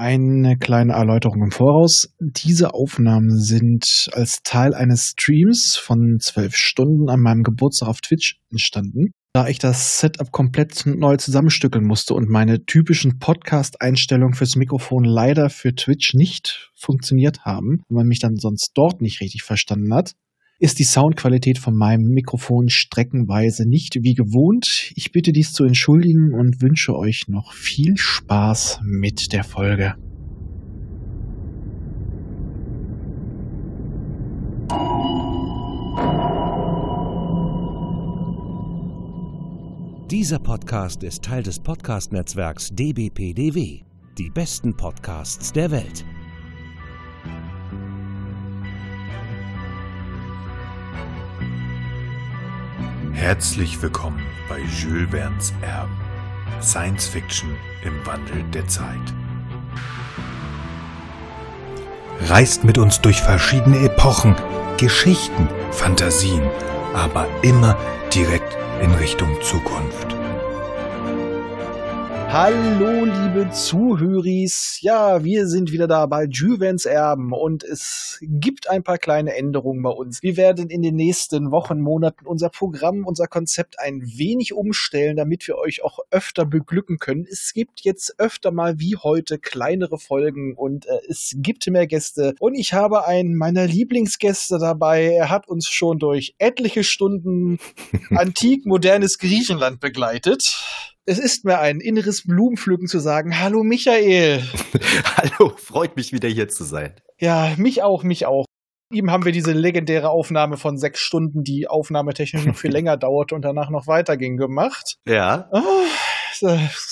Eine kleine Erläuterung im Voraus. Diese Aufnahmen sind als Teil eines Streams von zwölf Stunden an meinem Geburtstag auf Twitch entstanden. Da ich das Setup komplett neu zusammenstückeln musste und meine typischen Podcast-Einstellungen fürs Mikrofon leider für Twitch nicht funktioniert haben, weil man mich dann sonst dort nicht richtig verstanden hat, ist die Soundqualität von meinem Mikrofon streckenweise nicht wie gewohnt. Ich bitte dies zu entschuldigen und wünsche euch noch viel Spaß mit der Folge. Dieser Podcast ist Teil des Podcast-Netzwerks dbpdw. Die besten Podcasts der Welt. Herzlich willkommen bei Jules Verne's Erben. Science Fiction im Wandel der Zeit. Reist mit uns durch verschiedene Epochen, Geschichten, Fantasien, aber immer direkt in Richtung Zukunft. Hallo, liebe Zuhöris. Ja, wir sind wieder da bei Juvens Erben und es gibt ein paar kleine Änderungen bei uns. Wir werden in den nächsten Wochen, Monaten unser Programm, unser Konzept ein wenig umstellen, damit wir euch auch öfter beglücken können. Es gibt jetzt öfter mal wie heute kleinere Folgen und äh, es gibt mehr Gäste. Und ich habe einen meiner Lieblingsgäste dabei. Er hat uns schon durch etliche Stunden antik modernes Griechenland begleitet. Es ist mir ein inneres Blumenpflücken zu sagen, hallo Michael. hallo, freut mich wieder hier zu sein. Ja, mich auch, mich auch. Ihm haben wir diese legendäre Aufnahme von sechs Stunden, die aufnahmetechnisch noch viel länger dauerte und danach noch weiterging, gemacht. Ja. Oh,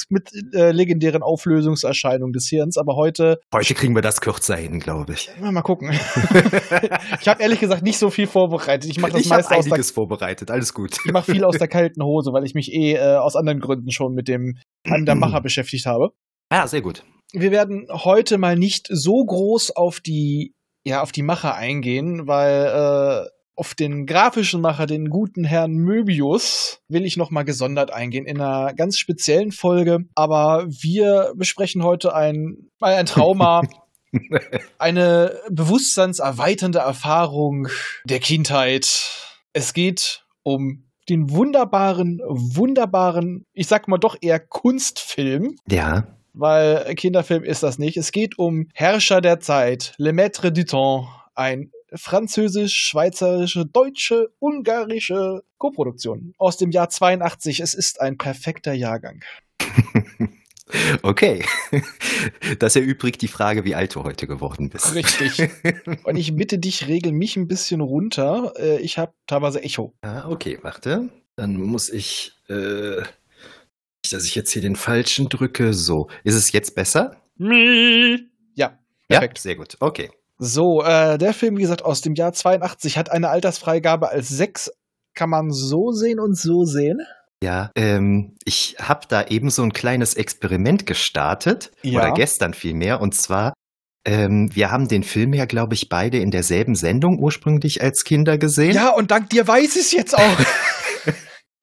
mit äh, legendären Auflösungserscheinungen des Hirns, aber heute. Heute kriegen wir das kürzer hin, glaube ich. Mal gucken. ich habe ehrlich gesagt nicht so viel vorbereitet. Ich mache das ich meiste aus der, vorbereitet, alles gut. Ich mache viel aus der kalten Hose, weil ich mich eh äh, aus anderen Gründen schon mit dem an der Macher beschäftigt habe. Ja, sehr gut. Wir werden heute mal nicht so groß auf die ja auf die Macher eingehen, weil äh, auf den grafischen Macher, den guten Herrn Möbius, will ich noch mal gesondert eingehen in einer ganz speziellen Folge. Aber wir besprechen heute ein, ein Trauma, eine bewusstseinserweiternde Erfahrung der Kindheit. Es geht um den wunderbaren, wunderbaren, ich sag mal doch eher Kunstfilm. Ja. Weil Kinderfilm ist das nicht. Es geht um Herrscher der Zeit, Le Maître du Temps, ein französisch-schweizerische, deutsche, ungarische Koproduktion aus dem Jahr 82. Es ist ein perfekter Jahrgang. Okay. Das erübrigt die Frage, wie alt du heute geworden bist. Richtig. Und ich bitte dich, regel mich ein bisschen runter. Äh, ich habe teilweise Echo. Ah, okay, warte. Dann muss ich, äh, dass ich jetzt hier den falschen drücke. So. Ist es jetzt besser? Ja. Perfekt. Ja, sehr gut. Okay. So, äh, der Film, wie gesagt, aus dem Jahr 82 hat eine Altersfreigabe als 6. Kann man so sehen und so sehen? Ja, ähm, ich habe da eben so ein kleines Experiment gestartet, ja. oder gestern vielmehr, und zwar, ähm, wir haben den Film ja, glaube ich, beide in derselben Sendung ursprünglich als Kinder gesehen. Ja, und dank dir weiß ich es jetzt auch.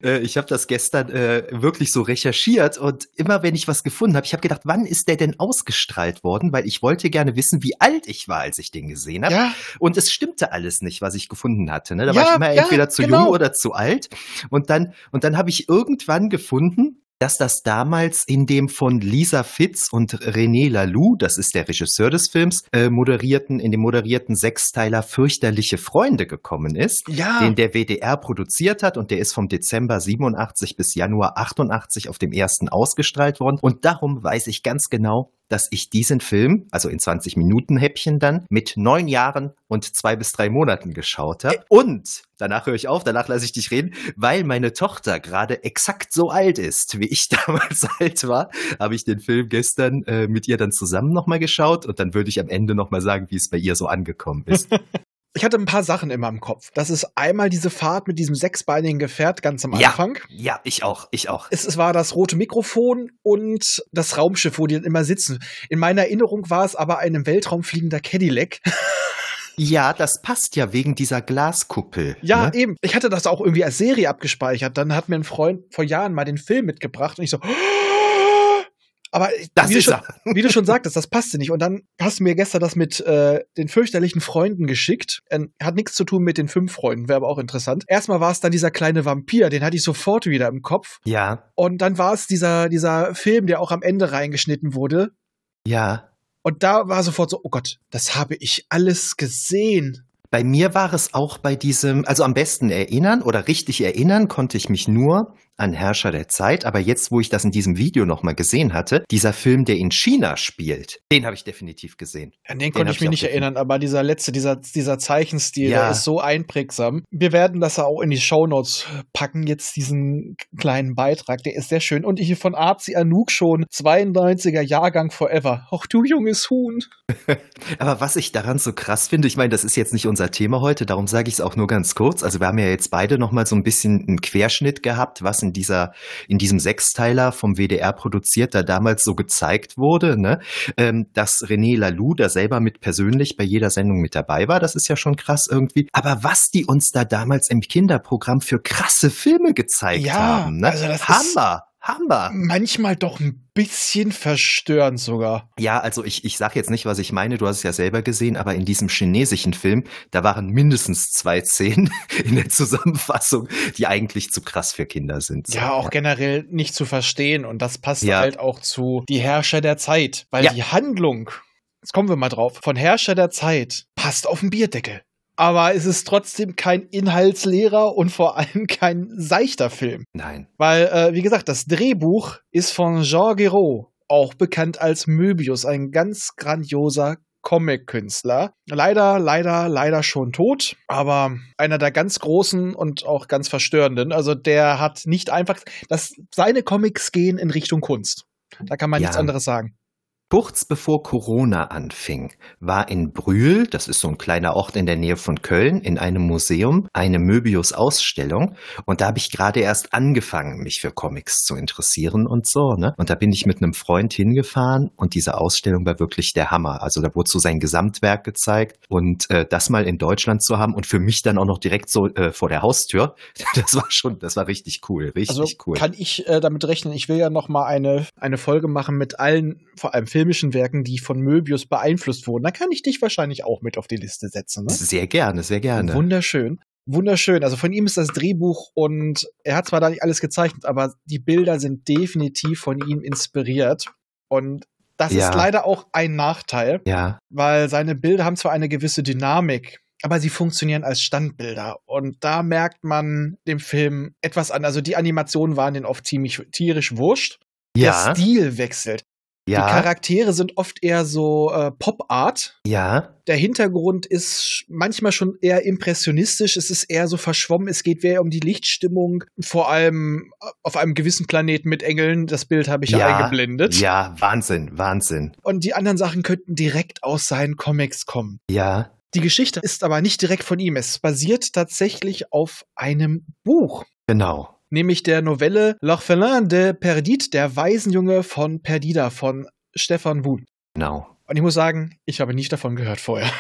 Äh, ich habe das gestern äh, wirklich so recherchiert und immer wenn ich was gefunden habe, ich habe gedacht, wann ist der denn ausgestrahlt worden? Weil ich wollte gerne wissen, wie alt ich war, als ich den gesehen habe. Ja. Und es stimmte alles nicht, was ich gefunden hatte. Ne? Da ja, war ich immer ja, entweder zu genau. jung oder zu alt. Und dann, und dann habe ich irgendwann gefunden, dass das damals in dem von Lisa Fitz und René Laloux, das ist der Regisseur des Films, äh, moderierten, in dem moderierten Sechsteiler Fürchterliche Freunde gekommen ist, ja. den der WDR produziert hat und der ist vom Dezember 87 bis Januar 88 auf dem ersten ausgestrahlt worden. Und darum weiß ich ganz genau, dass ich diesen Film, also in 20 Minuten Häppchen dann, mit neun Jahren und zwei bis drei Monaten geschaut habe. Und danach höre ich auf, danach lasse ich dich reden, weil meine Tochter gerade exakt so alt ist, wie ich damals alt war, habe ich den Film gestern äh, mit ihr dann zusammen nochmal geschaut und dann würde ich am Ende nochmal sagen, wie es bei ihr so angekommen ist. Ich hatte ein paar Sachen immer im Kopf. Das ist einmal diese Fahrt mit diesem sechsbeinigen Gefährt ganz am Anfang. Ja, ja ich auch, ich auch. Es, es war das rote Mikrofon und das Raumschiff, wo die dann immer sitzen. In meiner Erinnerung war es aber ein im Weltraum fliegender Cadillac. Ja, das passt ja wegen dieser Glaskuppel. Ja, ne? eben. Ich hatte das auch irgendwie als Serie abgespeichert. Dann hat mir ein Freund vor Jahren mal den Film mitgebracht und ich so, Aber das wie, ist du schon, wie du schon sagtest, das passte nicht. Und dann hast du mir gestern das mit äh, den fürchterlichen Freunden geschickt. Ähm, hat nichts zu tun mit den fünf Freunden, wäre aber auch interessant. Erstmal war es dann dieser kleine Vampir, den hatte ich sofort wieder im Kopf. Ja. Und dann war es dieser, dieser Film, der auch am Ende reingeschnitten wurde. Ja. Und da war sofort so, oh Gott, das habe ich alles gesehen. Bei mir war es auch bei diesem, also am besten erinnern oder richtig erinnern konnte ich mich nur an Herrscher der Zeit, aber jetzt, wo ich das in diesem Video nochmal gesehen hatte, dieser Film, der in China spielt, den habe ich definitiv gesehen. An den, den konnte ich mich nicht erinnern, aber dieser letzte, dieser, dieser Zeichenstil, ja. der ist so einprägsam. Wir werden das auch in die Shownotes packen, jetzt diesen kleinen Beitrag, der ist sehr schön. Und hier von Arzi Anouk schon, 92er Jahrgang Forever. Och du junges Huhn. aber was ich daran so krass finde, ich meine, das ist jetzt nicht unser Thema heute, darum sage ich es auch nur ganz kurz. Also wir haben ja jetzt beide nochmal so ein bisschen einen Querschnitt gehabt, was in dieser, in diesem Sechsteiler vom WDR produziert, da damals so gezeigt wurde, ne, ähm, dass René Laloux da selber mit persönlich bei jeder Sendung mit dabei war. Das ist ja schon krass irgendwie. Aber was die uns da damals im Kinderprogramm für krasse Filme gezeigt ja, haben, ne? Also das Hammer. Hammer. Manchmal doch ein bisschen verstörend sogar. Ja, also ich, ich sag jetzt nicht, was ich meine, du hast es ja selber gesehen, aber in diesem chinesischen Film, da waren mindestens zwei Szenen in der Zusammenfassung, die eigentlich zu krass für Kinder sind. So. Ja, auch ja. generell nicht zu verstehen und das passt ja. halt auch zu Die Herrscher der Zeit, weil ja. die Handlung, jetzt kommen wir mal drauf, von Herrscher der Zeit passt auf den Bierdeckel aber es ist trotzdem kein Inhaltslehrer und vor allem kein seichter Film. Nein. Weil, äh, wie gesagt, das Drehbuch ist von Jean Guiraud, auch bekannt als Möbius, ein ganz grandioser Comic-Künstler. Leider, leider, leider schon tot, aber einer der ganz großen und auch ganz verstörenden. Also der hat nicht einfach, dass seine Comics gehen in Richtung Kunst. Da kann man ja. nichts anderes sagen. Kurz bevor Corona anfing, war in Brühl, das ist so ein kleiner Ort in der Nähe von Köln, in einem Museum eine Möbius-Ausstellung. Und da habe ich gerade erst angefangen, mich für Comics zu interessieren und so. Ne? Und da bin ich mit einem Freund hingefahren und diese Ausstellung war wirklich der Hammer. Also da wurde so sein Gesamtwerk gezeigt und äh, das mal in Deutschland zu haben und für mich dann auch noch direkt so äh, vor der Haustür, das war schon, das war richtig cool, richtig also cool. Kann ich äh, damit rechnen? Ich will ja noch mal eine eine Folge machen mit allen, vor allem filmischen Werken, die von Möbius beeinflusst wurden, dann kann ich dich wahrscheinlich auch mit auf die Liste setzen. Ne? Sehr gerne, sehr gerne. Wunderschön. Wunderschön. Also von ihm ist das Drehbuch und er hat zwar da nicht alles gezeichnet, aber die Bilder sind definitiv von ihm inspiriert. Und das ja. ist leider auch ein Nachteil, ja. weil seine Bilder haben zwar eine gewisse Dynamik, aber sie funktionieren als Standbilder. Und da merkt man dem Film etwas an. Also die Animationen waren den oft ziemlich tierisch wurscht. Ja. Der Stil wechselt. Ja. Die Charaktere sind oft eher so äh, Pop-Art. Ja. Der Hintergrund ist manchmal schon eher impressionistisch. Es ist eher so verschwommen. Es geht eher um die Lichtstimmung. Vor allem äh, auf einem gewissen Planeten mit Engeln. Das Bild habe ich ja, ja eingeblendet. Ja, Wahnsinn, Wahnsinn. Und die anderen Sachen könnten direkt aus seinen Comics kommen. Ja. Die Geschichte ist aber nicht direkt von ihm. Es basiert tatsächlich auf einem Buch. Genau nämlich der Novelle L'Orphelin de Perdit, der Waisenjunge von Perdida von Stefan Wuhl. Genau. Und ich muss sagen, ich habe nicht davon gehört vorher.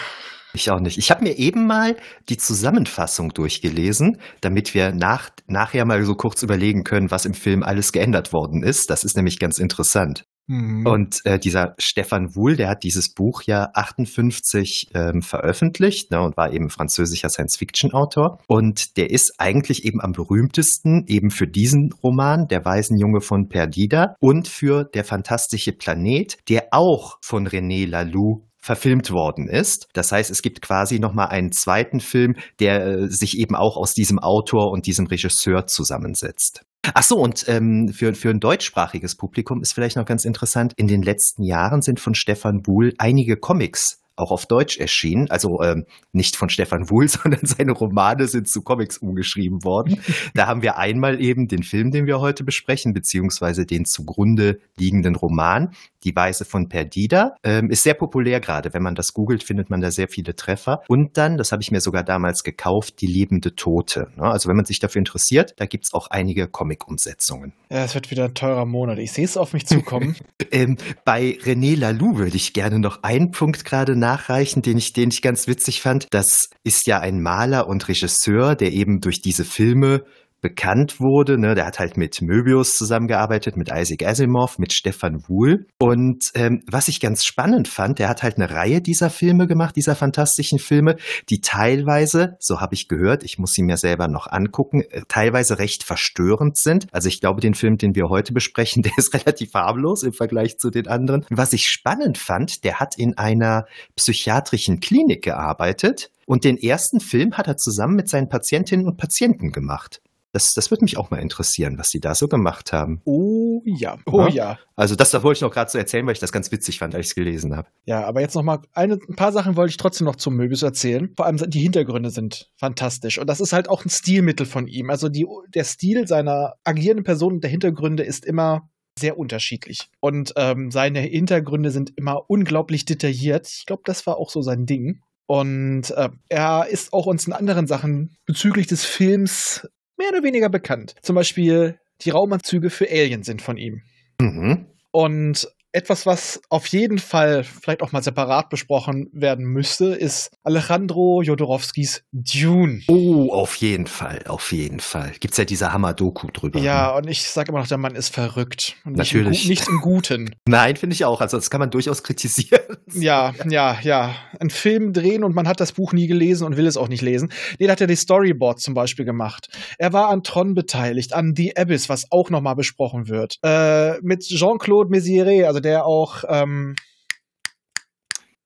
Ich auch nicht. Ich habe mir eben mal die Zusammenfassung durchgelesen, damit wir nach, nachher mal so kurz überlegen können, was im Film alles geändert worden ist. Das ist nämlich ganz interessant. Mhm. Und äh, dieser Stefan Wuhl, der hat dieses Buch ja 58 ähm, veröffentlicht ne, und war eben französischer Science-Fiction-Autor. Und der ist eigentlich eben am berühmtesten eben für diesen Roman, Der Waisenjunge von Perdida und für Der fantastische Planet, der auch von René Laloux verfilmt worden ist. Das heißt, es gibt quasi nochmal einen zweiten Film, der äh, sich eben auch aus diesem Autor und diesem Regisseur zusammensetzt. Ach so, und ähm, für, für ein deutschsprachiges Publikum ist vielleicht noch ganz interessant, in den letzten Jahren sind von Stefan Buhl einige Comics auch auf Deutsch erschienen. Also ähm, nicht von Stefan Wuhl, sondern seine Romane sind zu Comics umgeschrieben worden. da haben wir einmal eben den Film, den wir heute besprechen, beziehungsweise den zugrunde liegenden Roman. Die Weise von Perdida ähm, ist sehr populär gerade. Wenn man das googelt, findet man da sehr viele Treffer. Und dann, das habe ich mir sogar damals gekauft, Die lebende Tote. Ne? Also wenn man sich dafür interessiert, da gibt's auch einige Comic-Umsetzungen. Ja, es wird wieder ein teurer Monat. Ich sehe es auf mich zukommen. ähm, bei René Laloux würde ich gerne noch einen Punkt gerade nachreichen, den ich, den ich ganz witzig fand. Das ist ja ein Maler und Regisseur, der eben durch diese Filme bekannt wurde. Ne? Der hat halt mit Möbius zusammengearbeitet, mit Isaac Asimov, mit Stefan Wuhl. Und ähm, was ich ganz spannend fand, der hat halt eine Reihe dieser Filme gemacht, dieser fantastischen Filme, die teilweise, so habe ich gehört, ich muss sie mir selber noch angucken, äh, teilweise recht verstörend sind. Also ich glaube, den Film, den wir heute besprechen, der ist relativ harmlos im Vergleich zu den anderen. Was ich spannend fand, der hat in einer psychiatrischen Klinik gearbeitet und den ersten Film hat er zusammen mit seinen Patientinnen und Patienten gemacht. Das, das würde mich auch mal interessieren, was sie da so gemacht haben. Oh ja, oh ja. ja. Also das, das wollte ich noch gerade so erzählen, weil ich das ganz witzig fand, als ich es gelesen habe. Ja, aber jetzt noch mal eine, ein paar Sachen wollte ich trotzdem noch zum Möbius erzählen. Vor allem die Hintergründe sind fantastisch und das ist halt auch ein Stilmittel von ihm. Also die, der Stil seiner agierenden Personen der Hintergründe ist immer sehr unterschiedlich. Und ähm, seine Hintergründe sind immer unglaublich detailliert. Ich glaube, das war auch so sein Ding. Und äh, er ist auch uns in anderen Sachen bezüglich des Films mehr oder weniger bekannt. Zum Beispiel die Raumanzüge für Alien sind von ihm. Mhm. Und etwas, was auf jeden Fall vielleicht auch mal separat besprochen werden müsste, ist Alejandro Jodorowskis Dune. Oh, auf jeden Fall, auf jeden Fall. Gibt's ja diese Hammer-Doku drüber. Ja, ne? und ich sage immer noch, der Mann ist verrückt. Und Natürlich. Nicht im, nicht im Guten. Nein, finde ich auch. Also das kann man durchaus kritisieren. Ja, ja, ja. Ein Film drehen und man hat das Buch nie gelesen und will es auch nicht lesen. Nee, da hat er die Storyboards zum Beispiel gemacht. Er war an Tron beteiligt, an The Abyss, was auch nochmal besprochen wird. Äh, mit Jean-Claude Mézières, also der auch, ähm,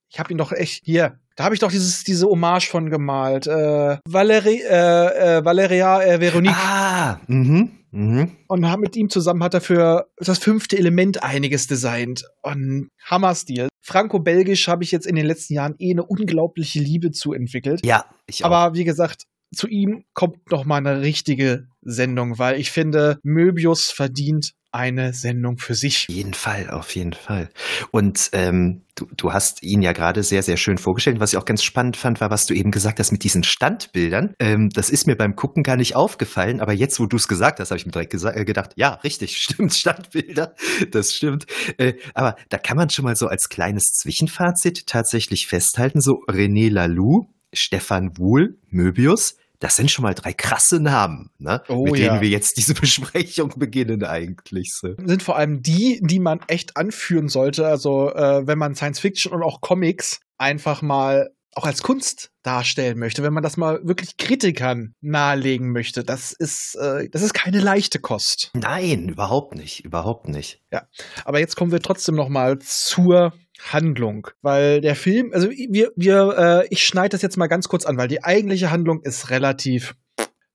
ich habe ihn doch echt hier. Da habe ich doch dieses diese Hommage von gemalt. Äh, Valerie, äh, äh, Valeria äh, Veronique. Ah, mhm. Mhm. Und mit ihm zusammen hat er für das fünfte Element einiges designt. Und Hammerstil. Franco-Belgisch habe ich jetzt in den letzten Jahren eh eine unglaubliche Liebe zu entwickelt. Ja, ich auch. Aber wie gesagt, zu ihm kommt noch mal eine richtige Sendung, weil ich finde, Möbius verdient eine Sendung für sich. Auf jeden Fall, auf jeden Fall. Und ähm, du, du hast ihn ja gerade sehr, sehr schön vorgestellt. Was ich auch ganz spannend fand, war, was du eben gesagt hast mit diesen Standbildern. Ähm, das ist mir beim Gucken gar nicht aufgefallen, aber jetzt, wo du es gesagt hast, habe ich mir direkt äh, gedacht, ja, richtig, stimmt, Standbilder, das stimmt. Äh, aber da kann man schon mal so als kleines Zwischenfazit tatsächlich festhalten, so René Laloux, Stefan Wuhl, Möbius, das sind schon mal drei krasse Namen, ne? Oh, mit denen ja. wir jetzt diese Besprechung beginnen eigentlich. So. Sind vor allem die, die man echt anführen sollte. Also äh, wenn man Science Fiction und auch Comics einfach mal auch als Kunst darstellen möchte, wenn man das mal wirklich Kritikern nahelegen möchte, das ist, äh, das ist keine leichte Kost. Nein, überhaupt nicht, überhaupt nicht. Ja, aber jetzt kommen wir trotzdem noch mal zur Handlung, weil der Film, also wir, wir, äh, ich schneide das jetzt mal ganz kurz an, weil die eigentliche Handlung ist relativ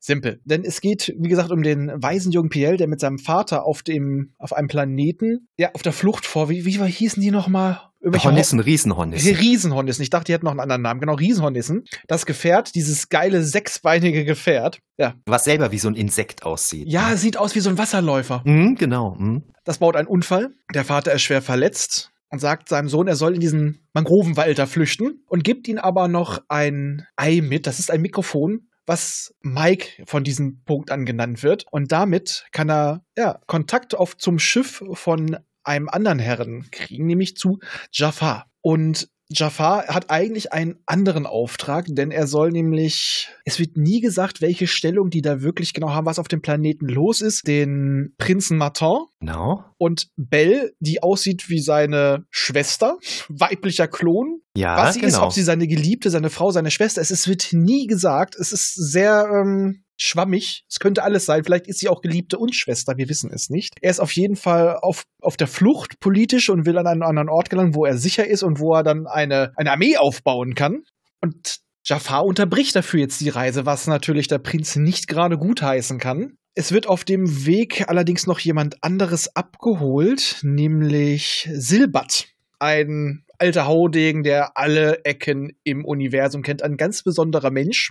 simpel. Denn es geht, wie gesagt, um den weisen jungen Piel, der mit seinem Vater auf dem, auf einem Planeten, ja, auf der Flucht vor, wie, wie hießen die nochmal? Hornissen, Riesenhornissen. Riesenhornissen. Ich dachte, die hätten noch einen anderen Namen. Genau, Riesenhornissen. Das Gefährt, dieses geile sechsbeinige Gefährt. Ja. Was selber wie so ein Insekt aussieht. Ja, sieht aus wie so ein Wasserläufer. Mhm, genau. Mhm. Das baut einen Unfall. Der Vater ist schwer verletzt und sagt seinem Sohn, er soll in diesen Mangrovenwald da flüchten und gibt ihm aber noch ein Ei mit. Das ist ein Mikrofon, was Mike von diesem Punkt an genannt wird. Und damit kann er ja, Kontakt auf zum Schiff von einem anderen Herren kriegen, nämlich zu Jafar. Und Jafar hat eigentlich einen anderen Auftrag, denn er soll nämlich, es wird nie gesagt, welche Stellung die da wirklich genau haben, was auf dem Planeten los ist, den Prinzen Martin. No. Und Belle, die aussieht wie seine Schwester, weiblicher Klon. Ja, was sie genau. ist, ob sie seine Geliebte, seine Frau, seine Schwester ist, es wird nie gesagt. Es ist sehr, ähm, schwammig. Es könnte alles sein. Vielleicht ist sie auch Geliebte und Schwester. Wir wissen es nicht. Er ist auf jeden Fall auf, auf der Flucht politisch und will an einen anderen Ort gelangen, wo er sicher ist und wo er dann eine, eine Armee aufbauen kann. Und Jafar unterbricht dafür jetzt die Reise, was natürlich der Prinz nicht gerade gutheißen kann. Es wird auf dem Weg allerdings noch jemand anderes abgeholt, nämlich Silbat. Ein alter Haudegen, der alle Ecken im Universum kennt. Ein ganz besonderer Mensch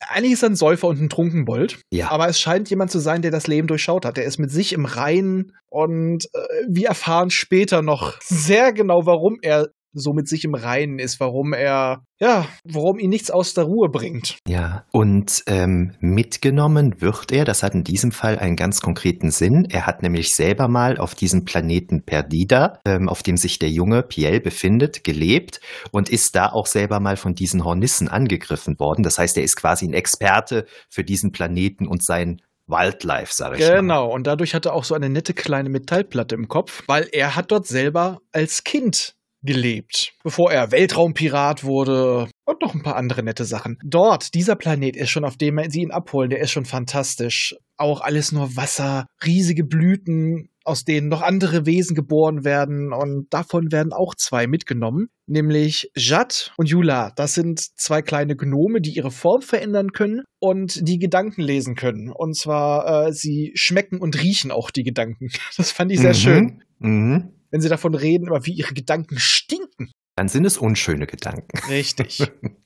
eigentlich ist er ein Säufer und ein Trunkenbold. Ja. Aber es scheint jemand zu sein, der das Leben durchschaut hat. Der ist mit sich im Reinen und äh, wir erfahren später noch sehr genau, warum er so mit sich im Reinen ist, warum er, ja, warum ihn nichts aus der Ruhe bringt. Ja, und ähm, mitgenommen wird er, das hat in diesem Fall einen ganz konkreten Sinn. Er hat nämlich selber mal auf diesem Planeten Perdida, ähm, auf dem sich der junge Piel befindet, gelebt und ist da auch selber mal von diesen Hornissen angegriffen worden. Das heißt, er ist quasi ein Experte für diesen Planeten und sein Wildlife, sage ich genau. mal. Genau, und dadurch hat er auch so eine nette kleine Metallplatte im Kopf, weil er hat dort selber als Kind gelebt, bevor er Weltraumpirat wurde und noch ein paar andere nette Sachen. Dort, dieser Planet ist schon, auf dem sie ihn abholen, der ist schon fantastisch. Auch alles nur Wasser, riesige Blüten, aus denen noch andere Wesen geboren werden und davon werden auch zwei mitgenommen, nämlich Jad und Yula. Das sind zwei kleine Gnome, die ihre Form verändern können und die Gedanken lesen können. Und zwar, äh, sie schmecken und riechen auch die Gedanken. Das fand ich sehr mhm. schön. Mhm wenn sie davon reden, aber wie ihre Gedanken stinken. Dann sind es unschöne Gedanken. Richtig.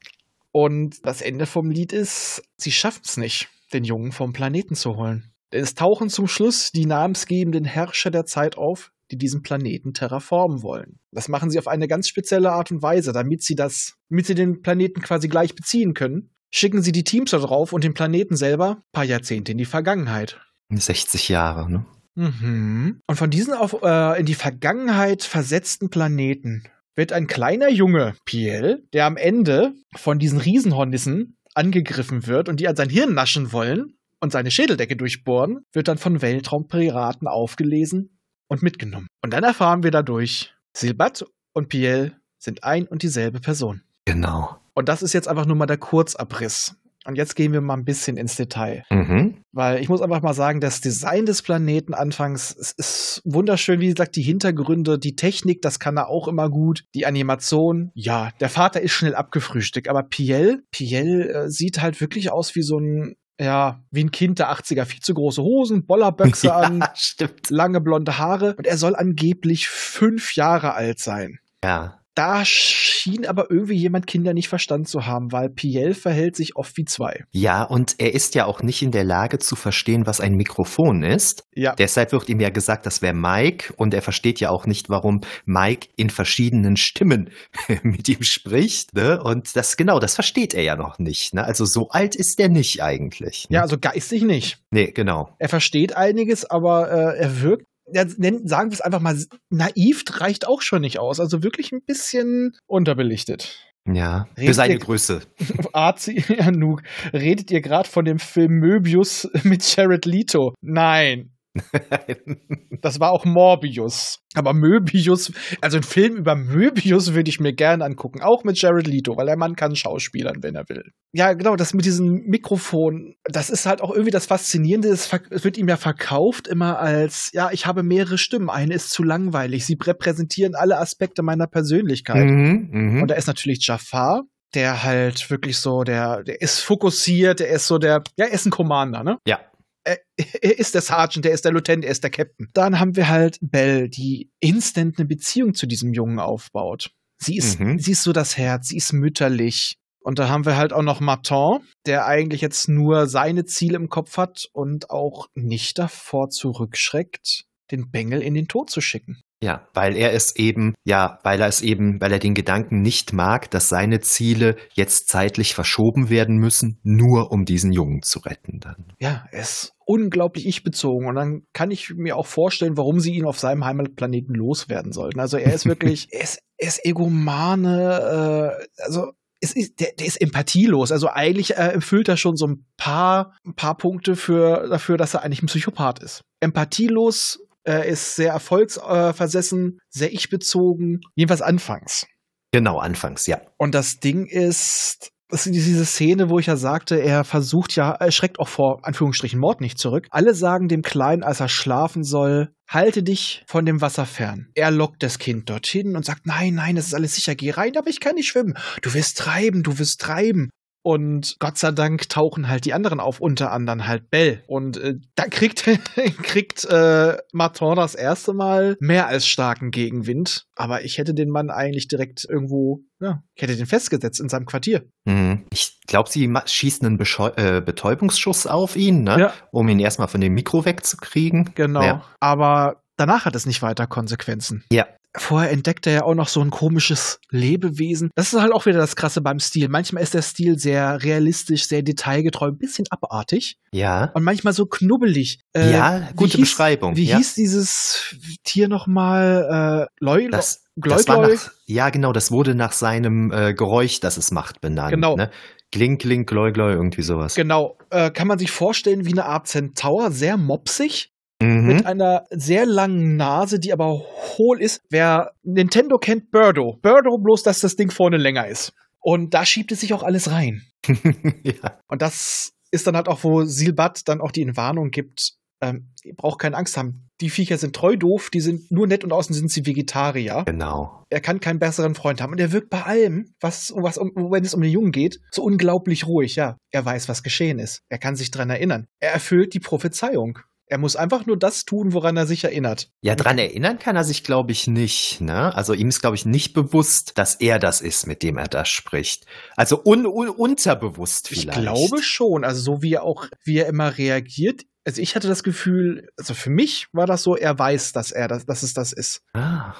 Und das Ende vom Lied ist, sie schaffen es nicht, den Jungen vom Planeten zu holen. Denn es tauchen zum Schluss die namensgebenden Herrscher der Zeit auf, die diesen Planeten terraformen wollen. Das machen sie auf eine ganz spezielle Art und Weise, damit sie das, damit sie den Planeten quasi gleich beziehen können. Schicken sie die Teams da drauf und den Planeten selber ein paar Jahrzehnte in die Vergangenheit. 60 Jahre, ne? Mhm. Und von diesen auf, äh, in die Vergangenheit versetzten Planeten wird ein kleiner Junge, Piel, der am Ende von diesen Riesenhornissen angegriffen wird und die an sein Hirn naschen wollen und seine Schädeldecke durchbohren, wird dann von Weltraumpiraten aufgelesen und mitgenommen. Und dann erfahren wir dadurch, Silbat und Piel sind ein und dieselbe Person. Genau. Und das ist jetzt einfach nur mal der Kurzabriss. Und jetzt gehen wir mal ein bisschen ins Detail. Mhm. Weil ich muss einfach mal sagen, das Design des Planeten anfangs ist, ist, wunderschön. Wie gesagt, die Hintergründe, die Technik, das kann er auch immer gut. Die Animation, ja, der Vater ist schnell abgefrühstückt. Aber Piel, Piel äh, sieht halt wirklich aus wie so ein ja, wie ein Kind der 80er, viel zu große Hosen, Bollerböxe ja, an, stimmt. lange blonde Haare und er soll angeblich fünf Jahre alt sein. Ja da schien aber irgendwie jemand Kinder nicht verstanden zu haben, weil Piel verhält sich oft wie zwei. Ja, und er ist ja auch nicht in der Lage zu verstehen, was ein Mikrofon ist. Ja. Deshalb wird ihm ja gesagt, das wäre Mike und er versteht ja auch nicht, warum Mike in verschiedenen Stimmen mit ihm spricht. Ne? Und das genau, das versteht er ja noch nicht. Ne? Also so alt ist er nicht eigentlich. Ne? Ja, also geistig nicht. Nee, genau. Er versteht einiges, aber äh, er wirkt ja, sagen wir es einfach mal, naiv reicht auch schon nicht aus. Also wirklich ein bisschen unterbelichtet. Ja, redet für seine ihr, Größe. Arzi Anouk, redet ihr gerade von dem Film Möbius mit Jared Leto? Nein. das war auch Morbius. Aber Möbius, also ein Film über Möbius würde ich mir gerne angucken, auch mit Jared Leto, weil der Mann kann schauspielern, wenn er will. Ja, genau, das mit diesem Mikrofon, das ist halt auch irgendwie das Faszinierende. Es wird ihm ja verkauft immer als, ja, ich habe mehrere Stimmen, eine ist zu langweilig. Sie repräsentieren alle Aspekte meiner Persönlichkeit. Mhm, mh. Und da ist natürlich Jafar, der halt wirklich so, der, der ist fokussiert, der ist so der, ja, er ist ein Commander, ne? Ja er, er ist der Sergeant, er ist der Lieutenant, er ist der Captain. Dann haben wir halt Belle, die instant eine Beziehung zu diesem Jungen aufbaut. Sie ist, mhm. sie ist so das Herz, sie ist mütterlich. Und da haben wir halt auch noch Martin, der eigentlich jetzt nur seine Ziele im Kopf hat und auch nicht davor zurückschreckt, den Bengel in den Tod zu schicken. Ja, weil er es eben, ja, weil er es eben, weil er den Gedanken nicht mag, dass seine Ziele jetzt zeitlich verschoben werden müssen, nur um diesen Jungen zu retten dann. Ja, er ist unglaublich ich-bezogen und dann kann ich mir auch vorstellen, warum sie ihn auf seinem Heimatplaneten loswerden sollten. Also er ist wirklich, er ist, er ist egomane, äh, also es ist, der, der ist empathielos. Also eigentlich äh, erfüllt er schon so ein paar, ein paar Punkte für, dafür, dass er eigentlich ein Psychopath ist. Empathielos, er ist sehr erfolgsversessen, sehr ich-bezogen. Jedenfalls anfangs. Genau, anfangs, ja. Und das Ding ist, das ist diese Szene, wo ich ja sagte, er versucht ja, er schreckt auch vor Anführungsstrichen Mord nicht zurück. Alle sagen dem Kleinen, als er schlafen soll, halte dich von dem Wasser fern. Er lockt das Kind dorthin und sagt, nein, nein, das ist alles sicher, geh rein, aber ich kann nicht schwimmen. Du wirst treiben, du wirst treiben. Und Gott sei Dank tauchen halt die anderen auf, unter anderem halt Bell. Und äh, da kriegt, kriegt äh, Martin das erste Mal mehr als starken Gegenwind. Aber ich hätte den Mann eigentlich direkt irgendwo, ja, ich hätte den festgesetzt in seinem Quartier. Mhm. Ich glaube, sie schießen einen Bescheu äh, Betäubungsschuss auf ihn, ne? Ja. um ihn erstmal von dem Mikro wegzukriegen. Genau. Ja. Aber danach hat es nicht weiter Konsequenzen. Ja vorher entdeckt er ja auch noch so ein komisches Lebewesen. Das ist halt auch wieder das Krasse beim Stil. Manchmal ist der Stil sehr realistisch, sehr detailgetreu, ein bisschen abartig. Ja. Und manchmal so knubbelig. Äh, ja, gute hieß, Beschreibung. Wie ja. hieß dieses Tier nochmal? Äh, Loi? Das, das war nach, ja, genau, das wurde nach seinem äh, Geräusch, das es macht, benannt. Genau. Ne? Kling, kling, gloi, gloi, irgendwie sowas. Genau. Äh, kann man sich vorstellen wie eine Art Centaur, sehr mopsig. Mhm. mit einer sehr langen Nase, die aber hohl ist. Wer Nintendo kennt, Birdo. Birdo, bloß dass das Ding vorne länger ist. Und da schiebt es sich auch alles rein. ja. Und das ist dann halt auch, wo Silbat dann auch die Warnung gibt, ähm, ihr braucht keine Angst haben. Die Viecher sind treu doof, die sind nur nett und außen sind sie Vegetarier. Genau. Er kann keinen besseren Freund haben. Und er wirkt bei allem, was, was um, wenn es um den Jungen geht, so unglaublich ruhig. Ja, er weiß, was geschehen ist. Er kann sich dran erinnern. Er erfüllt die Prophezeiung. Er muss einfach nur das tun, woran er sich erinnert. Ja, dran erinnern kann er sich, glaube ich, nicht. Ne? Also ihm ist, glaube ich, nicht bewusst, dass er das ist, mit dem er das spricht. Also un un unterbewusst vielleicht. Ich glaube schon. Also so wie er auch, wie er immer reagiert. Also ich hatte das Gefühl, also für mich war das so, er weiß, dass er das, dass es das ist. Ah.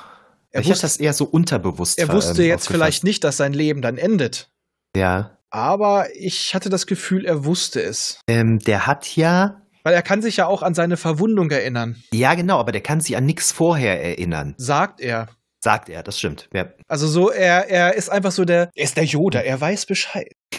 Er ich wusste, das eher so unterbewusst. er wusste ähm, jetzt aufgefasst. vielleicht nicht, dass sein Leben dann endet. Ja. Aber ich hatte das Gefühl, er wusste es. Ähm, der hat ja. Weil er kann sich ja auch an seine Verwundung erinnern, Ja, genau, aber der kann sich an nichts vorher erinnern. sagt er. Sagt er, das stimmt. Ja. Also so, er, er ist einfach so der, er ist der Yoda, er weiß Bescheid.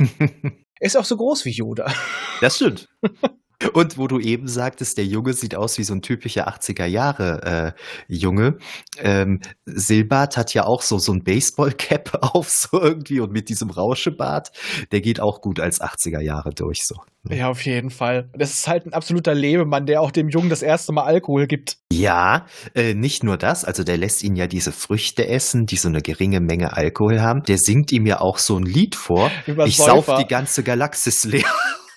Er ist auch so groß wie Yoda. Das stimmt. Und wo du eben sagtest, der Junge sieht aus wie so ein typischer 80er Jahre äh, Junge. Ähm, Silbert hat ja auch so so ein Baseball-Cap auf so irgendwie und mit diesem Rauschebart, der geht auch gut als 80er Jahre durch so. Ja, auf jeden Fall. Das ist halt ein absoluter Lebemann, der auch dem Jungen das erste Mal Alkohol gibt. Ja, äh, nicht nur das, also der lässt ihn ja diese Früchte essen, die so eine geringe Menge Alkohol haben. Der singt ihm ja auch so ein Lied vor. Über ich sauf Säufer. die ganze Galaxis leer.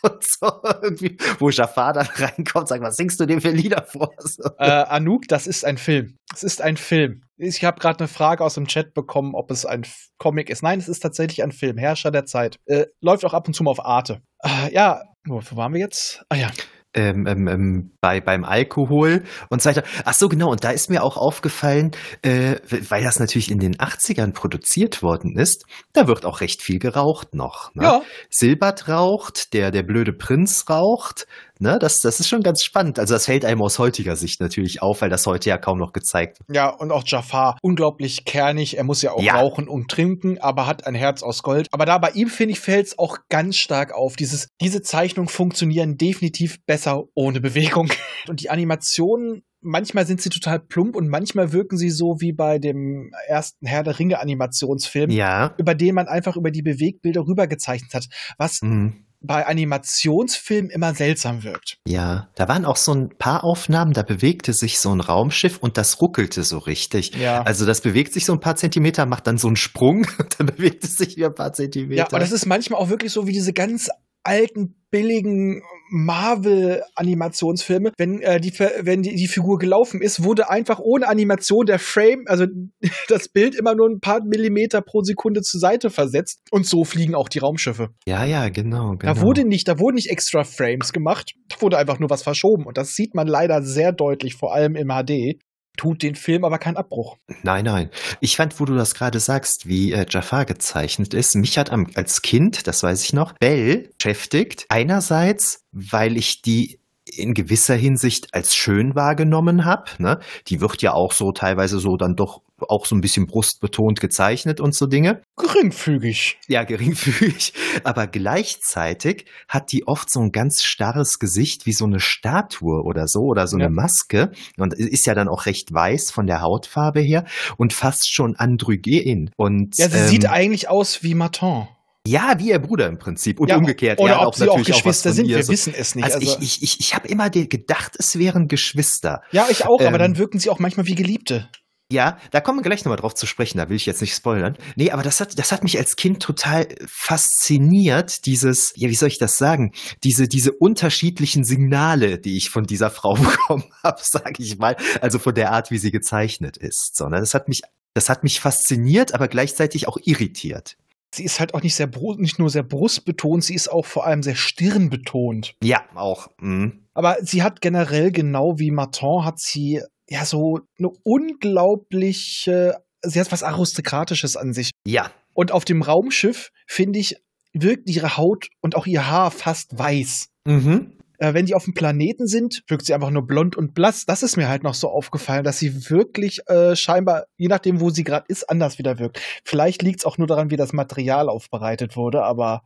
Und so irgendwie, wo Jafar dann reinkommt, sagt, was singst du dir für Lieder vor? So. Äh, Anouk, das ist ein Film. Es ist ein Film. Ich habe gerade eine Frage aus dem Chat bekommen, ob es ein Comic ist. Nein, es ist tatsächlich ein Film. Herrscher der Zeit. Äh, läuft auch ab und zu mal auf Arte. Äh, ja, wo, wo waren wir jetzt? Ah ja. Ähm, ähm, ähm, bei, beim Alkohol und so weiter. Ach so, genau. Und da ist mir auch aufgefallen, äh, weil das natürlich in den 80ern produziert worden ist, da wird auch recht viel geraucht noch. Ne? Ja, Silbert raucht, der, der blöde Prinz raucht. Ne? Das, das ist schon ganz spannend. Also das fällt einem aus heutiger Sicht natürlich auf, weil das heute ja kaum noch gezeigt wird. ja, und auch Jafar. Unglaublich kernig. Er muss ja auch Ja. rauchen und trinken, aber hat ein Herz aus Gold. Aber da bei ihm, finde ich, fällt es auch ganz stark auf. Dieses, diese Zeichnungen funktionieren definitiv besser ohne Bewegung. Und die Animationen manchmal sind sie total plump und manchmal wirken sie so wie bei dem ersten Herr der Ringe Animationsfilm, Ja. über den man einfach über die Bewegbilder rübergezeichnet hat, was Mhm. Bei Animationsfilmen immer seltsam wirkt. Ja, da waren auch so ein paar Aufnahmen, da bewegte sich so ein Raumschiff und das ruckelte so richtig. Ja. Also das bewegt sich so ein paar Zentimeter, macht dann so einen Sprung und dann bewegt es sich wieder ein paar Zentimeter. Ja, und das ist manchmal auch wirklich so wie diese ganz alten, billigen Marvel-Animationsfilme. Wenn, äh, die, wenn die, die Figur gelaufen ist, wurde einfach ohne Animation der Frame, also das Bild immer nur ein paar Millimeter pro Sekunde zur Seite versetzt. Und so fliegen auch die Raumschiffe. ja, ja, genau, genau. Da wurde nicht, da wurden nicht extra Frames gemacht, da wurde einfach nur was verschoben. Und das sieht man leider sehr deutlich, vor allem im HD. Tut den Film aber keinen Abbruch. Nein, nein. Ich fand, wo du das gerade sagst, wie äh, Jafar gezeichnet ist, mich hat am, als Kind, das weiß ich noch, Belle beschäftigt. Einerseits, weil ich die in gewisser Hinsicht als schön wahrgenommen habe. Ne? Die wird ja auch so teilweise so dann doch auch so ein bisschen brustbetont gezeichnet und so Dinge. Geringfügig. Ja, geringfügig. Aber gleichzeitig hat die oft so ein ganz starres Gesicht wie so eine Statue oder so oder so Ja. eine Maske. Und ist ja dann auch recht weiß von der Hautfarbe her und fast schon androgen. Und Ja, sie ähm, sieht eigentlich aus wie Maton. ja, wie ihr Bruder im Prinzip. Und Ja, umgekehrt. Oder er hat ob sie auch Geschwister sind, wir so- wissen es nicht. Also, Also, ich, ich, ich, ich habe immer gedacht, es wären Geschwister. ja, ich auch, aber ähm, dann wirken sie auch manchmal wie Geliebte. Ja, da kommen wir gleich nochmal drauf zu sprechen, da will ich jetzt nicht spoilern. Nee, aber das hat, das hat mich als Kind total fasziniert, dieses, ja, wie soll ich das sagen, diese, diese unterschiedlichen Signale, die ich von dieser Frau bekommen habe, sage ich mal, also von der Art, wie sie gezeichnet ist. Sondern das hat mich, das hat mich fasziniert, aber gleichzeitig auch irritiert. Sie ist halt auch nicht sehr nicht nur sehr brustbetont, sie ist auch vor allem sehr stirnbetont. Ja, auch. Mhm. Aber sie hat generell genau wie Maton hat sie ja, so eine unglaubliche, sie hat was Aristokratisches an sich. Ja. Und auf dem Raumschiff, finde ich, wirkt ihre Haut und auch ihr Haar fast weiß. Mhm. Äh, wenn die auf dem Planeten sind, wirkt sie einfach nur blond und blass. Das ist mir halt noch so aufgefallen, dass sie wirklich äh, scheinbar, je nachdem, wo sie gerade ist, anders wieder wirkt. Vielleicht liegt es auch nur daran, wie das Material aufbereitet wurde, aber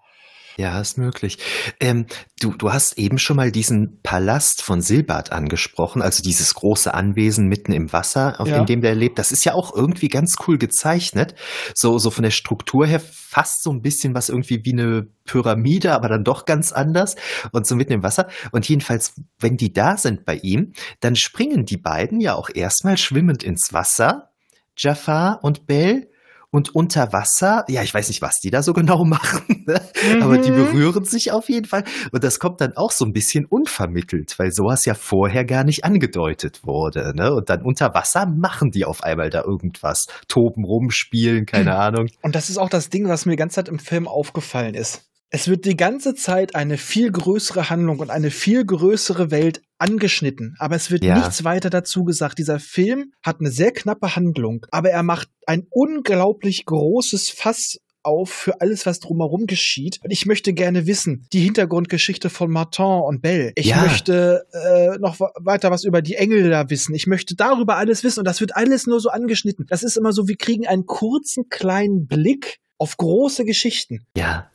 ja, ist möglich. Ähm, du, du hast eben schon mal diesen Palast von Silbert angesprochen, also dieses große Anwesen mitten im Wasser, auf, ja. in dem der lebt. Das ist ja auch irgendwie ganz cool gezeichnet. So, so von der Struktur her fast so ein bisschen was irgendwie wie eine Pyramide, aber dann doch ganz anders und so mitten im Wasser. Und jedenfalls, wenn die da sind bei ihm, dann springen die beiden ja auch erstmal schwimmend ins Wasser. Jafar und Bell und unter Wasser, ja, ich weiß nicht, was die da so genau machen, ne? mhm. aber die berühren sich auf jeden Fall. Und das kommt dann auch so ein bisschen unvermittelt, weil sowas ja vorher gar nicht angedeutet wurde. Ne? Und dann unter Wasser machen die auf einmal da irgendwas. Toben, rumspielen, keine mhm. Ahnung. Und das ist auch das Ding, was mir die ganze Zeit im Film aufgefallen ist. Es wird die ganze Zeit eine viel größere Handlung und eine viel größere Welt angeschnitten, aber es wird ja. nichts weiter dazu gesagt. Dieser Film hat eine sehr knappe Handlung, aber er macht ein unglaublich großes Fass auf für alles, was drumherum geschieht. Und ich möchte gerne wissen, die Hintergrundgeschichte von Martin und Belle. Ich ja. möchte äh, noch weiter was über die Engel da wissen. Ich möchte darüber alles wissen. Und das wird alles nur so angeschnitten. Das ist immer so, wir kriegen einen kurzen kleinen Blick auf große Geschichten. Ja,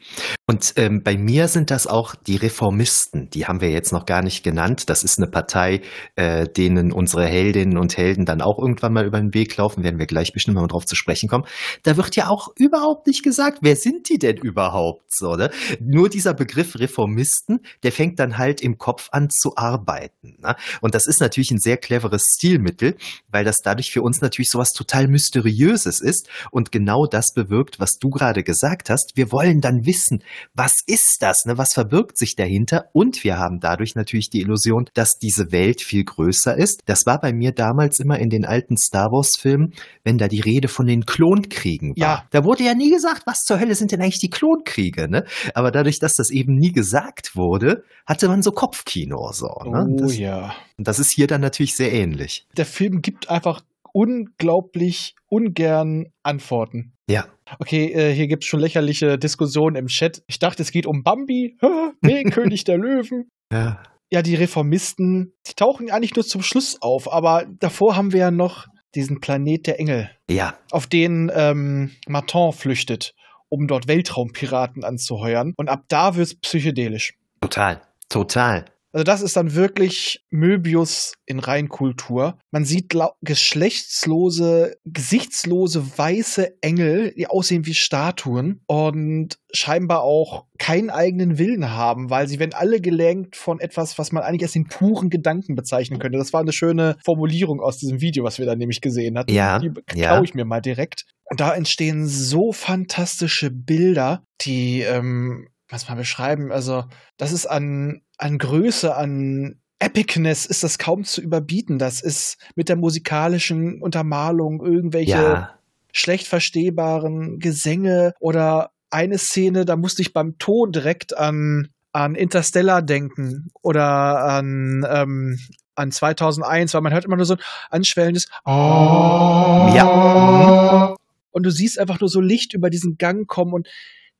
und ähm, bei mir sind das auch die Reformisten. Die haben wir jetzt noch gar nicht genannt. Das ist eine Partei, äh, denen unsere Heldinnen und Helden dann auch irgendwann mal über den Weg laufen. Werden wir gleich bestimmt mal drauf zu sprechen kommen. Da wird ja auch überhaupt nicht gesagt, wer sind die denn überhaupt? So, ne? Nur dieser Begriff Reformisten, der fängt dann halt im Kopf an zu arbeiten. Ne? Und das ist natürlich ein sehr cleveres Stilmittel, weil das dadurch für uns natürlich sowas total Mysteriöses ist und genau das bewirkt, was du gerade gesagt hast, wir wollen dann wissen, was ist das, ne? was verbirgt sich dahinter und wir haben dadurch natürlich die Illusion, dass diese Welt viel größer ist. Das war bei mir damals immer in den alten Star Wars Filmen, wenn da die Rede von den Klonkriegen war. Ja. Da wurde ja nie gesagt, was zur Hölle sind denn eigentlich die Klonkriege, ne? Aber dadurch, dass das eben nie gesagt wurde, hatte man so Kopfkino so, ne? Oh das, ja. Und das ist hier dann natürlich sehr ähnlich. Der Film gibt einfach unglaublich ungern Antworten. Ja. Okay, äh, hier gibt es schon lächerliche Diskussionen im Chat. Ich dachte, es geht um Bambi. nee, König der Löwen. Ja. Ja, die Reformisten, die tauchen eigentlich nur zum Schluss auf, aber davor haben wir ja noch diesen Planet der Engel. Ja. Auf den ähm, Martin flüchtet, um dort Weltraumpiraten anzuheuern. Und ab da wird es psychedelisch. Total. Total. Also das ist dann wirklich Möbius in Reinkultur. Man sieht geschlechtslose, gesichtslose weiße Engel, die aussehen wie Statuen und scheinbar auch keinen eigenen Willen haben, weil sie werden alle gelenkt von etwas, was man eigentlich als den puren Gedanken bezeichnen könnte. Das war eine schöne Formulierung aus diesem Video, was wir da nämlich gesehen hatten. Ja, die ja. ich mir mal direkt. Und da entstehen so fantastische Bilder, die ähm, was mal beschreiben. Also, das ist an, an Größe, an Epicness ist das kaum zu überbieten. Das ist mit der musikalischen Untermalung irgendwelche ja. schlecht verstehbaren Gesänge oder eine Szene, da musste ich beim Ton direkt an, an Interstellar denken oder an, ähm, an 2001, weil man hört immer nur so ein anschwellendes oh. Ja. Und du siehst einfach nur so Licht über diesen Gang kommen und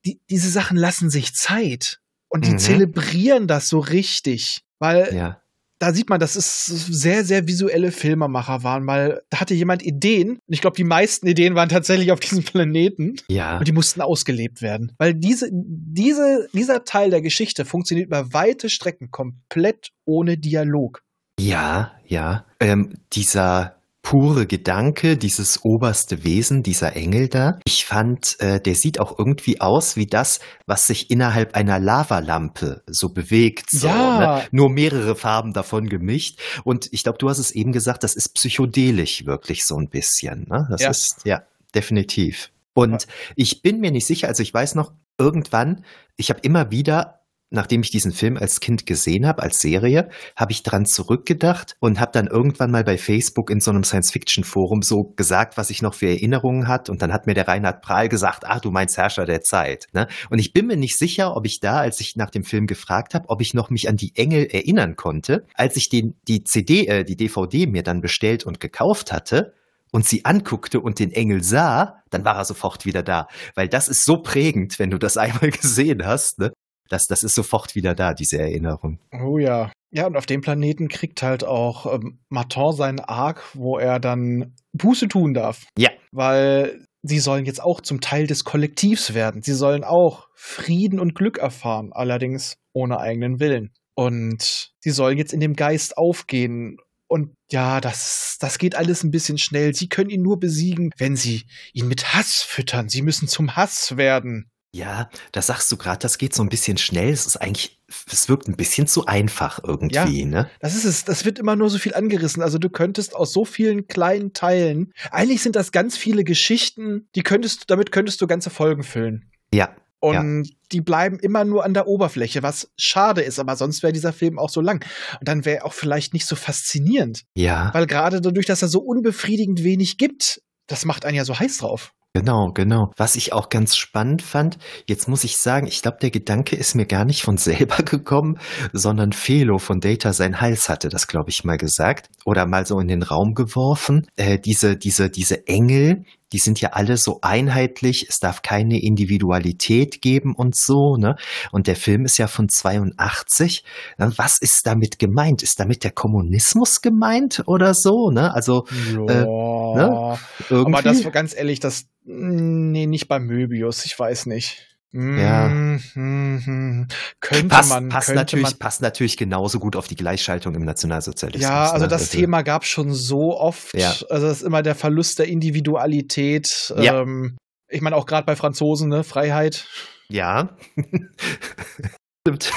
die, diese Sachen lassen sich Zeit und die mhm. zelebrieren das so richtig, weil ja. da sieht man, dass es sehr, sehr visuelle Filmemacher waren, weil da hatte jemand Ideen und ich glaube, die meisten Ideen waren tatsächlich auf diesem Planeten ja. und die mussten ausgelebt werden, weil diese, diese, dieser Teil der Geschichte funktioniert über weite Strecken komplett ohne Dialog. Ja, ja. Ähm, dieser pure Gedanke, dieses oberste Wesen, dieser Engel da. Ich fand, äh, der sieht auch irgendwie aus wie das, was sich innerhalb einer Lavalampe so bewegt. So, ja. ne? Nur mehrere Farben davon gemischt. Und ich glaube, du hast es eben gesagt, das ist psychedelisch wirklich so ein bisschen. Ne? Das ja. ist, ja, definitiv. Und ich bin mir nicht sicher, also ich weiß noch, irgendwann, ich habe immer wieder nachdem ich diesen Film als Kind gesehen habe, als Serie, habe ich dran zurückgedacht und habe dann irgendwann mal bei Facebook in so einem Science-Fiction-Forum so gesagt, was ich noch für Erinnerungen hat. Und dann hat mir der Reinhard Prahl gesagt, ah, du meinst Herrscher der Zeit. Ne? Und ich bin mir nicht sicher, ob ich da, als ich nach dem Film gefragt habe, ob ich noch mich an die Engel erinnern konnte. Als ich den, die CD, äh, die DVD mir dann bestellt und gekauft hatte, und sie anguckte und den Engel sah, dann war er sofort wieder da. Weil das ist so prägend, wenn du das einmal gesehen hast, ne? Das, das ist sofort wieder da, diese Erinnerung. Oh ja. Ja, und auf dem Planeten kriegt halt auch ähm, Martin seinen Arc, wo er dann Buße tun darf. Ja. Weil sie sollen jetzt auch zum Teil des Kollektivs werden. Sie sollen auch Frieden und Glück erfahren, allerdings ohne eigenen Willen. Und sie sollen jetzt in dem Geist aufgehen und ja, das, das geht alles ein bisschen schnell. Sie können ihn nur besiegen, wenn sie ihn mit Hass füttern. Sie müssen zum Hass werden. Ja, das sagst du gerade, das geht so ein bisschen schnell. Es ist eigentlich, es wirkt ein bisschen zu einfach irgendwie, ja, ne? Das ist es. Das wird immer nur so viel angerissen. Also du könntest aus so vielen kleinen Teilen, eigentlich sind das ganz viele Geschichten, die könntest, damit könntest du ganze Folgen füllen. Ja, und ja. die bleiben immer nur an der Oberfläche, was schade ist, aber sonst wäre dieser Film auch so lang. Und dann wäre er auch vielleicht nicht so faszinierend. Ja. Weil gerade dadurch, dass er so unbefriedigend wenig gibt, das macht einen ja so heiß drauf. Genau, genau. Was ich auch ganz spannend fand, jetzt muss ich sagen, ich glaube, der Gedanke ist mir gar nicht von selber gekommen, sondern Felo von Data sein Hals hatte das, glaube ich, mal gesagt oder mal so in den Raum geworfen. Äh, diese, diese, diese Engel, die sind ja alle so einheitlich, es darf keine Individualität geben und so, ne? Und der Film ist ja von 82. Was ist damit gemeint? Ist damit der Kommunismus gemeint oder so, ne? Also, ja, äh, ne? aber das war ganz ehrlich, das, nee, nicht bei Möbius, ich weiß nicht. Ja. Mhm. Könnte passt, man. Passt, könnte natürlich, man. passt natürlich genauso gut auf die Gleichschaltung im Nationalsozialismus. Ja, also ne? das Thema gab schon so oft. Ja. Also das ist immer der Verlust der Individualität. Ja. Ähm, ich meine auch gerade bei Franzosen, ne, Freiheit. Ja. Stimmt.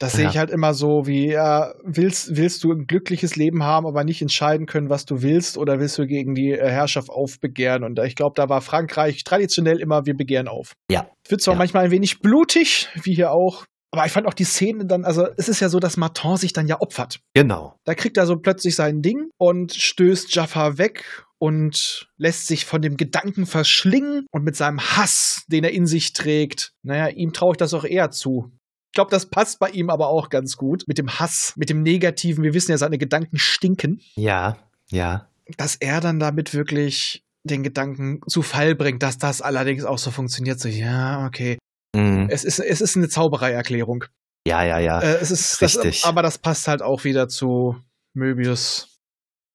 Das sehe Ja. ich halt immer so, wie ja, willst, willst du ein glückliches Leben haben, aber nicht entscheiden können, was du willst, oder willst du gegen die äh, Herrschaft aufbegehren? Und ich glaube, da war Frankreich traditionell immer, wir begehren auf. Ja. Wird zwar Ja. manchmal ein wenig blutig, wie hier auch, aber ich fand auch die Szene dann, also es ist ja so, dass Martin sich dann ja opfert. Genau. Da kriegt er so plötzlich sein Ding und stößt Jaffa weg und lässt sich von dem Gedanken verschlingen und mit seinem Hass, den er in sich trägt, naja, ihm traue ich das auch eher zu. Ich glaube, das passt bei ihm aber auch ganz gut. Mit dem Hass, mit dem Negativen. Wir wissen ja, seine Gedanken stinken. Ja, ja. Dass er dann damit wirklich den Gedanken zu Fall bringt, dass das allerdings auch so funktioniert. So, ja, okay. Mhm. Es ist, es ist eine Zaubereierklärung. Ja, ja, ja. Äh, es ist, das, Richtig. aber das passt halt auch wieder zu Möbius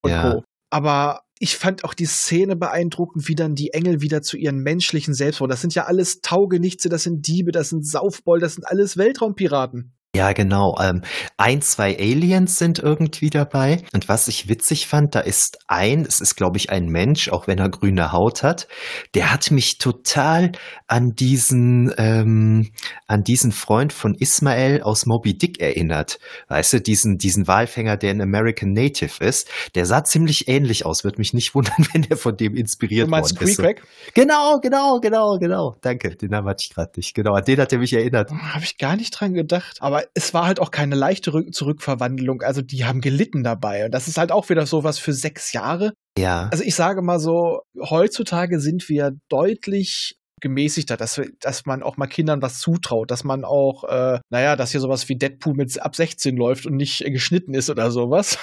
und Ja. Co. Aber ich fand auch die Szene beeindruckend, wie dann die Engel wieder zu ihren menschlichen Selbst wurden. Das sind ja alles Taugenichtse, das sind Diebe, das sind Saufboll, das sind alles Weltraumpiraten. Ja, genau. Ähm, ein, zwei Aliens sind irgendwie dabei. Und was ich witzig fand, da ist ein, es ist, glaube ich, ein Mensch, auch wenn er grüne Haut hat, der hat mich total an diesen, ähm, an diesen Freund von Ismael aus Moby Dick erinnert. Weißt du, diesen, diesen Walfänger, der ein American Native ist. Der sah ziemlich ähnlich aus. Würde mich nicht wundern, wenn der von dem inspiriert Du meinst worden ist. Creekweg? Genau, genau, genau, genau. Danke, den Namen hatte ich gerade nicht. Genau, an den hat er mich erinnert. Habe ich gar nicht dran gedacht. Aber es war halt auch keine leichte Rück Zurückverwandlung. Also die haben gelitten dabei. Und das ist halt auch wieder sowas für sechs Jahre. Ja. Also ich sage mal so, heutzutage sind wir deutlich gemäßigter, dass, dass man auch mal Kindern was zutraut, dass man auch, äh, naja, dass hier sowas wie Deadpool mit ab 16 läuft und nicht äh, geschnitten ist oder sowas.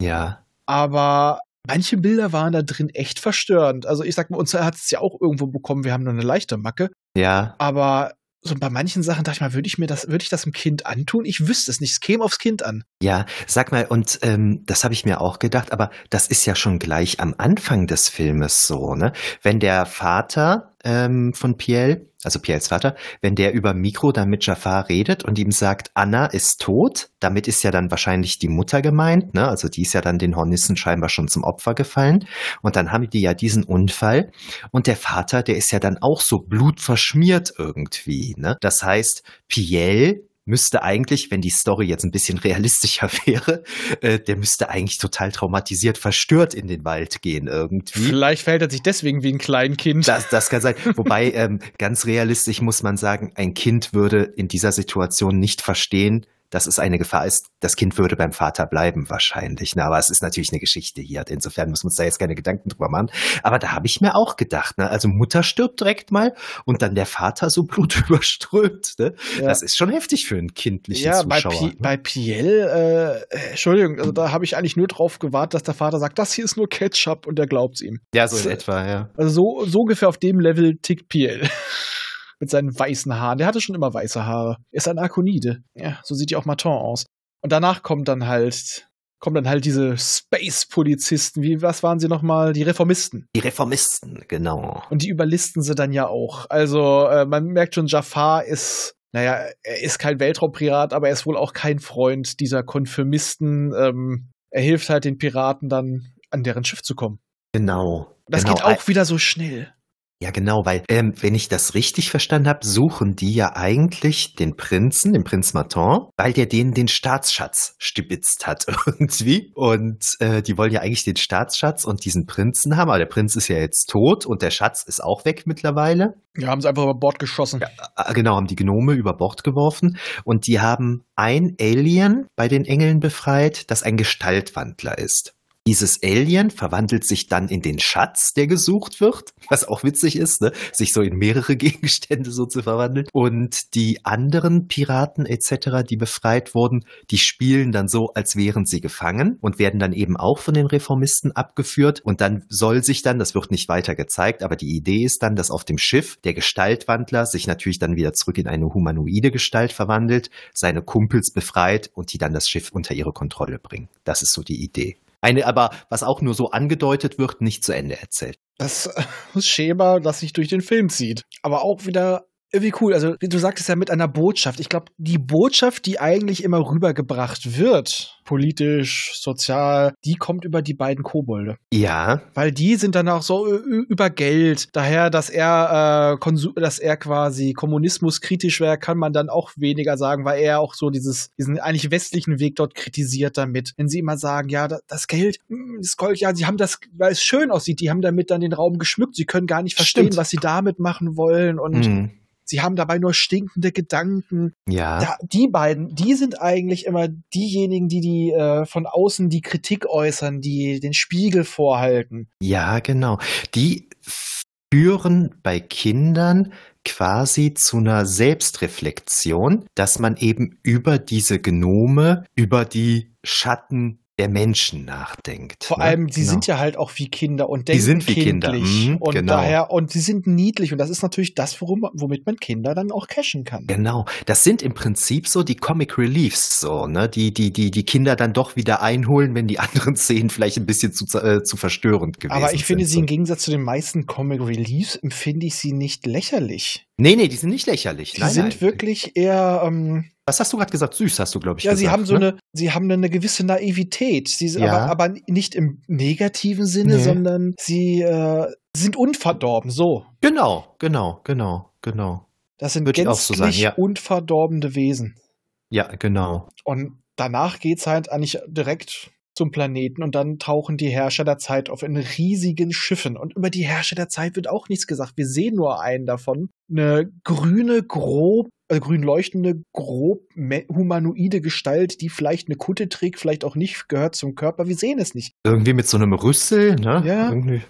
Ja. Aber manche Bilder waren da drin echt verstörend. Also ich sag mal, uns hat es ja auch irgendwo bekommen, wir haben nur eine leichte Macke. Ja. Aber so bei manchen Sachen dachte ich mal, würde ich mir das, würde ich das dem Kind antun? Ich wüsste es nicht. Es käme aufs Kind an. Ja, sag mal, und ähm, das habe ich mir auch gedacht, aber das ist ja schon gleich am Anfang des Filmes so, ne? Wenn der Vater ähm, von Piel, also Piels Vater, wenn der über Mikro dann mit Jafar redet und ihm sagt, Anna ist tot, damit ist ja dann wahrscheinlich die Mutter gemeint, ne? Also die ist ja dann den Hornissen scheinbar schon zum Opfer gefallen. Und dann haben die ja diesen Unfall. Und der Vater, der ist ja dann auch so blutverschmiert irgendwie, ne? Das heißt, Piel müsste eigentlich, wenn die Story jetzt ein bisschen realistischer wäre, äh, der müsste eigentlich total traumatisiert, verstört in den Wald gehen irgendwie. Vielleicht verhält er sich deswegen wie ein Kleinkind. Das, das kann sein. Wobei, ähm, ganz realistisch muss man sagen, ein Kind würde in dieser Situation nicht verstehen, dass es eine Gefahr ist, das Kind würde beim Vater bleiben wahrscheinlich. Na, aber es ist natürlich eine Geschichte hier. Insofern müssen wir uns da jetzt keine Gedanken drüber machen. Aber da habe ich mir auch gedacht, ne? also Mutter stirbt direkt mal und dann der Vater so blutüberströmt. Ne? Ja. Das ist schon heftig für einen kindlichen ja, Zuschauer. Bei, ne? bei Piel, äh, Entschuldigung, also da habe ich eigentlich nur drauf gewartet, dass der Vater sagt, das hier ist nur Ketchup und er glaubt es ihm. Ja, so in etwa, ja. Also so, so ungefähr auf dem Level tickt Piel mit seinen weißen Haaren. Der hatte schon immer weiße Haare. Er ist ein Arkonide. Ja, so sieht ja auch Maton aus. Und danach kommt dann halt kommen dann halt diese Space-Polizisten, wie, was waren sie nochmal? Die Reformisten. Die Reformisten, genau. Und die überlisten sie dann ja auch. Also, äh, man merkt schon, Jafar ist, naja, er ist kein Weltraumpirat, aber er ist wohl auch kein Freund dieser Konfirmisten. Ähm, er hilft halt den Piraten dann, an deren Schiff zu kommen. Genau. Das genau. geht auch wieder so schnell. Ja, genau, weil, ähm, wenn ich das richtig verstanden habe, suchen die ja eigentlich den Prinzen, den Prinz Martin, weil der denen den Staatsschatz stibitzt hat irgendwie. Und äh, die wollen ja eigentlich den Staatsschatz und diesen Prinzen haben, aber der Prinz ist ja jetzt tot und der Schatz ist auch weg mittlerweile. Ja, haben sie einfach über Bord geschossen. Ja, äh, genau, haben die Gnome über Bord geworfen und die haben ein Alien bei den Engeln befreit, das ein Gestaltwandler ist. Dieses Alien verwandelt sich dann in den Schatz, der gesucht wird, was auch witzig ist, ne? sich so in mehrere Gegenstände so zu verwandeln. Und die anderen Piraten etc., die befreit wurden, die spielen dann so, als wären sie gefangen und werden dann eben auch von den Reformisten abgeführt. Und dann soll sich dann, das wird nicht weiter gezeigt, aber die Idee ist dann, dass auf dem Schiff der Gestaltwandler sich natürlich dann wieder zurück in eine humanoide Gestalt verwandelt, seine Kumpels befreit und die dann das Schiff unter ihre Kontrolle bringen. Das ist so die Idee. Eine aber, was auch nur so angedeutet wird, nicht zu Ende erzählt. Das, das Schema, das sich durch den Film zieht. Aber auch wieder irgendwie cool. Also, du sagtest ja mit einer Botschaft. Ich glaube, die Botschaft, die eigentlich immer rübergebracht wird, politisch, sozial, die kommt über die beiden Kobolde. Ja. Weil die sind dann auch so über Geld. Daher, dass er, äh, dass er quasi Kommunismus kritisch wäre, kann man dann auch weniger sagen, weil er auch so dieses, diesen eigentlich westlichen Weg dort kritisiert damit. Wenn sie immer sagen, ja, das Geld, hm, das Gold, ja, sie haben das, weil es schön aussieht, die haben damit dann den Raum geschmückt. Sie können gar nicht verstehen, Stimmt. was sie damit machen wollen und mhm Sie haben dabei nur stinkende Gedanken. Ja. Da, die beiden, die sind eigentlich immer diejenigen, die die äh, von außen die Kritik äußern, die den Spiegel vorhalten. Ja, genau. Die führen bei Kindern quasi zu einer Selbstreflexion, dass man eben über diese Genome, über die Schatten der Menschen nachdenkt. Vor ne? allem, sie genau. sind ja halt auch wie Kinder und denken die sind wie kindlich. Kinder. Mhm, und genau. daher, und sie sind niedlich und das ist natürlich das, worum, womit man Kinder dann auch cashen kann. Genau. Das sind im Prinzip so die Comic Reliefs, so, ne, die, die, die, die Kinder dann doch wieder einholen, wenn die anderen Szenen vielleicht ein bisschen zu, äh, zu verstörend gewesen sind. Aber ich finde sind, sie im Gegensatz zu den meisten Comic Reliefs empfinde ich sie nicht lächerlich. Nee, nee, die sind nicht lächerlich. Die nein, sind nein. wirklich eher, ähm, was hast du gerade gesagt? Süß hast du, glaube ich, ja, gesagt. Sie haben so ne? eine, sie haben eine gewisse Naivität. Sie sind ja. aber, aber nicht im negativen Sinne, nee. sondern sie äh, sind unverdorben, so. Genau, genau, genau, genau. Das sind Würde gänzlich so ja. unverdorbene Wesen. Ja, genau. Und danach geht's halt eigentlich direkt zum Planeten und dann tauchen die Herrscher der Zeit auf in riesigen Schiffen. Und über die Herrscher der Zeit wird auch nichts gesagt. Wir sehen nur einen davon. Eine grüne, grob, also grün leuchtende, grob humanoide Gestalt, die vielleicht eine Kutte trägt, vielleicht auch nicht, gehört zum Körper. Wir sehen es nicht. Irgendwie mit so einem Rüssel, ne? Ja. Irgendwie.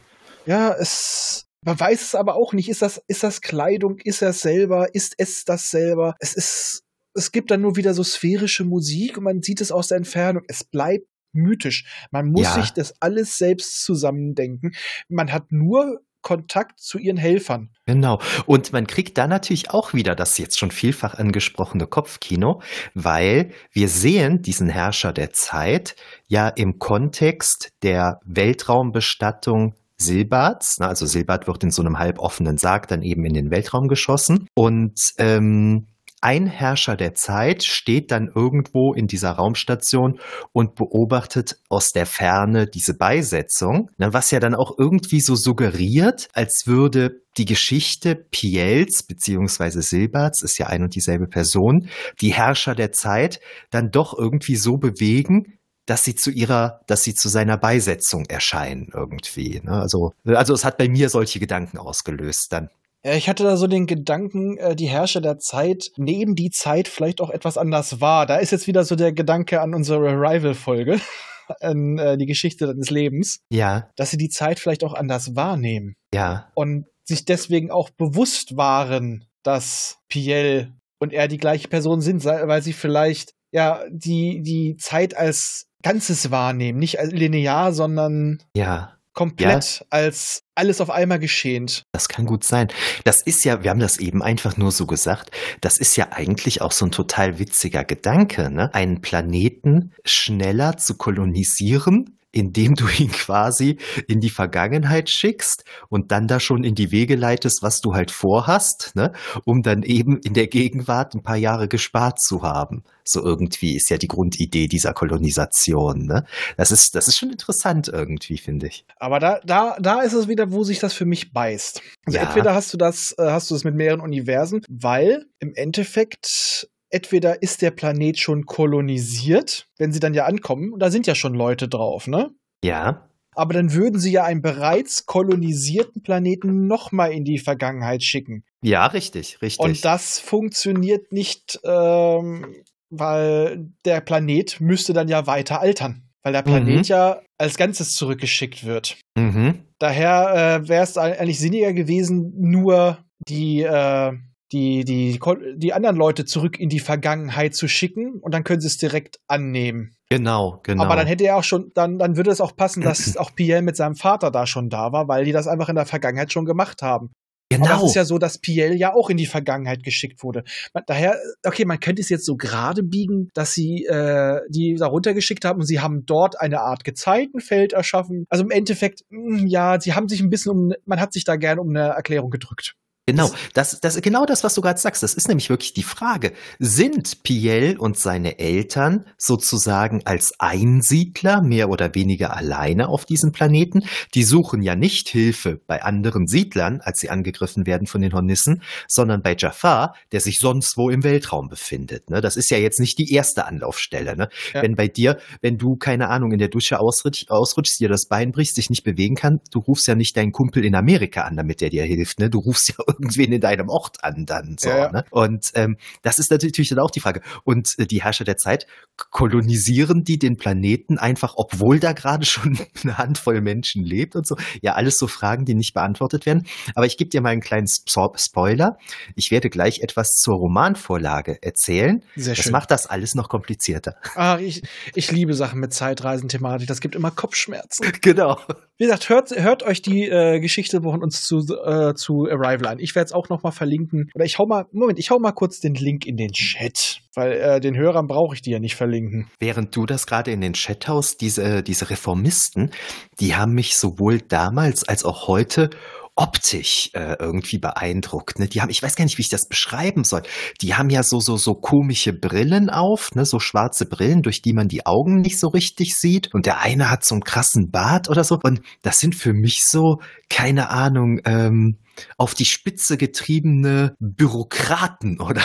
Ja, es. Man weiß es aber auch nicht. Ist das, ist das Kleidung? Ist er selber? Ist es das selber? Es ist es gibt dann nur wieder so sphärische Musik und man sieht es aus der Entfernung. Es bleibt mythisch. Man muss ja. sich das alles selbst zusammendenken. Man hat nur Kontakt zu ihren Helfern. Genau. Und man kriegt da natürlich auch wieder das jetzt schon vielfach angesprochene Kopfkino, weil wir sehen diesen Herrscher der Zeit ja im Kontext der Weltraumbestattung Silbards. Also Silbard wird in so einem halboffenen Sarg dann eben in den Weltraum geschossen. Und ähm, ein Herrscher der Zeit steht dann irgendwo in dieser Raumstation und beobachtet aus der Ferne diese Beisetzung, ne, was ja dann auch irgendwie so suggeriert, als würde die Geschichte Piels beziehungsweise Silberts ist ja ein und dieselbe Person, die Herrscher der Zeit dann doch irgendwie so bewegen, dass sie zu ihrer, dass sie zu seiner Beisetzung erscheinen irgendwie. Ne? Also, also es hat bei mir solche Gedanken ausgelöst dann. Ja, ich hatte da so den Gedanken, äh, die Herrscher der Zeit nehmen die Zeit vielleicht auch etwas anders wahr. Da ist jetzt wieder so der Gedanke an unsere Arrival-Folge, an äh, die Geschichte deines Lebens. Ja. Dass sie die Zeit vielleicht auch anders wahrnehmen. Ja. Und sich deswegen auch bewusst waren, dass Piel und er die gleiche Person sind, weil sie vielleicht ja die, die Zeit als Ganzes wahrnehmen, nicht als linear, sondern ja komplett ja. als alles auf einmal geschehend. Das kann gut sein. Das ist ja, wir haben das eben einfach nur so gesagt, das ist ja eigentlich auch so ein total witziger Gedanke, ne? Einen Planeten schneller zu kolonisieren, indem du ihn quasi in die Vergangenheit schickst und dann da schon in die Wege leitest, was du halt vorhast, ne? um dann eben in der Gegenwart ein paar Jahre gespart zu haben. So irgendwie ist ja die Grundidee dieser Kolonisation. Ne? Das ist, das ist schon interessant irgendwie, finde ich. Aber da, da, da ist es wieder, wo sich das für mich beißt. Also ja. entweder hast du das, äh, hast du das mit mehreren Universen, weil im Endeffekt entweder ist der Planet schon kolonisiert, wenn sie dann ja ankommen, und da sind ja schon Leute drauf, ne? Ja. Aber dann würden sie ja einen bereits kolonisierten Planeten nochmal in die Vergangenheit schicken. Ja, richtig, richtig. Und das funktioniert nicht, ähm, weil der Planet müsste dann ja weiter altern. Weil der Planet mhm. ja als Ganzes zurückgeschickt wird. Mhm. Daher äh, wäre es eigentlich sinniger gewesen, nur die äh, die, die, die anderen Leute zurück in die Vergangenheit zu schicken und dann können sie es direkt annehmen. Genau, genau. Aber dann hätte er auch schon, dann, dann würde es auch passen, dass auch Piel mit seinem Vater da schon da war, weil die das einfach in der Vergangenheit schon gemacht haben. Genau. Aber es ist ja so, dass Piel ja auch in die Vergangenheit geschickt wurde. Daher, okay, man könnte es jetzt so gerade biegen, dass sie äh, die da runtergeschickt haben und sie haben dort eine Art Gezeitenfeld erschaffen. Also im Endeffekt, mh, hm, ja, sie haben sich ein bisschen um, man hat sich da gerne um eine Erklärung gedrückt. Genau, das, das, genau das, was du gerade sagst, das ist nämlich wirklich die Frage. Sind Piel und seine Eltern sozusagen als Einsiedler mehr oder weniger alleine auf diesem Planeten? Die suchen ja nicht Hilfe bei anderen Siedlern, als sie angegriffen werden von den Hornissen, sondern bei Jafar, der sich sonst wo im Weltraum befindet. Ne? Das ist ja jetzt nicht die erste Anlaufstelle. Ne? Ja. Wenn bei dir, wenn du, keine Ahnung, in der Dusche ausrutschst, ausrutschst, dir das Bein brichst, dich nicht bewegen kann, du rufst ja nicht deinen Kumpel in Amerika an, damit der dir hilft. Ne? Du rufst ja irgendwen in deinem Ort an dann. So, ja. ne? Und ähm, das ist natürlich dann auch die Frage. Und äh, die Herrscher der Zeit, kolonisieren die den Planeten einfach, obwohl da gerade schon eine Handvoll Menschen lebt und so? Ja, alles so Fragen, die nicht beantwortet werden. Aber ich gebe dir mal einen kleinen Spo Spoiler. Ich werde gleich etwas zur Romanvorlage erzählen. Sehr das schön. macht das alles noch komplizierter. Ah, ich, ich liebe Sachen mit Zeitreisen-Thematik. Das gibt immer Kopfschmerzen. Genau. Wie gesagt, hört, hört euch die äh, Geschichte von uns zu, äh, zu Arrival an. Ich werde es auch noch mal verlinken. Oder ich hau mal, Moment, ich hau mal kurz den Link in den Chat, weil äh, den Hörern brauche ich die ja nicht verlinken. Während du das gerade in den Chat haust, diese, diese Reformisten, die haben mich sowohl damals als auch heute optisch äh, irgendwie beeindruckt. Ne? Die haben, ich weiß gar nicht, wie ich das beschreiben soll. Die haben ja so so so komische Brillen auf, ne, so schwarze Brillen, durch die man die Augen nicht so richtig sieht. Und der eine hat so einen krassen Bart oder so. Und das sind für mich so keine Ahnung. Ähm, auf die Spitze getriebene Bürokraten oder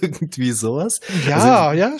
irgendwie sowas. Ja, also, ja,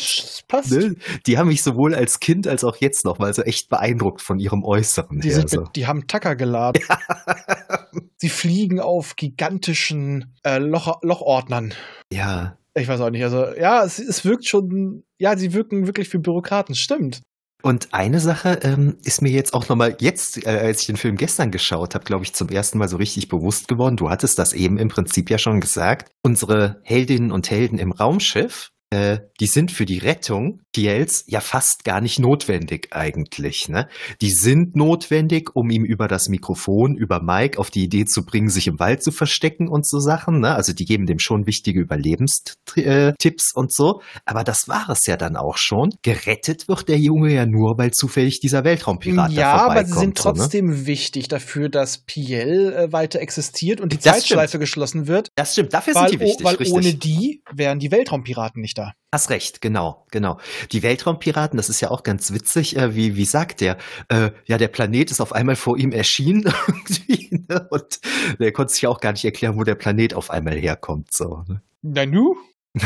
passt. Ne, die haben mich sowohl als Kind als auch jetzt noch mal so echt beeindruckt von ihrem Äußeren. Die, her, so. die haben Tacker geladen. Ja. Sie fliegen auf gigantischen äh, Loch Lochordnern. Ja. Ich weiß auch nicht. Also, ja, es, es wirkt schon, ja, sie wirken wirklich für Bürokraten, stimmt. Und eine Sache ähm, ist mir jetzt auch nochmal jetzt, äh, als ich den Film gestern geschaut habe, glaube ich, zum ersten Mal so richtig bewusst geworden. Du hattest das eben im Prinzip ja schon gesagt. Unsere Heldinnen und Helden im Raumschiff, äh, die sind für die Rettung Tiels ja fast gar nicht notwendig eigentlich. Ne? Die sind notwendig, um ihm über das Mikrofon, über Mike auf die Idee zu bringen, sich im Wald zu verstecken und so Sachen. Ne? Also die geben dem schon wichtige Überlebenstipps und so. Aber das war es ja dann auch schon. Gerettet wird der Junge ja nur, weil zufällig dieser Weltraumpirat ja, da vorbeikommt. Ja, aber sie sind trotzdem so, ne? wichtig dafür, dass Piel äh, weiter existiert und die das Zeitschleife stimmt. geschlossen wird. Das stimmt, dafür weil, sind die wichtig. Weil richtig. ohne die wären die Weltraumpiraten nicht da. Hast recht, genau, genau. Die Weltraumpiraten, das ist ja auch ganz witzig, äh, wie, wie sagt der? Äh, ja, der Planet ist auf einmal vor ihm erschienen ne? und der konnte sich ja auch gar nicht erklären, wo der Planet auf einmal herkommt. So, ne? Na nu?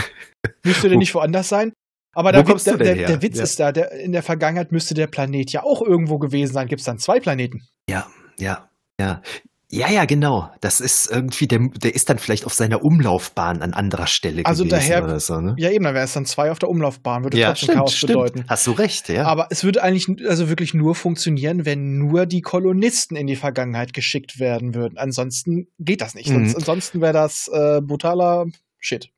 Müsste der nicht woanders sein? Aber der, Witz, der, der, der Witz ja. ist da, der, in der Vergangenheit müsste der Planet ja auch irgendwo gewesen sein. Gibt es dann zwei Planeten? Ja, ja, ja. Ja, ja, genau. Das ist irgendwie, der, der ist dann vielleicht auf seiner Umlaufbahn an anderer Stelle also gewesen daher, oder so, ne? Ja, eben, dann wäre es dann zwei auf der Umlaufbahn, würde ja, trotzdem stimmt, Chaos stimmt. bedeuten. Hast du recht, ja. Aber es würde eigentlich also wirklich nur funktionieren, wenn nur die Kolonisten in die Vergangenheit geschickt werden würden. Ansonsten geht das nicht. Mhm. Sonst, ansonsten wäre das äh, brutaler Shit.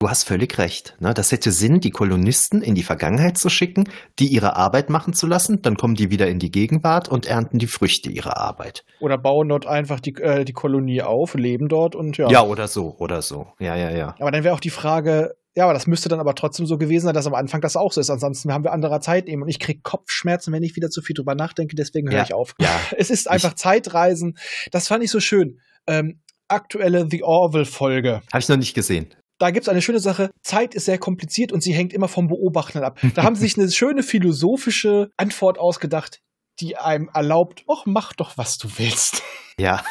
Du hast völlig recht. Ne? Das hätte Sinn, die Kolonisten in die Vergangenheit zu schicken, die ihre Arbeit machen zu lassen. Dann kommen die wieder in die Gegenwart und ernten die Früchte ihrer Arbeit. Oder bauen dort einfach die, äh, die Kolonie auf, leben dort und ja. Ja, oder so, oder so. Ja, ja, ja. Aber dann wäre auch die Frage, ja, aber das müsste dann aber trotzdem so gewesen sein, dass am Anfang das auch so ist. Ansonsten haben wir anderer Zeit eben. Und ich kriege Kopfschmerzen, wenn ich wieder zu viel drüber nachdenke. Deswegen höre Ja, ich auf. ja. Es ist einfach Zeitreisen. Das fand ich so schön. Ähm, aktuelle The Orville-Folge. Habe ich noch nicht gesehen. Da gibt's eine schöne Sache. Zeit ist sehr kompliziert und sie hängt immer vom Beobachten ab. Da haben sie sich eine schöne philosophische Antwort ausgedacht, die einem erlaubt, ach, mach doch, was du willst. Ja.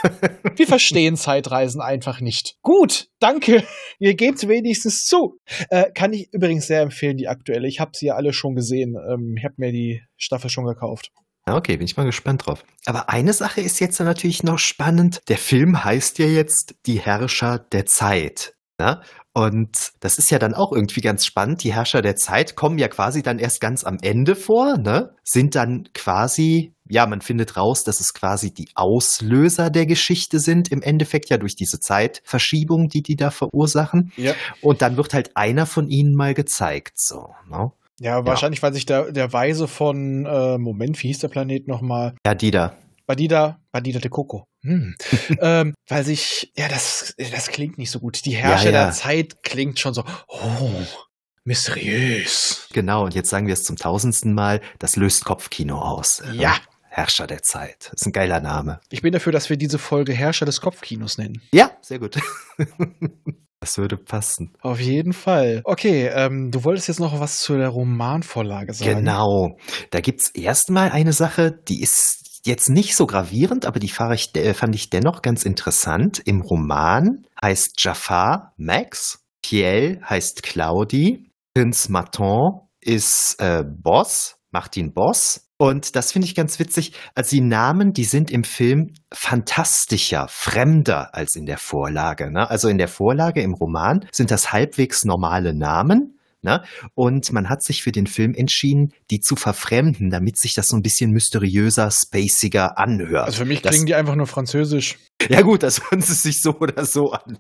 Wir verstehen Zeitreisen einfach nicht. Gut, danke. Ihr gebt's wenigstens zu. Äh, kann ich übrigens sehr empfehlen, die aktuelle. Ich habe sie ja alle schon gesehen. Ähm, ich habe mir die Staffel schon gekauft. Okay, bin ich mal gespannt drauf. Aber eine Sache ist jetzt natürlich noch spannend. Der Film heißt ja jetzt Die Herrscher der Zeit. Ne? Und das ist ja dann auch irgendwie ganz spannend. Die Herrscher der Zeit kommen ja quasi dann erst ganz am Ende vor, ne? Sind dann quasi, ja, man findet raus, dass es quasi die Auslöser der Geschichte sind, im Endeffekt ja durch diese Zeitverschiebung, die die da verursachen. Ja. Und dann wird halt einer von ihnen mal gezeigt, so, ne? Ja, wahrscheinlich, weil sich der, der Weise von, äh, Moment, wie hieß der Planet nochmal? Ja, die da. Badida, Badida de Coco. Hm. ähm, weil sich, ja, das, das klingt nicht so gut. Die Herrscher Ja, ja. der Zeit klingt schon so, oh, mysteriös. Genau, und jetzt sagen wir es zum tausendsten Mal, das löst Kopfkino aus. Äh, Ja. Herrscher der Zeit. Das ist ein geiler Name. Ich bin dafür, dass wir diese Folge Herrscher des Kopfkinos nennen. Ja, sehr gut. das würde passen. Auf jeden Fall. Okay, ähm, du wolltest jetzt noch was zu der Romanvorlage sagen. Genau. Da gibt's erstmal eine Sache, die ist jetzt nicht so gravierend, aber die fand ich, äh, fand ich dennoch ganz interessant. Im Roman heißt Jafar Max, Piel heißt Claudi, Prinz Maton ist äh, Boss, Martin Boss. Und das finde ich ganz witzig. Also die Namen, die sind im Film fantastischer, fremder als in der Vorlage. Ne? Also in der Vorlage, im Roman, sind das halbwegs normale Namen. Ne? Und man hat sich für den Film entschieden, die zu verfremden, damit sich das so ein bisschen mysteriöser, spaciger anhört. Also für mich das, klingen die einfach nur französisch. Ja gut, das hören sie sich so oder so an.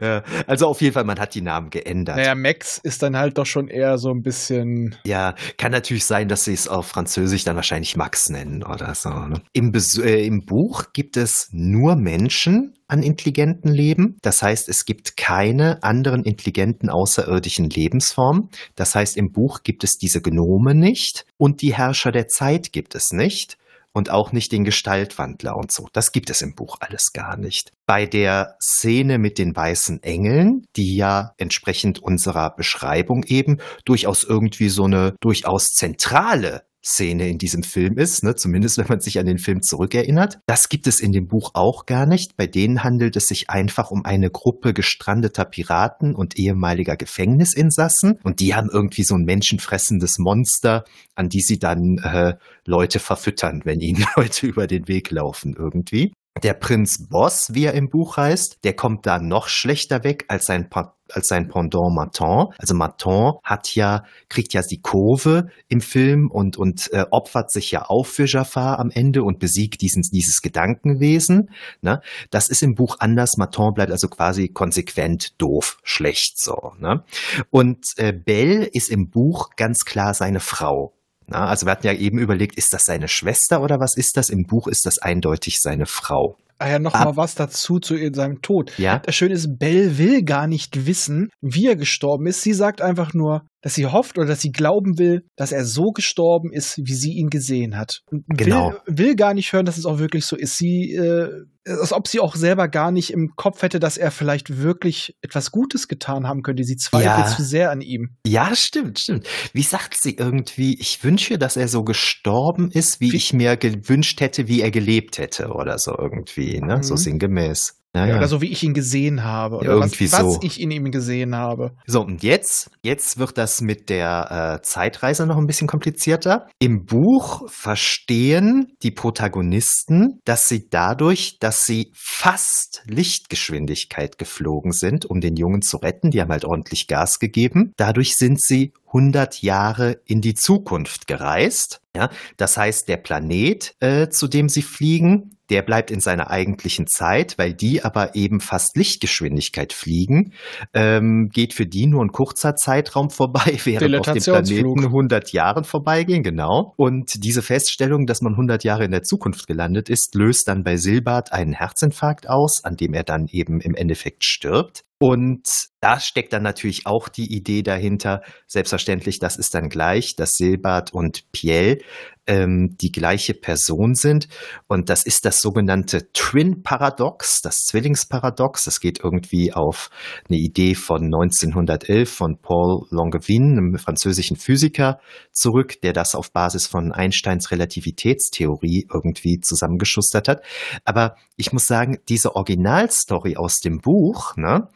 Ja, also auf jeden Fall, man hat die Namen geändert. Naja, Max ist dann halt doch schon eher so ein bisschen. Ja, kann natürlich sein, dass sie es auf Französisch dann wahrscheinlich Max nennen oder so. Ne? Im, äh, Im Buch gibt es nur Menschen an intelligenten Leben. Das heißt, es gibt keine anderen intelligenten außerirdischen Lebensformen. Das heißt, im Buch gibt es diese Gnome nicht und die Herrscher der Zeit gibt es nicht und auch nicht den Gestaltwandler und so. Das gibt es im Buch alles gar nicht. Bei der Szene mit den weißen Engeln, die ja entsprechend unserer Beschreibung eben durchaus irgendwie so eine durchaus zentrale Szene in diesem Film ist, ne? zumindest wenn man sich an den Film zurückerinnert. Das gibt es in dem Buch auch gar nicht. Bei denen handelt es sich einfach um eine Gruppe gestrandeter Piraten und ehemaliger Gefängnisinsassen und die haben irgendwie so ein menschenfressendes Monster, an die sie dann äh, Leute verfüttern, wenn ihnen Leute über den Weg laufen irgendwie. Der Prinz Boss, wie er im Buch heißt, der kommt da noch schlechter weg als sein als sein Pendant Maton. Also Maton hat ja, kriegt ja die Kurve im Film und, und äh, opfert sich ja auch für Jafar am Ende und besiegt diesen, dieses Gedankenwesen. Ne? Das ist im Buch anders. Maton bleibt also quasi konsequent doof, schlecht so. Ne? Und äh, Belle ist im Buch ganz klar seine Frau. Na, also wir hatten ja eben überlegt, ist das seine Schwester oder was ist das? Im Buch ist das eindeutig seine Frau. Ah ja, noch Ab mal was dazu zu seinem Tod. Ja. Das Schöne ist, Belle will gar nicht wissen, wie er gestorben ist. Sie sagt einfach nur, dass sie hofft oder dass sie glauben will, dass er so gestorben ist, wie sie ihn gesehen hat. Und genau. Will, will gar nicht hören, dass es auch wirklich so ist. Sie, äh, als ob sie auch selber gar nicht im Kopf hätte, dass er vielleicht wirklich etwas Gutes getan haben könnte. Sie zweifelt ja. zu sehr an ihm. Ja, stimmt, stimmt. Wie sagt sie irgendwie, ich wünsche, dass er so gestorben ist, wie, wie ich mir gewünscht hätte, wie er gelebt hätte oder so irgendwie, ne? Mhm. So sinngemäß. Ja, ja. Oder so wie ich ihn gesehen habe. Oder Irgendwie was, was so. ich in ihm gesehen habe. So, und jetzt, jetzt wird das mit der äh, Zeitreise noch ein bisschen komplizierter. Im Buch verstehen die Protagonisten, dass sie dadurch, dass sie fast Lichtgeschwindigkeit geflogen sind, um den Jungen zu retten, die haben halt ordentlich Gas gegeben, dadurch sind sie 100 Jahre in die Zukunft gereist. Ja, das heißt, der Planet, äh, zu dem sie fliegen, der bleibt in seiner eigentlichen Zeit, weil die aber eben fast Lichtgeschwindigkeit fliegen, ähm, geht für die nur ein kurzer Zeitraum vorbei, während auf dem Planeten 100 Jahren vorbeigehen, genau. Und diese Feststellung, dass man 100 Jahre in der Zukunft gelandet ist, löst dann bei Silbert einen Herzinfarkt aus, an dem er dann eben im Endeffekt stirbt. Und da steckt dann natürlich auch die Idee dahinter, selbstverständlich, das ist dann gleich, dass Silbert und Piel ähm, die gleiche Person sind. Und das ist das sogenannte Twin-Paradox, das Zwillingsparadox. Das geht irgendwie auf eine Idee von 1911 von Paul Langevin, einem französischen Physiker, zurück, der das auf Basis von Einsteins Relativitätstheorie irgendwie zusammengeschustert hat. Aber ich muss sagen, diese Originalstory aus dem Buch, ne,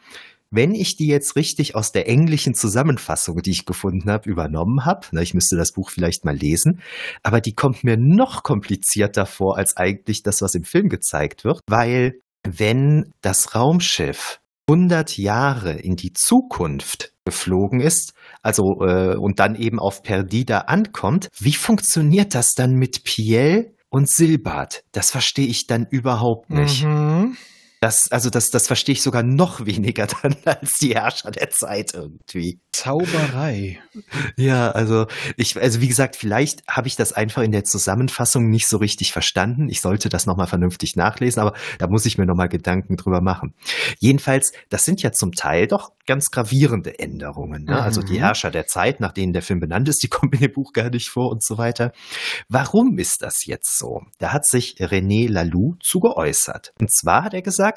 wenn ich die jetzt richtig aus der englischen Zusammenfassung, die ich gefunden habe, übernommen habe, na, ich müsste das Buch vielleicht mal lesen, aber die kommt mir noch komplizierter vor als eigentlich das, was im Film gezeigt wird, weil wenn das Raumschiff 100 Jahre in die Zukunft geflogen ist, also äh, und dann eben auf Perdida ankommt, wie funktioniert das dann mit Piel und Silbert? Das verstehe ich dann überhaupt nicht. Mhm. Das, also das, das verstehe ich sogar noch weniger dann als die Herrscher der Zeit irgendwie. Zauberei. Ja, also ich, also wie gesagt, vielleicht habe ich das einfach in der Zusammenfassung nicht so richtig verstanden. Ich sollte das nochmal vernünftig nachlesen, aber da muss ich mir nochmal Gedanken drüber machen. Jedenfalls, das sind ja zum Teil doch ganz gravierende Änderungen. Ne? Mhm. Also die mhm. Herrscher der Zeit, nach denen der Film benannt ist, die kommen in dem Buch gar nicht vor und so weiter. Warum ist das jetzt so? Da hat sich René Laloux zu geäußert. Und zwar hat er gesagt,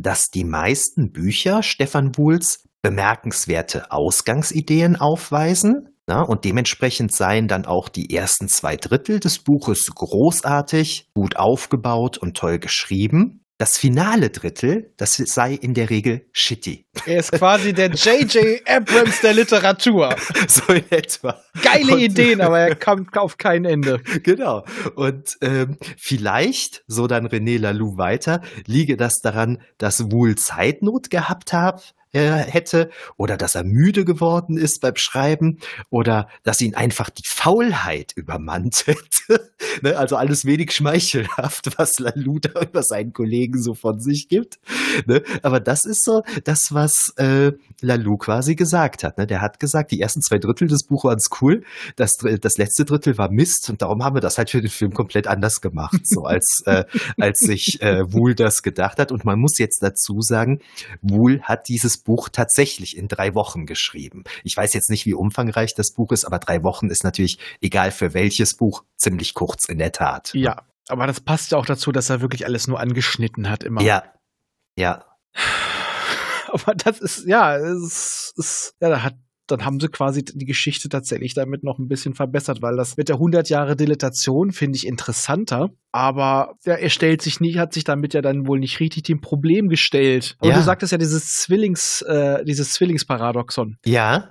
dass die meisten Bücher Stefan Wuhls bemerkenswerte Ausgangsideen aufweisen. Na, und dementsprechend seien dann auch die ersten zwei Drittel des Buches großartig, gut aufgebaut und toll geschrieben. Das finale Drittel, das sei in der Regel shitty. Er ist quasi der J.J. Abrams der Literatur. So in etwa. Geile und, Ideen, aber er kommt auf kein Ende. Genau. Und ähm, vielleicht, so dann René Laloux weiter, liege das daran, dass Wohl Zeitnot gehabt hat, äh, hätte oder dass er müde geworden ist beim Schreiben oder dass ihn einfach die Faulheit übermannt hätte. ne? Also alles wenig schmeichelhaft, was Lalou da über seinen Kollegen so von sich gibt. Ne? Aber das ist so das, was äh, Lalou quasi gesagt hat. Ne? Der hat gesagt, die ersten zwei Drittel des Buches waren cool, das, das letzte Drittel war Mist und darum haben wir das halt für den Film komplett anders gemacht, so als, äh, als sich äh, Wool das gedacht hat. Und man muss jetzt dazu sagen, Wool hat dieses Buch tatsächlich in drei Wochen geschrieben. Ich weiß jetzt nicht, wie umfangreich das Buch ist, aber drei Wochen ist natürlich, egal für welches Buch, ziemlich kurz in der Tat. Ja, aber das passt ja auch dazu, dass er wirklich alles nur angeschnitten hat immer. Ja, ja. Aber das ist, ja, es ist, ja, da hat dann haben sie quasi die Geschichte tatsächlich damit noch ein bisschen verbessert, weil das mit der 100 Jahre Dilatation finde ich interessanter, aber ja, er stellt sich nicht, hat sich damit ja dann wohl nicht richtig dem Problem gestellt. Aber ja. du sagtest ja dieses Zwillings, äh, dieses Zwillingsparadoxon. Ja.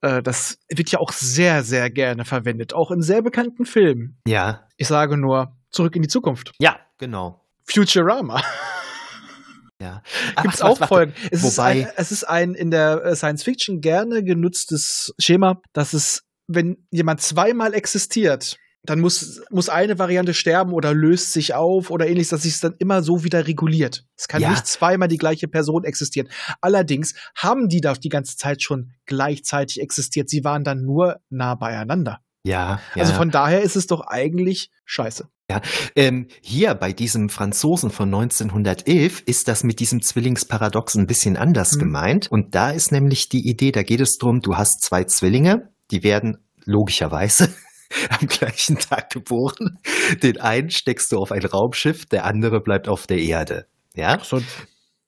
Äh, das wird ja auch sehr, sehr gerne verwendet, auch in sehr bekannten Filmen. Ja. Ich sage nur, zurück in die Zukunft. Ja, genau. Futurama. Ja. Gibt es auch warte, Folgen. Es, Wobei, ist ein, es ist ein in der äh, Science Fiction gerne genutztes Schema, dass es, wenn jemand zweimal existiert, dann muss, muss eine Variante sterben oder löst sich auf oder ähnliches, dass sich es dann immer so wieder reguliert. Es kann ja. nicht zweimal die gleiche Person existieren. Allerdings haben die da die ganze Zeit schon gleichzeitig existiert. Sie waren dann nur nah beieinander. Ja, ja. Also von daher ist es doch eigentlich scheiße. Ja, ähm, hier bei diesem Franzosen von 1911 ist das mit diesem Zwillingsparadox ein bisschen anders hm. gemeint. Und da ist nämlich die Idee, da geht es darum, du hast zwei Zwillinge, die werden logischerweise am gleichen Tag geboren. Den einen steckst du auf ein Raumschiff, der andere bleibt auf der Erde. Ja. So.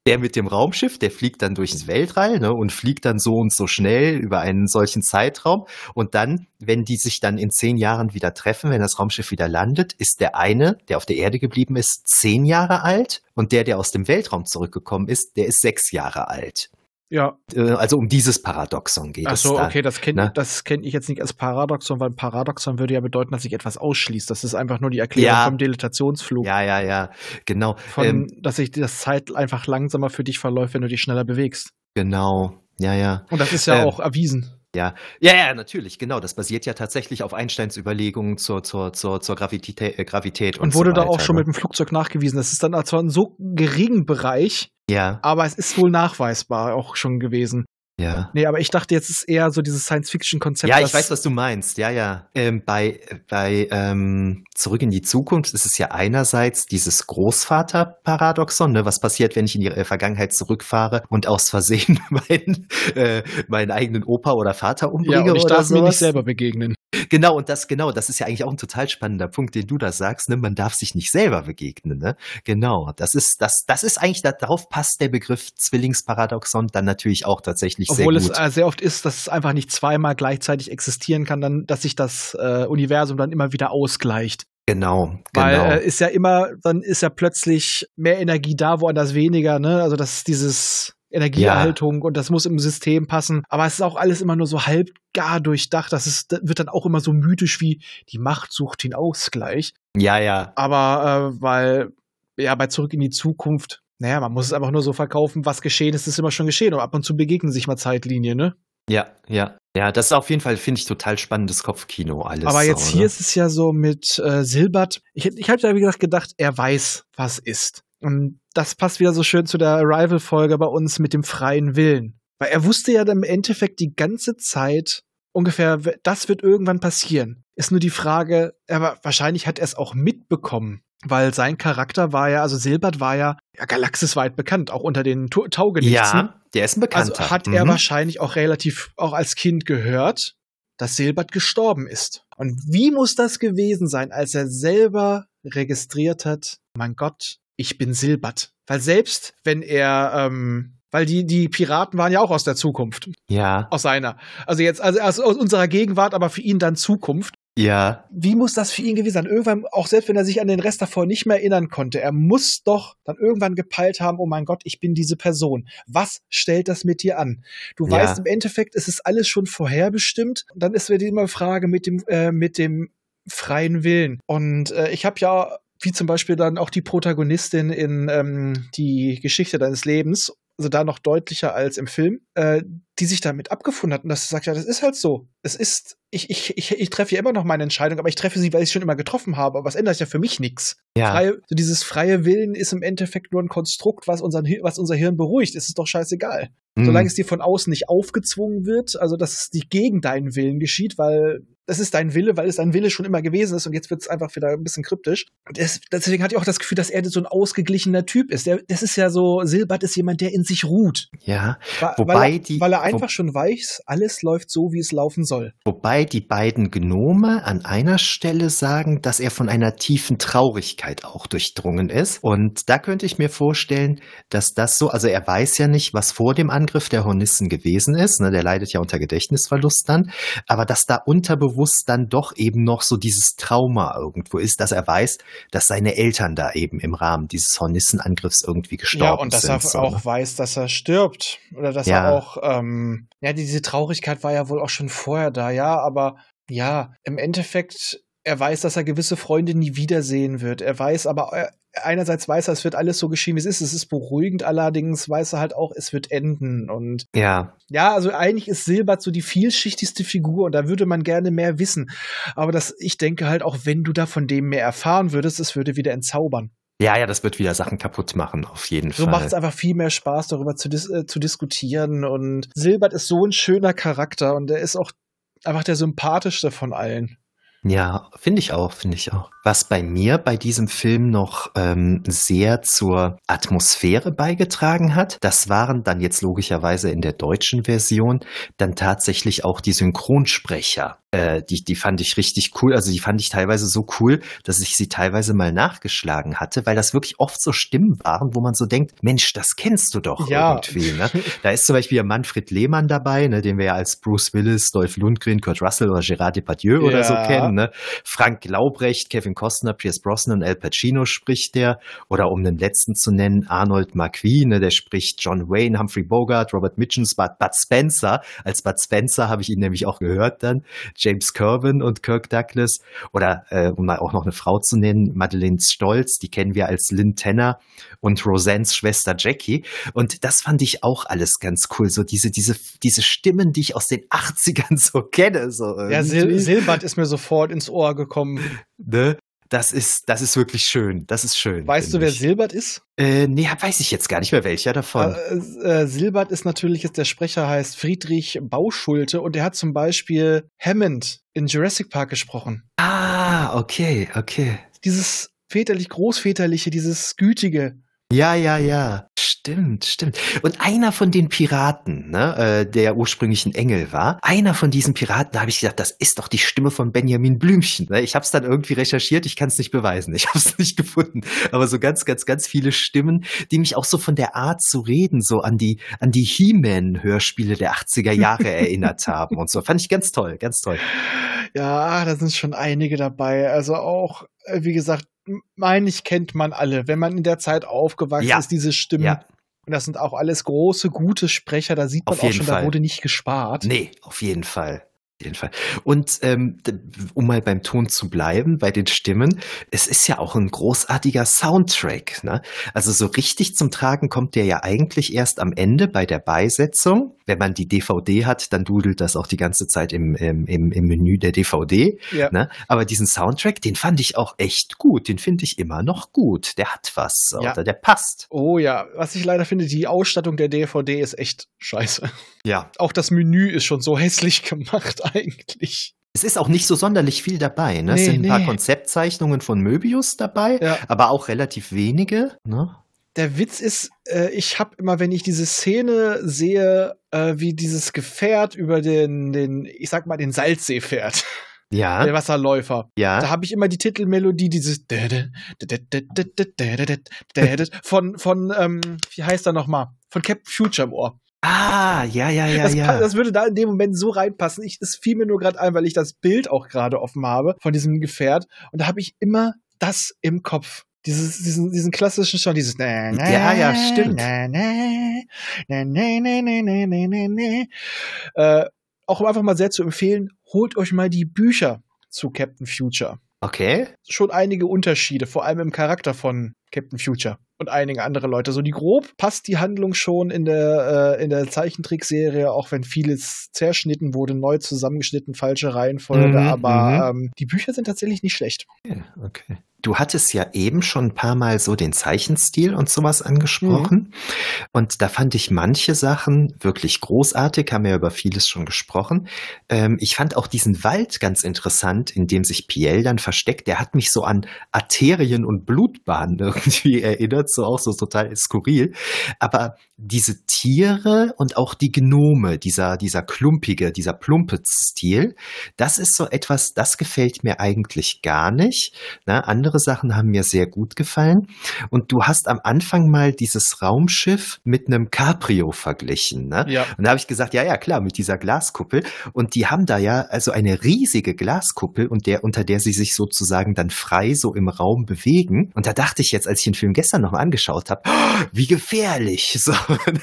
Der mit dem Raumschiff, der fliegt dann durchs Weltall ne, und fliegt dann so und so schnell über einen solchen Zeitraum. Und dann, wenn die sich dann in zehn Jahren wieder treffen, wenn das Raumschiff wieder landet, ist der eine, der auf der Erde geblieben ist, zehn Jahre alt und der, der aus dem Weltraum zurückgekommen ist, der ist sechs Jahre alt. Ja. Äh, also um dieses Paradoxon geht Ach es. Ach so, okay, das kenne ne? kenn ich jetzt nicht als Paradoxon, weil Paradoxon würde ja bedeuten, dass sich etwas ausschließt. Das ist einfach nur die Erklärung ja. vom Diletationsflug. Ja, ja, ja, genau. Von, ähm, dass sich das Zeit einfach langsamer für dich verläuft, wenn du dich schneller bewegst. Genau, ja, ja. Und das ist ja ähm, auch erwiesen. Ja, ja, ja, natürlich, genau. Das basiert ja tatsächlich auf Einsteins Überlegungen zur, zur, zur, zur Gravität, äh, Gravität und, und wurde so da auch schon ne? mit dem Flugzeug nachgewiesen. Das ist dann zwar in so geringen Bereich, ja. aber es ist wohl nachweisbar auch schon gewesen. Ja. Nee, aber ich dachte, jetzt ist eher so dieses Science-Fiction-Konzept. Ja, ich weiß, was du meinst. Ja, ja. Ähm, bei bei ähm, Zurück in die Zukunft ist es ja einerseits dieses Großvater-Paradoxon. Ne? Was passiert, wenn ich in die äh, Vergangenheit zurückfahre und aus Versehen meinen, äh, meinen eigenen Opa oder Vater umbringe? Ja, und ich darf sowas? mir nicht selber begegnen. Genau, und das, genau, das ist ja eigentlich auch ein total spannender Punkt, den du da sagst, ne? Man darf sich nicht selber begegnen, ne? Genau. Das ist, das, das ist eigentlich, darauf passt der Begriff Zwillingsparadoxon dann natürlich auch tatsächlich Obwohl sehr gut. Obwohl es äh, sehr oft ist, dass es einfach nicht zweimal gleichzeitig existieren kann, dann, dass sich das äh, Universum dann immer wieder ausgleicht. Genau, Weil genau. Äh, ist ja immer, dann ist ja plötzlich mehr Energie da, woanders weniger, ne? Also das ist dieses Energieerhaltung ja. und das muss im System passen. Aber es ist auch alles immer nur so halb gar durchdacht. Das, ist, das wird dann auch immer so mythisch wie die Macht sucht den Ausgleich. Ja, ja. Aber äh, weil, ja, bei Zurück in die Zukunft, naja, man muss es einfach nur so verkaufen, was geschehen ist, ist immer schon geschehen. Und ab und zu begegnen sich mal Zeitlinien, ne? Ja, ja. Ja, das ist auf jeden Fall, finde ich, total spannendes Kopfkino alles. Aber jetzt so, hier ne? ist es ja so mit äh, Silbert. Ich, ich habe ja, wie gesagt, gedacht, er weiß, was ist. Und das passt wieder so schön zu der Arrival-Folge bei uns mit dem freien Willen. Weil er wusste ja im Endeffekt die ganze Zeit ungefähr, das wird irgendwann passieren. Ist nur die Frage, aber wahrscheinlich hat er es auch mitbekommen, weil sein Charakter war ja, also Silbert war ja, ja galaxisweit bekannt, auch unter den Taugenichtsen. Ja, der ist ein Bekannter. Also hat mhm. er wahrscheinlich auch relativ, auch als Kind gehört, dass Silbert gestorben ist. Und wie muss das gewesen sein, als er selber registriert hat, mein Gott, ich bin Silbert. Weil selbst wenn er, ähm, weil die, die Piraten waren ja auch aus der Zukunft. Ja. Aus seiner. Also jetzt, also aus unserer Gegenwart, aber für ihn dann Zukunft. Ja. Wie muss das für ihn gewesen sein? Irgendwann, auch selbst wenn er sich an den Rest davor nicht mehr erinnern konnte, er muss doch dann irgendwann gepeilt haben, oh mein Gott, ich bin diese Person. Was stellt das mit dir an? Du ja. weißt, im Endeffekt ist es alles schon vorherbestimmt. Und dann ist wieder immer Frage mit dem, äh, mit dem freien Willen. Und äh, ich habe ja wie zum Beispiel dann auch die Protagonistin in ähm, die Geschichte deines Lebens, also da noch deutlicher als im Film, äh, die sich damit abgefunden hat und das sagt, ja, das ist halt so. Es ist, ich, ich, ich, ich treffe ja immer noch meine Entscheidung, aber ich treffe sie, weil ich sie schon immer getroffen habe. Aber was ändert ja für mich nichts. Ja. Freie, so dieses freie Willen ist im Endeffekt nur ein Konstrukt, was, unseren, was unser Hirn beruhigt. Es ist doch scheißegal. Mhm. Solange es dir von außen nicht aufgezwungen wird, also dass es nicht gegen deinen Willen geschieht, weil das ist dein Wille, weil es dein Wille schon immer gewesen ist und jetzt wird es einfach wieder ein bisschen kryptisch. Das, deswegen hatte ich auch das Gefühl, dass er so ein ausgeglichener Typ ist. Der, das ist ja so, Silbert ist jemand, der in sich ruht. Ja, wobei weil er, die, weil er einfach schon weiß, alles läuft so, wie es laufen soll. Wobei die beiden Gnome an einer Stelle sagen, dass er von einer tiefen Traurigkeit auch durchdrungen ist. Und da könnte ich mir vorstellen, dass das so, also er weiß ja nicht, was vor dem Angriff der Hornissen gewesen ist. Ne, der leidet ja unter Gedächtnisverlust dann. Aber dass da unterbewusst bewusst dann doch eben noch so dieses Trauma irgendwo ist, dass er weiß, dass seine Eltern da eben im Rahmen dieses Hornissenangriffs irgendwie gestorben sind. Ja, und dass sind, er so. auch weiß, dass er stirbt. Oder dass ja. er auch, ähm, ja, diese Traurigkeit war ja wohl auch schon vorher da, ja, aber ja, im Endeffekt, er weiß, dass er gewisse Freunde nie wiedersehen wird. Er weiß aber, er, einerseits weiß er, es wird alles so geschehen, wie es ist. Es ist beruhigend, allerdings weiß er halt auch, es wird enden. Und ja. Ja, also eigentlich ist Silbert so die vielschichtigste Figur und da würde man gerne mehr wissen. Aber das, ich denke halt auch, wenn du da von dem mehr erfahren würdest, es würde wieder entzaubern. Ja, ja, das wird wieder Sachen kaputt machen, auf jeden so Fall. So macht es einfach viel mehr Spaß, darüber zu, dis äh, zu diskutieren. Und Silbert ist so ein schöner Charakter und er ist auch einfach der sympathischste von allen. Ja, finde ich auch, finde ich auch. Was bei mir bei diesem Film noch ähm, sehr zur Atmosphäre beigetragen hat, das waren dann jetzt logischerweise in der deutschen Version dann tatsächlich auch die Synchronsprecher. Äh, die, die fand ich richtig cool. Also die fand ich teilweise so cool, dass ich sie teilweise mal nachgeschlagen hatte, weil das wirklich oft so Stimmen waren, wo man so denkt, Mensch, das kennst du doch ja. irgendwie. Ne? Da ist zum Beispiel ja Manfred Lehmann dabei, ne, den wir ja als Bruce Willis, Dolph Lundgren, Kurt Russell oder Gerard Depardieu ja. oder so kennen. Ne? Frank Laubrecht, Kevin Costner, Pierce Brosnan, Al Pacino spricht der. Oder um den letzten zu nennen, Arnold Marquis, ne, der spricht John Wayne, Humphrey Bogart, Robert Mitchums, Bud, Bud Spencer. Als Bud Spencer habe ich ihn nämlich auch gehört dann. James Kirvin und Kirk Douglas oder äh, um mal auch noch eine Frau zu nennen, Madeleine Stolz, die kennen wir als Lynn Tanner und Roseannes Schwester Jackie und das fand ich auch alles ganz cool, so diese diese diese Stimmen, die ich aus den 80ern so kenne, so Ja, Sil Silbert ist mir sofort ins Ohr gekommen. Ne? Das ist, das ist wirklich schön. Das ist schön. Weißt du, wer ich. Silbert ist? Äh, nee, weiß ich jetzt gar nicht mehr welcher davon. Äh, äh, Silbert ist natürlich, der Sprecher heißt Friedrich Bauschulte und der hat zum Beispiel Hammond in Jurassic Park gesprochen. Ah, okay, okay. Dieses väterlich, großväterliche, dieses gütige. Ja, ja, ja. Stimmt, stimmt. Und einer von den Piraten, ne, äh, der ursprünglich ein Engel war, einer von diesen Piraten, da habe ich gedacht, das ist doch die Stimme von Benjamin Blümchen. Ne? Ich habe es dann irgendwie recherchiert, ich kann es nicht beweisen, ich habe es nicht gefunden. Aber so ganz, ganz, ganz viele Stimmen, die mich auch so von der Art zu reden, so an die, an die He-Man-Hörspiele der 80er Jahre erinnert haben und so. Fand ich ganz toll, ganz toll. Ja, da sind schon einige dabei. Also auch, äh, wie gesagt, meine ich, kennt man alle. Wenn man in der Zeit aufgewachsen ja. ist, diese Stimmen. Ja. Und das sind auch alles große, gute Sprecher. Da sieht man auch schon, Fall. da wurde nicht gespart. Nee, auf jeden Fall jeden Fall. Und ähm, um mal beim Ton zu bleiben, bei den Stimmen, es ist ja auch ein großartiger Soundtrack. Ne? Also so richtig zum Tragen kommt der ja eigentlich erst am Ende bei der Beisetzung. Wenn man die DVD hat, dann dudelt das auch die ganze Zeit im, im, im, Menü der DVD. Ja. Ne? Aber diesen Soundtrack, den fand ich auch echt gut. Den finde ich immer noch gut. Der hat was, ja. oder der passt. Oh ja, was ich leider finde, die Ausstattung der DVD ist echt scheiße. Ja. Auch das Menü ist schon so hässlich gemacht eigentlich. Es ist auch nicht so sonderlich viel dabei. Ne? Nee, es sind ein nee. paar Konzeptzeichnungen von Möbius dabei, ja. aber auch relativ wenige. Ne? Der Witz ist, äh, ich habe immer, wenn ich diese Szene sehe, äh, wie dieses Gefährt über den, den, ich sag mal, den Salzsee fährt. Ja. Der Wasserläufer. Ja. Da habe ich immer die Titelmelodie, dieses von, von, ähm, wie heißt er nochmal? Von Captain Future im Ohr. Ah, ja, ja, ja, das, ja. Das würde da in dem Moment so reinpassen. Ich, es fiel mir nur gerade ein, weil ich das Bild auch gerade offen habe von diesem Gefährt. Und da habe ich immer das im Kopf. Dieses, diesen, diesen klassischen schon, dieses na, na, Ja, ja, stimmt. Na, na, na, na, na, na, na, na, na. Äh, auch einfach mal sehr zu empfehlen, holt euch mal die Bücher zu Captain Future. Okay. Schon einige Unterschiede, vor allem im Charakter von Captain Future und einige andere Leute. So die grob passt die Handlung schon in der, äh, in der Zeichentrickserie, auch wenn vieles zerschnitten wurde, neu zusammengeschnitten, falsche Reihenfolge, mhm, aber mhm. ähm, die Bücher sind tatsächlich nicht schlecht. Ja, okay. Du hattest ja eben schon ein paar Mal so den Zeichenstil und sowas angesprochen. Mhm. Und da fand ich manche Sachen wirklich großartig, haben ja über vieles schon gesprochen. Ähm, ich fand auch diesen Wald ganz interessant, in dem sich Piel dann versteckt. Der hat mich so an Arterien und Blutbahnen irgendwie erinnert, so auch so total skurril. Aber diese Tiere und auch die Gnome, dieser, dieser klumpige, dieser plumpe Stil, das ist so etwas, das gefällt mir eigentlich gar nicht. Na, andere Sachen haben mir sehr gut gefallen. Und du hast am Anfang mal dieses Raumschiff mit einem Cabrio verglichen. Ne? Ja. Und da habe ich gesagt, ja, ja, klar, mit dieser Glaskuppel. Und die haben da ja also eine riesige Glaskuppel und der, unter der sie sich sozusagen dann frei so im Raum bewegen. Und da dachte ich jetzt, als ich den Film gestern noch mal angeschaut habe, oh, wie gefährlich. So,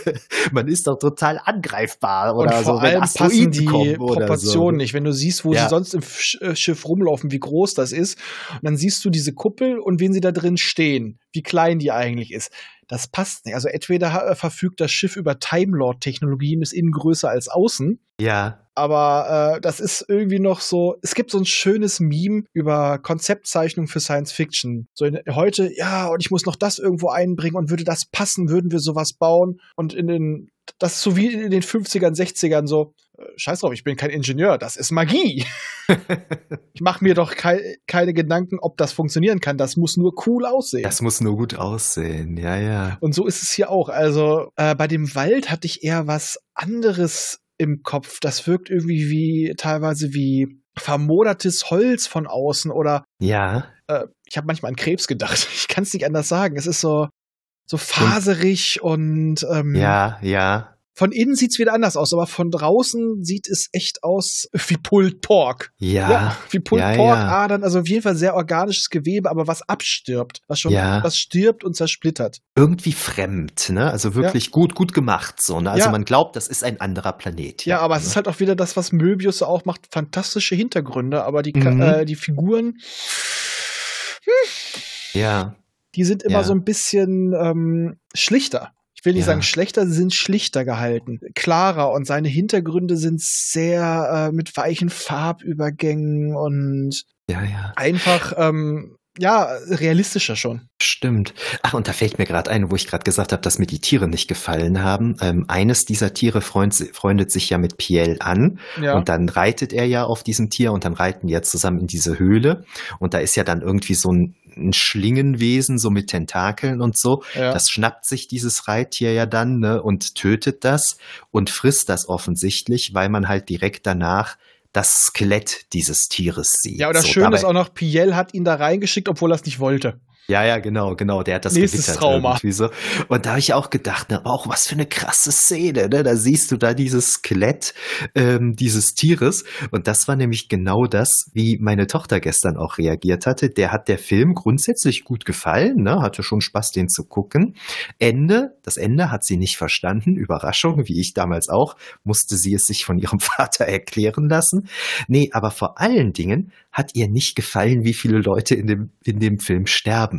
man ist doch total angreifbar oder und vor so, wenn allem passen die Proportionen so. nicht. Wenn du siehst, wo ja. sie sonst im äh, Schiff rumlaufen, wie groß das ist, und dann siehst du diese diese Kuppel und wen sie da drin stehen, wie klein die eigentlich ist. Das passt nicht. Also entweder äh, verfügt das Schiff über Time Lord Technologien, ist innen größer als außen. Ja. Aber äh, das ist irgendwie noch so. Es gibt so ein schönes Meme über Konzeptzeichnung für Science Fiction. So in, heute, ja, und ich muss noch das irgendwo einbringen und würde das passen, würden wir sowas bauen. Und in den, das ist so wie in den 50ern, 60ern so. Äh, scheiß drauf, ich bin kein Ingenieur, das ist Magie. ich mache mir doch kei keine Gedanken, ob das funktionieren kann. Das muss nur cool aussehen. Das muss nur gut aussehen, ja, ja. Und so ist es hier auch. Also äh, bei dem Wald hatte ich eher was anderes im Kopf. Das wirkt irgendwie wie teilweise wie vermodertes Holz von außen oder ja. Äh, ich habe manchmal an Krebs gedacht. Ich kann es nicht anders sagen. Es ist so so faserig und, ähm, ja, ja. Von innen sieht's wieder anders aus, aber von draußen sieht es echt aus wie Pulled Pork. Ja. ja wie Pulled ja, Pork, ja. Adern, also auf jeden Fall sehr organisches Gewebe, aber was abstirbt, was schon, ja. was stirbt und zersplittert. Irgendwie fremd, ne? Also wirklich gut, gut gemacht, so, ne? Also man glaubt, das ist ein anderer Planet. Ja, aber ne? es ist halt auch wieder das, was Möbius auch macht, fantastische Hintergründe, aber die, mhm. äh, die Figuren, hm, ja. Die sind immer so ein bisschen ähm, schlichter ich will nicht ja. sagen schlechter, sie sind schlichter gehalten, klarer und seine Hintergründe sind sehr äh, mit weichen Farbübergängen und ja, ja. einfach ähm, ja, realistischer schon. Stimmt. Ach, und da fällt mir gerade ein, wo ich gerade gesagt habe, dass mir die Tiere nicht gefallen haben. Ähm, eines dieser Tiere freund, freundet sich ja mit Piel an ja. und dann reitet er ja auf diesem Tier und dann reiten die ja zusammen in diese Höhle und da ist ja dann irgendwie so ein ein Schlingenwesen, so mit Tentakeln und so. Ja. Das schnappt sich dieses Reittier ja dann ne, und tötet das und frisst das offensichtlich, weil man halt direkt danach das Skelett dieses Tieres sieht. Ja, und das so, Schöne ist auch noch, Piel hat ihn da reingeschickt, obwohl er es nicht wollte. Ja, ja, genau, genau. Der hat das Nächstes gewittert Trauma. irgendwie so. Und da habe ich auch gedacht, ne, auch was für eine krasse Szene. Ne? Da siehst du da dieses Skelett ähm, dieses Tieres. Und das war nämlich genau das, wie meine Tochter gestern auch reagiert hatte. Der hat der Film grundsätzlich gut gefallen, ne? hatte schon Spaß, den zu gucken. Ende, das Ende hat sie nicht verstanden. Überraschung, wie ich damals auch, musste sie es sich von ihrem Vater erklären lassen. Nee, aber vor allen Dingen hat ihr nicht gefallen, wie viele Leute in dem, in dem Film sterben.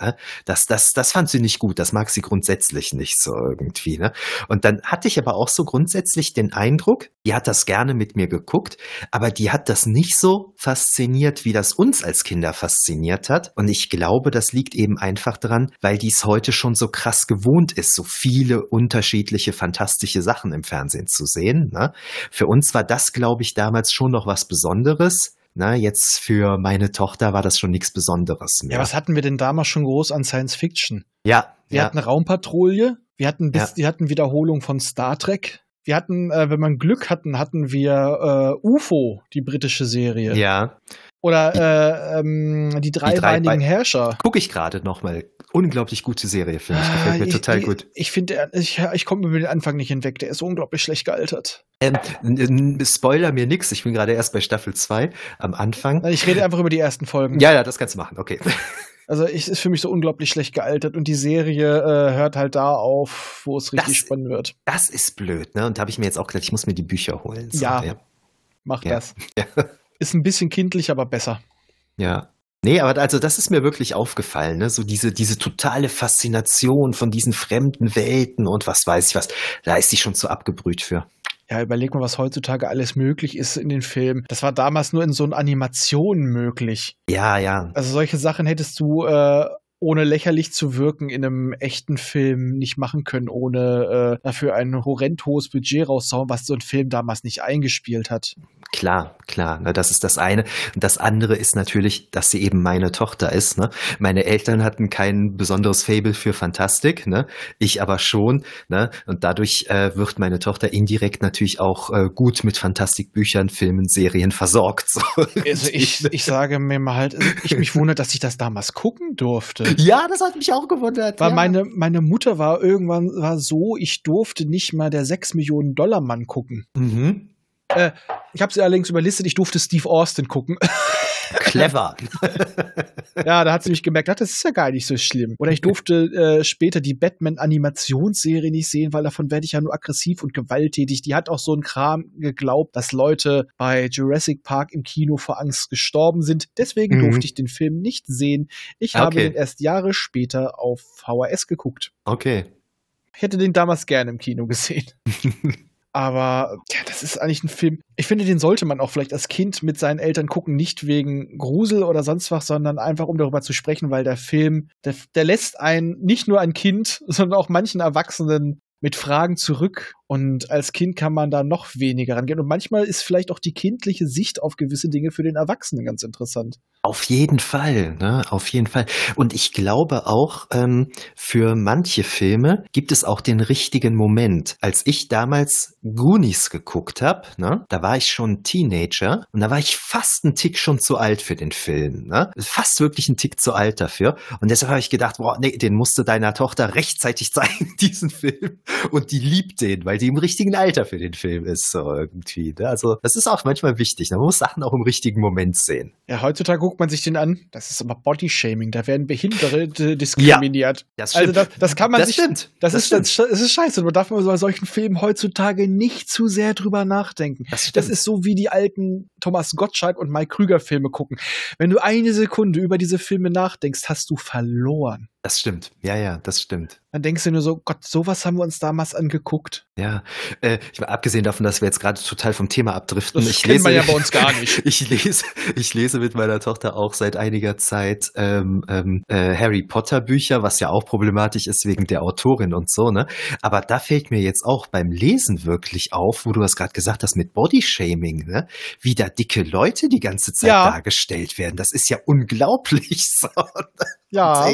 Ne? Das, das, das fand sie nicht gut. Das mag sie grundsätzlich nicht so irgendwie. Ne? Und dann hatte ich aber auch so grundsätzlich den Eindruck, die hat das gerne mit mir geguckt, aber die hat das nicht so fasziniert, wie das uns als Kinder fasziniert hat. Und ich glaube, das liegt eben einfach daran, weil dies heute schon so krass gewohnt ist, so viele unterschiedliche, fantastische Sachen im Fernsehen zu sehen. Ne? Für uns war das, glaube ich, damals schon noch was Besonderes na, jetzt für meine Tochter war das schon nichts Besonderes mehr. Ja, was hatten wir denn damals schon groß an Science Fiction? Ja. Wir ja. hatten Raumpatrouille, wir hatten, bis, ja. wir hatten Wiederholung von Star Trek. Wir hatten, äh, wenn man Glück hatten, hatten wir äh, UFO, die britische Serie. Ja. Oder äh, ähm, die dreibeinigen drei Herrscher. Gucke ich gerade noch mal. Unglaublich gute Serie, finde ich. Gefällt mir ich, total ich, gut. Ich finde, ich, ich komme über den Anfang nicht hinweg. Der ist unglaublich schlecht gealtert. Ähm, Spoiler mir nix. Ich bin gerade erst bei Staffel 2 am Anfang. Ich rede einfach über die ersten Folgen. Ja, ja, das kannst du machen. Okay. Also ich ist für mich so unglaublich schlecht gealtert und die Serie äh, hört halt da auf, wo es richtig das, spannend wird. Das ist blöd, ne? Und da habe ich mir jetzt auch gedacht, ich muss mir die Bücher holen. So, ja, ja, mach ja. das. Ja. Ist ein bisschen kindlich, aber besser. Ja. Nee, aber also das ist mir wirklich aufgefallen, ne? So diese, diese totale Faszination von diesen fremden Welten und was weiß ich was. Da ist die schon zu abgebrüht für. Ja, überleg mal, was heutzutage alles möglich ist in den Filmen. Das war damals nur in so Animationen möglich. Ja, ja. Also solche Sachen hättest du äh, ohne lächerlich zu wirken in einem echten Film nicht machen können, ohne äh, dafür ein horrend hohes Budget rauszuhauen, was so ein Film damals nicht eingespielt hat. Klar, klar, ne, das ist das eine. Und das andere ist natürlich, dass sie eben meine Tochter ist. Ne? Meine Eltern hatten kein besonderes Fable für Fantastik, ne? ich aber schon. Ne? Und dadurch äh, wird meine Tochter indirekt natürlich auch äh, gut mit Fantastikbüchern, Filmen, Serien versorgt. So. Also ich, ich sage mir mal halt, ich mich wundert, dass ich das damals gucken durfte. Ja, das hat mich auch gewundert. Weil ja. meine, meine Mutter war irgendwann war so, ich durfte nicht mal der 6 Millionen Dollar Mann gucken. Mhm. Äh, ich habe sie allerdings überlistet, ich durfte Steve Austin gucken. clever. ja, da hat sie mich gemerkt, ach, das ist ja gar nicht so schlimm. Oder ich durfte äh, später die Batman-Animationsserie nicht sehen, weil davon werde ich ja nur aggressiv und gewalttätig. Die hat auch so einen Kram geglaubt, dass Leute bei Jurassic Park im Kino vor Angst gestorben sind. Deswegen mhm. durfte ich den Film nicht sehen. Ich okay. habe den erst Jahre später auf VHS geguckt. Okay. Ich hätte den damals gerne im Kino gesehen. Aber ja, das ist eigentlich ein Film. Ich finde, den sollte man auch vielleicht als Kind mit seinen Eltern gucken, nicht wegen Grusel oder sonst was, sondern einfach um darüber zu sprechen, weil der Film, der, der lässt einen nicht nur ein Kind, sondern auch manchen Erwachsenen mit Fragen zurück und als Kind kann man da noch weniger rangehen. Und manchmal ist vielleicht auch die kindliche Sicht auf gewisse Dinge für den Erwachsenen ganz interessant. Auf jeden Fall, ne? Auf jeden Fall. Und ich glaube auch, ähm, für manche Filme gibt es auch den richtigen Moment. Als ich damals Goonies geguckt habe, ne, da war ich schon Teenager und da war ich fast einen Tick schon zu alt für den Film. Ne? Fast wirklich einen Tick zu alt dafür. Und deshalb habe ich gedacht, boah, nee, den musste deiner Tochter rechtzeitig zeigen, diesen Film. Und die liebt den, weil weil die im richtigen Alter für den Film ist, so irgendwie. Ne? Also, das ist auch manchmal wichtig. Man muss Sachen auch im richtigen Moment sehen. Ja, heutzutage guckt man sich den an. Das ist aber Bodyshaming. Da werden Behinderte diskriminiert. Ja, das also, stimmt. Also, das, das kann man das sich. Stimmt. Das, das ist, stimmt. Das ist scheiße. Man darf bei solchen Filmen heutzutage nicht zu sehr drüber nachdenken. Das, das ist so wie die alten Thomas Gottschalk und Mike Krüger Filme gucken. Wenn du eine Sekunde über diese Filme nachdenkst, hast du verloren. Das stimmt. Ja, ja, das stimmt. Dann denkst du nur so, Gott, sowas haben wir uns damals angeguckt. Ja, äh, ich war abgesehen davon, dass wir jetzt gerade total vom Thema abdriften. Das ich lese man ja bei uns gar nicht. ich lese, ich lese mit meiner Tochter auch seit einiger Zeit ähm, ähm, äh, Harry Potter Bücher, was ja auch problematisch ist wegen der Autorin und so. Ne, aber da fällt mir jetzt auch beim Lesen wirklich auf, wo du das gerade gesagt hast mit Bodyshaming, ne, wie da dicke Leute die ganze Zeit ja. dargestellt werden. Das ist ja unglaublich. So. Ja.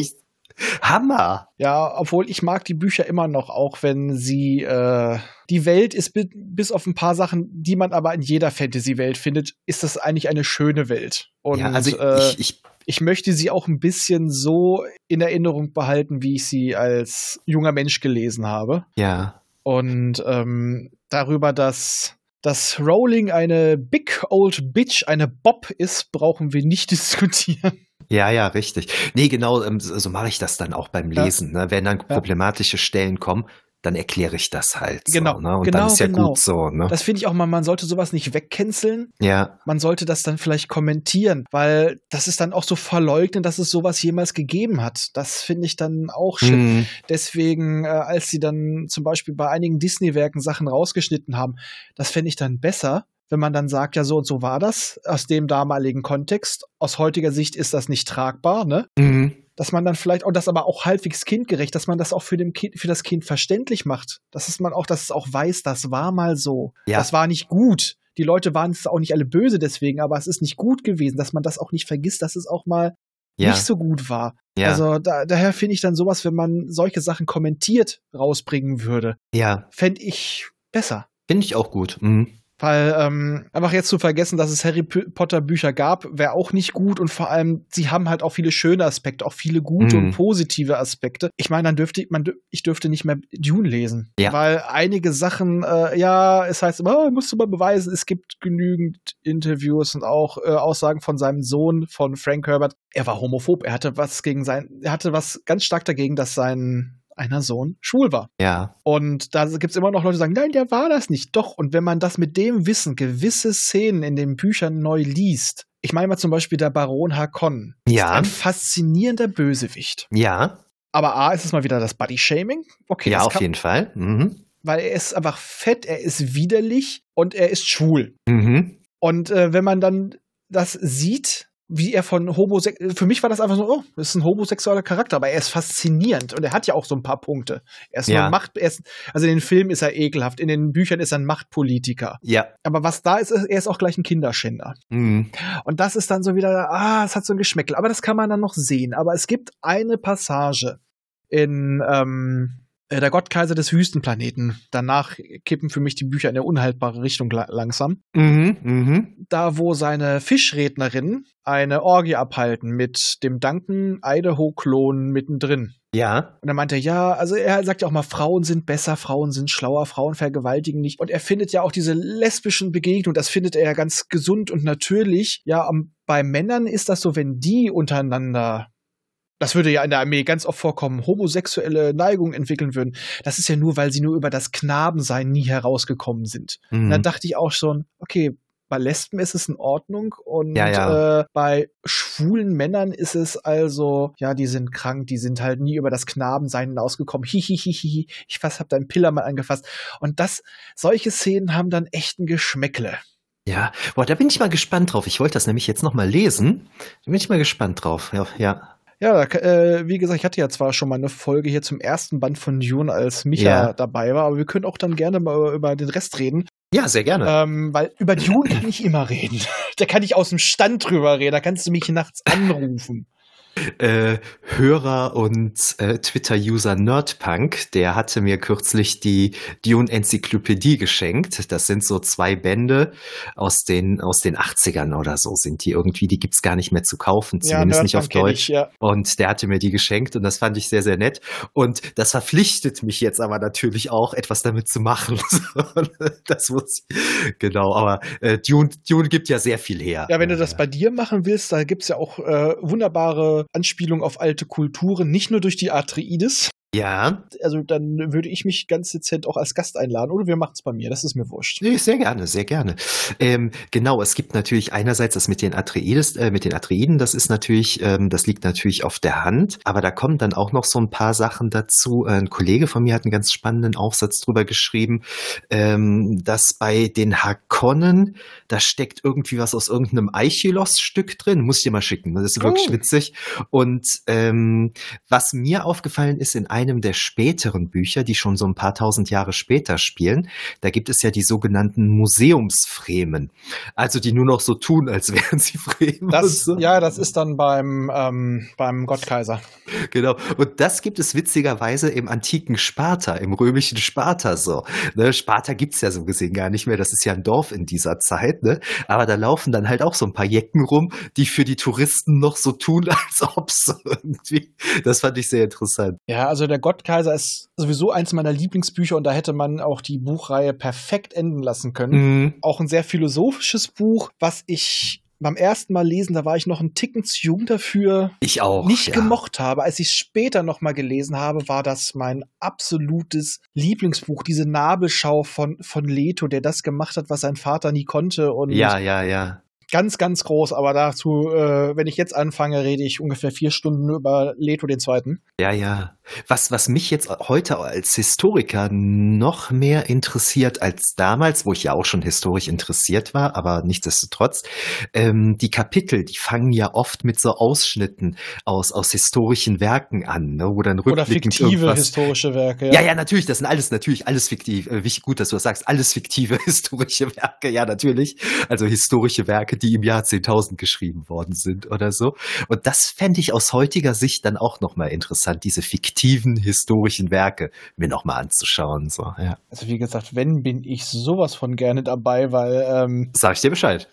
Hammer. Ja, obwohl ich mag die Bücher immer noch, auch wenn sie äh, die Welt ist bis auf ein paar Sachen, die man aber in jeder Fantasy-Welt findet, ist das eigentlich eine schöne Welt. Und ja, also äh, ich, ich, ich möchte sie auch ein bisschen so in Erinnerung behalten, wie ich sie als junger Mensch gelesen habe. Ja. Und ähm, darüber, dass dass Rowling eine Big Old Bitch, eine Bob ist, brauchen wir nicht diskutieren. Ja, ja, richtig. Nee, genau, ähm, so mache ich das dann auch beim Lesen. Ne? Wenn dann problematische Stellen kommen, dann erkläre ich das halt. Genau, so, ne? Und genau, dann ist ja genau. gut so. Ne? Das finde ich auch mal, man sollte sowas nicht wegcanceln. Ja. Man sollte das dann vielleicht kommentieren, weil das ist dann auch so verleugnen, dass es sowas jemals gegeben hat. Das finde ich dann auch schön. Mhm. Deswegen, äh, als sie dann zum Beispiel bei einigen Disney-Werken Sachen rausgeschnitten haben, das fände ich dann besser, wenn man dann sagt, ja, so und so war das aus dem damaligen Kontext. Aus heutiger Sicht ist das nicht tragbar, ne? Mhm. Dass man dann vielleicht, und das aber auch halbwegs kindgerecht, dass man das auch für, dem kind, für das Kind verständlich macht. Dass es man auch, dass es auch weiß, das war mal so. Ja. Das war nicht gut. Die Leute waren es auch nicht alle böse deswegen, aber es ist nicht gut gewesen, dass man das auch nicht vergisst, dass es auch mal ja. nicht so gut war. Ja. Also da, daher finde ich dann sowas, wenn man solche Sachen kommentiert rausbringen würde, ja. fände ich besser. Finde ich auch gut. Mhm. Weil ähm, einfach jetzt zu vergessen, dass es Harry Potter Bücher gab, wäre auch nicht gut. Und vor allem, sie haben halt auch viele schöne Aspekte, auch viele gute mm. und positive Aspekte. Ich meine, dann dürfte ich, man, ich dürfte nicht mehr Dune lesen. Ja. Weil einige Sachen, äh, ja, es heißt immer, oh, musst du mal beweisen, es gibt genügend Interviews und auch äh, Aussagen von seinem Sohn, von Frank Herbert. Er war homophob. Er hatte was gegen sein, er hatte was ganz stark dagegen, dass sein einer Sohn schwul war. Ja. Und da gibt es immer noch Leute, die sagen, nein, der war das nicht. Doch, und wenn man das mit dem Wissen, gewisse Szenen in den Büchern neu liest, ich meine mal zum Beispiel der Baron Harkonnen, ja. ist ein faszinierender Bösewicht. Ja. Aber A, ist es mal wieder das Body-Shaming. Okay, ja, auf jeden Fall. Mhm. Weil er ist einfach fett, er ist widerlich und er ist schwul. Mhm. Und äh, wenn man dann das sieht, wie er von Homosex für mich war das einfach so, oh, das ist ein homosexueller Charakter, aber er ist faszinierend und er hat ja auch so ein paar Punkte. Er ist ja. Macht, er ist, also in den Filmen ist er ekelhaft, in den Büchern ist er ein Machtpolitiker. Ja. Aber was da ist, er ist auch gleich ein Kinderschänder. Mhm. Und das ist dann so wieder, ah, es hat so ein Geschmäckel. Aber das kann man dann noch sehen. Aber es gibt eine Passage in, ähm, Äh, der Gottkaiser des Wüstenplaneten. Danach kippen für mich die Bücher in eine unhaltbare Richtung langsam. Mhm, mhm. Da, wo seine Fischrednerinnen eine Orgie abhalten mit dem Duncan Idaho-Klon mittendrin. Ja. Und er meinte, ja, also er sagt ja auch mal, Frauen sind besser, Frauen sind schlauer, Frauen vergewaltigen nicht. Und er findet ja auch diese lesbischen Begegnungen, das findet er ja ganz gesund und natürlich. Ja, bei Männern ist das so, wenn die untereinander das würde ja in der Armee ganz oft vorkommen, homosexuelle Neigungen entwickeln würden. Das ist ja nur, weil sie nur über das Knabensein nie herausgekommen sind. Mhm. Dann dachte ich auch schon, okay, bei Lesben ist es in Ordnung und ja, ja. Äh, bei schwulen Männern ist es also, ja, die sind krank, die sind halt nie über das Knabensein hinausgekommen. Hihihihi, ich fast hab deinen Piller mal angefasst. Und das, solche Szenen haben dann echt ein Geschmäckle. Ja, boah, da bin ich mal gespannt drauf. Ich wollte das nämlich jetzt noch mal lesen. Da bin ich mal gespannt drauf. Ja, ja. Ja, äh, wie gesagt, ich hatte ja zwar schon mal eine Folge hier zum ersten Band von Dune, als Micha ja. dabei war, aber wir können auch dann gerne mal über den Rest reden. Ja, sehr gerne. Ähm, weil über Dune kann ich immer reden. da kann ich aus dem Stand drüber reden. Da kannst du mich nachts anrufen äh, Hörer und äh, Twitter-User Nerdpunk, der hatte mir kürzlich die Dune-Enzyklopädie geschenkt. Das sind so zwei Bände aus den, aus den 80ern oder so sind die irgendwie. Die gibt's gar nicht mehr zu kaufen, zumindest ja, nicht auf Deutsch. Ich, ja. Und der hatte mir die geschenkt und das fand ich sehr, sehr nett. Und das verpflichtet mich jetzt aber natürlich auch, etwas damit zu machen. das muss ich, genau, aber äh, Dune, Dune gibt ja sehr viel her. Ja, wenn du das bei dir machen willst, da gibt's ja auch äh, wunderbare Anspielung auf alte Kulturen, nicht nur durch die Atreides, ja. Also dann würde ich mich ganz dezent auch als Gast einladen oder wir machen es bei mir, das ist mir wurscht. Nee, sehr gerne, sehr gerne. Ähm, genau, es gibt natürlich einerseits das mit den Atreides, äh, mit den Atreiden, das ist natürlich, ähm, das liegt natürlich auf der Hand, aber da kommen dann auch noch so ein paar Sachen dazu. Ein Kollege von mir hat einen ganz spannenden Aufsatz drüber geschrieben, ähm, dass bei den Hakonnen, da steckt irgendwie was aus irgendeinem Eichelos-Stück drin, muss ich dir mal schicken, das ist wirklich oh. witzig. Und ähm, was mir aufgefallen ist in einem einem der späteren Bücher, die schon so ein paar tausend Jahre später spielen, da gibt es ja die sogenannten Museumsfremen. Also die nur noch so tun, als wären sie Fremen. Das. Ja, das ist dann beim, ähm, beim Gottkaiser. Genau. Und das gibt es witzigerweise im antiken Sparta, im römischen Sparta so. Ne, Sparta gibt's ja so gesehen gar nicht mehr. Das ist ja ein Dorf in dieser Zeit. Ne? Aber da laufen dann halt auch so ein paar Jecken rum, die für die Touristen noch so tun, als ob's irgendwie. Das fand ich sehr interessant. Ja, also der der Gottkaiser ist sowieso eins meiner Lieblingsbücher und da hätte man auch die Buchreihe perfekt enden lassen können. Mhm. Auch ein sehr philosophisches Buch, was ich beim ersten Mal lesen, da war ich noch ein Ticken zu jung dafür. Ich auch. Nicht ja. gemocht habe. Als ich es später noch mal gelesen habe, war das mein absolutes Lieblingsbuch. Diese Nabelschau von, von Leto, der das gemacht hat, was sein Vater nie konnte. Und ja, ja, ja ganz, ganz groß, aber dazu, äh, wenn ich jetzt anfange, rede ich ungefähr vier Stunden über Leto den Zweiten. Ja, ja. Was, was mich jetzt heute als Historiker noch mehr interessiert als damals, wo ich ja auch schon historisch interessiert war, aber nichtsdestotrotz, ähm, die Kapitel, die fangen ja oft mit so Ausschnitten aus, aus historischen Werken an, ne, wo dann Oder fiktive historische Werke. Ja. ja, ja, natürlich, das sind alles, natürlich, alles fiktiv. Äh, gut, dass du das sagst, alles fiktive historische Werke, ja, natürlich. Also historische Werke, die im Jahr 10.000 geschrieben worden sind oder so. Und das fände ich aus heutiger Sicht dann auch nochmal interessant, diese fiktiven historischen Werke mir nochmal anzuschauen. So, ja. Also wie gesagt, wenn bin ich sowas von gerne dabei, weil ähm, Sag ich dir Bescheid.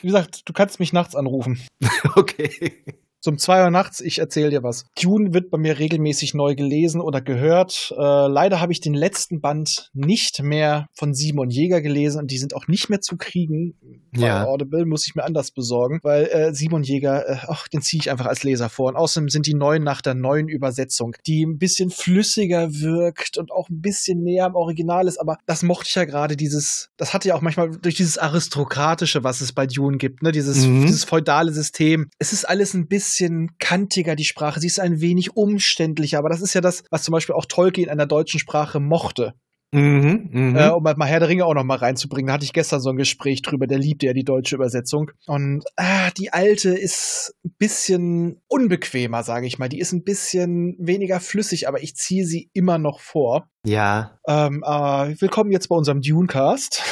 Wie gesagt, du kannst mich nachts anrufen. okay um zwei Uhr nachts, ich erzähle dir was. Dune wird bei mir regelmäßig neu gelesen oder gehört. Äh, leider habe ich den letzten Band nicht mehr von Simon Jäger gelesen und die sind auch nicht mehr zu kriegen. Ja. Audible muss ich mir anders besorgen, weil äh, Simon Jäger, äh, ach, den ziehe ich einfach als Leser vor. Und außerdem sind die neuen nach der neuen Übersetzung, die ein bisschen flüssiger wirkt und auch ein bisschen näher am Original ist. Aber das mochte ich ja gerade, dieses, das hatte ja auch manchmal durch dieses aristokratische, was es bei Dune gibt, ne, dieses, mhm. dieses feudale System. Es ist alles ein bisschen bisschen kantiger, die Sprache. Sie ist ein wenig umständlicher, aber das ist ja das, was zum Beispiel auch Tolkien in der deutschen Sprache mochte. Mhm, mh. äh, um mal Herr der Ringe auch noch mal reinzubringen. Da hatte ich gestern so ein Gespräch drüber, der liebte ja die deutsche Übersetzung. Und ah, die alte ist ein bisschen unbequemer, sage ich mal. Die ist ein bisschen weniger flüssig, aber ich ziehe sie immer noch vor. Ja. Ähm, äh, willkommen jetzt bei unserem Dune-Cast.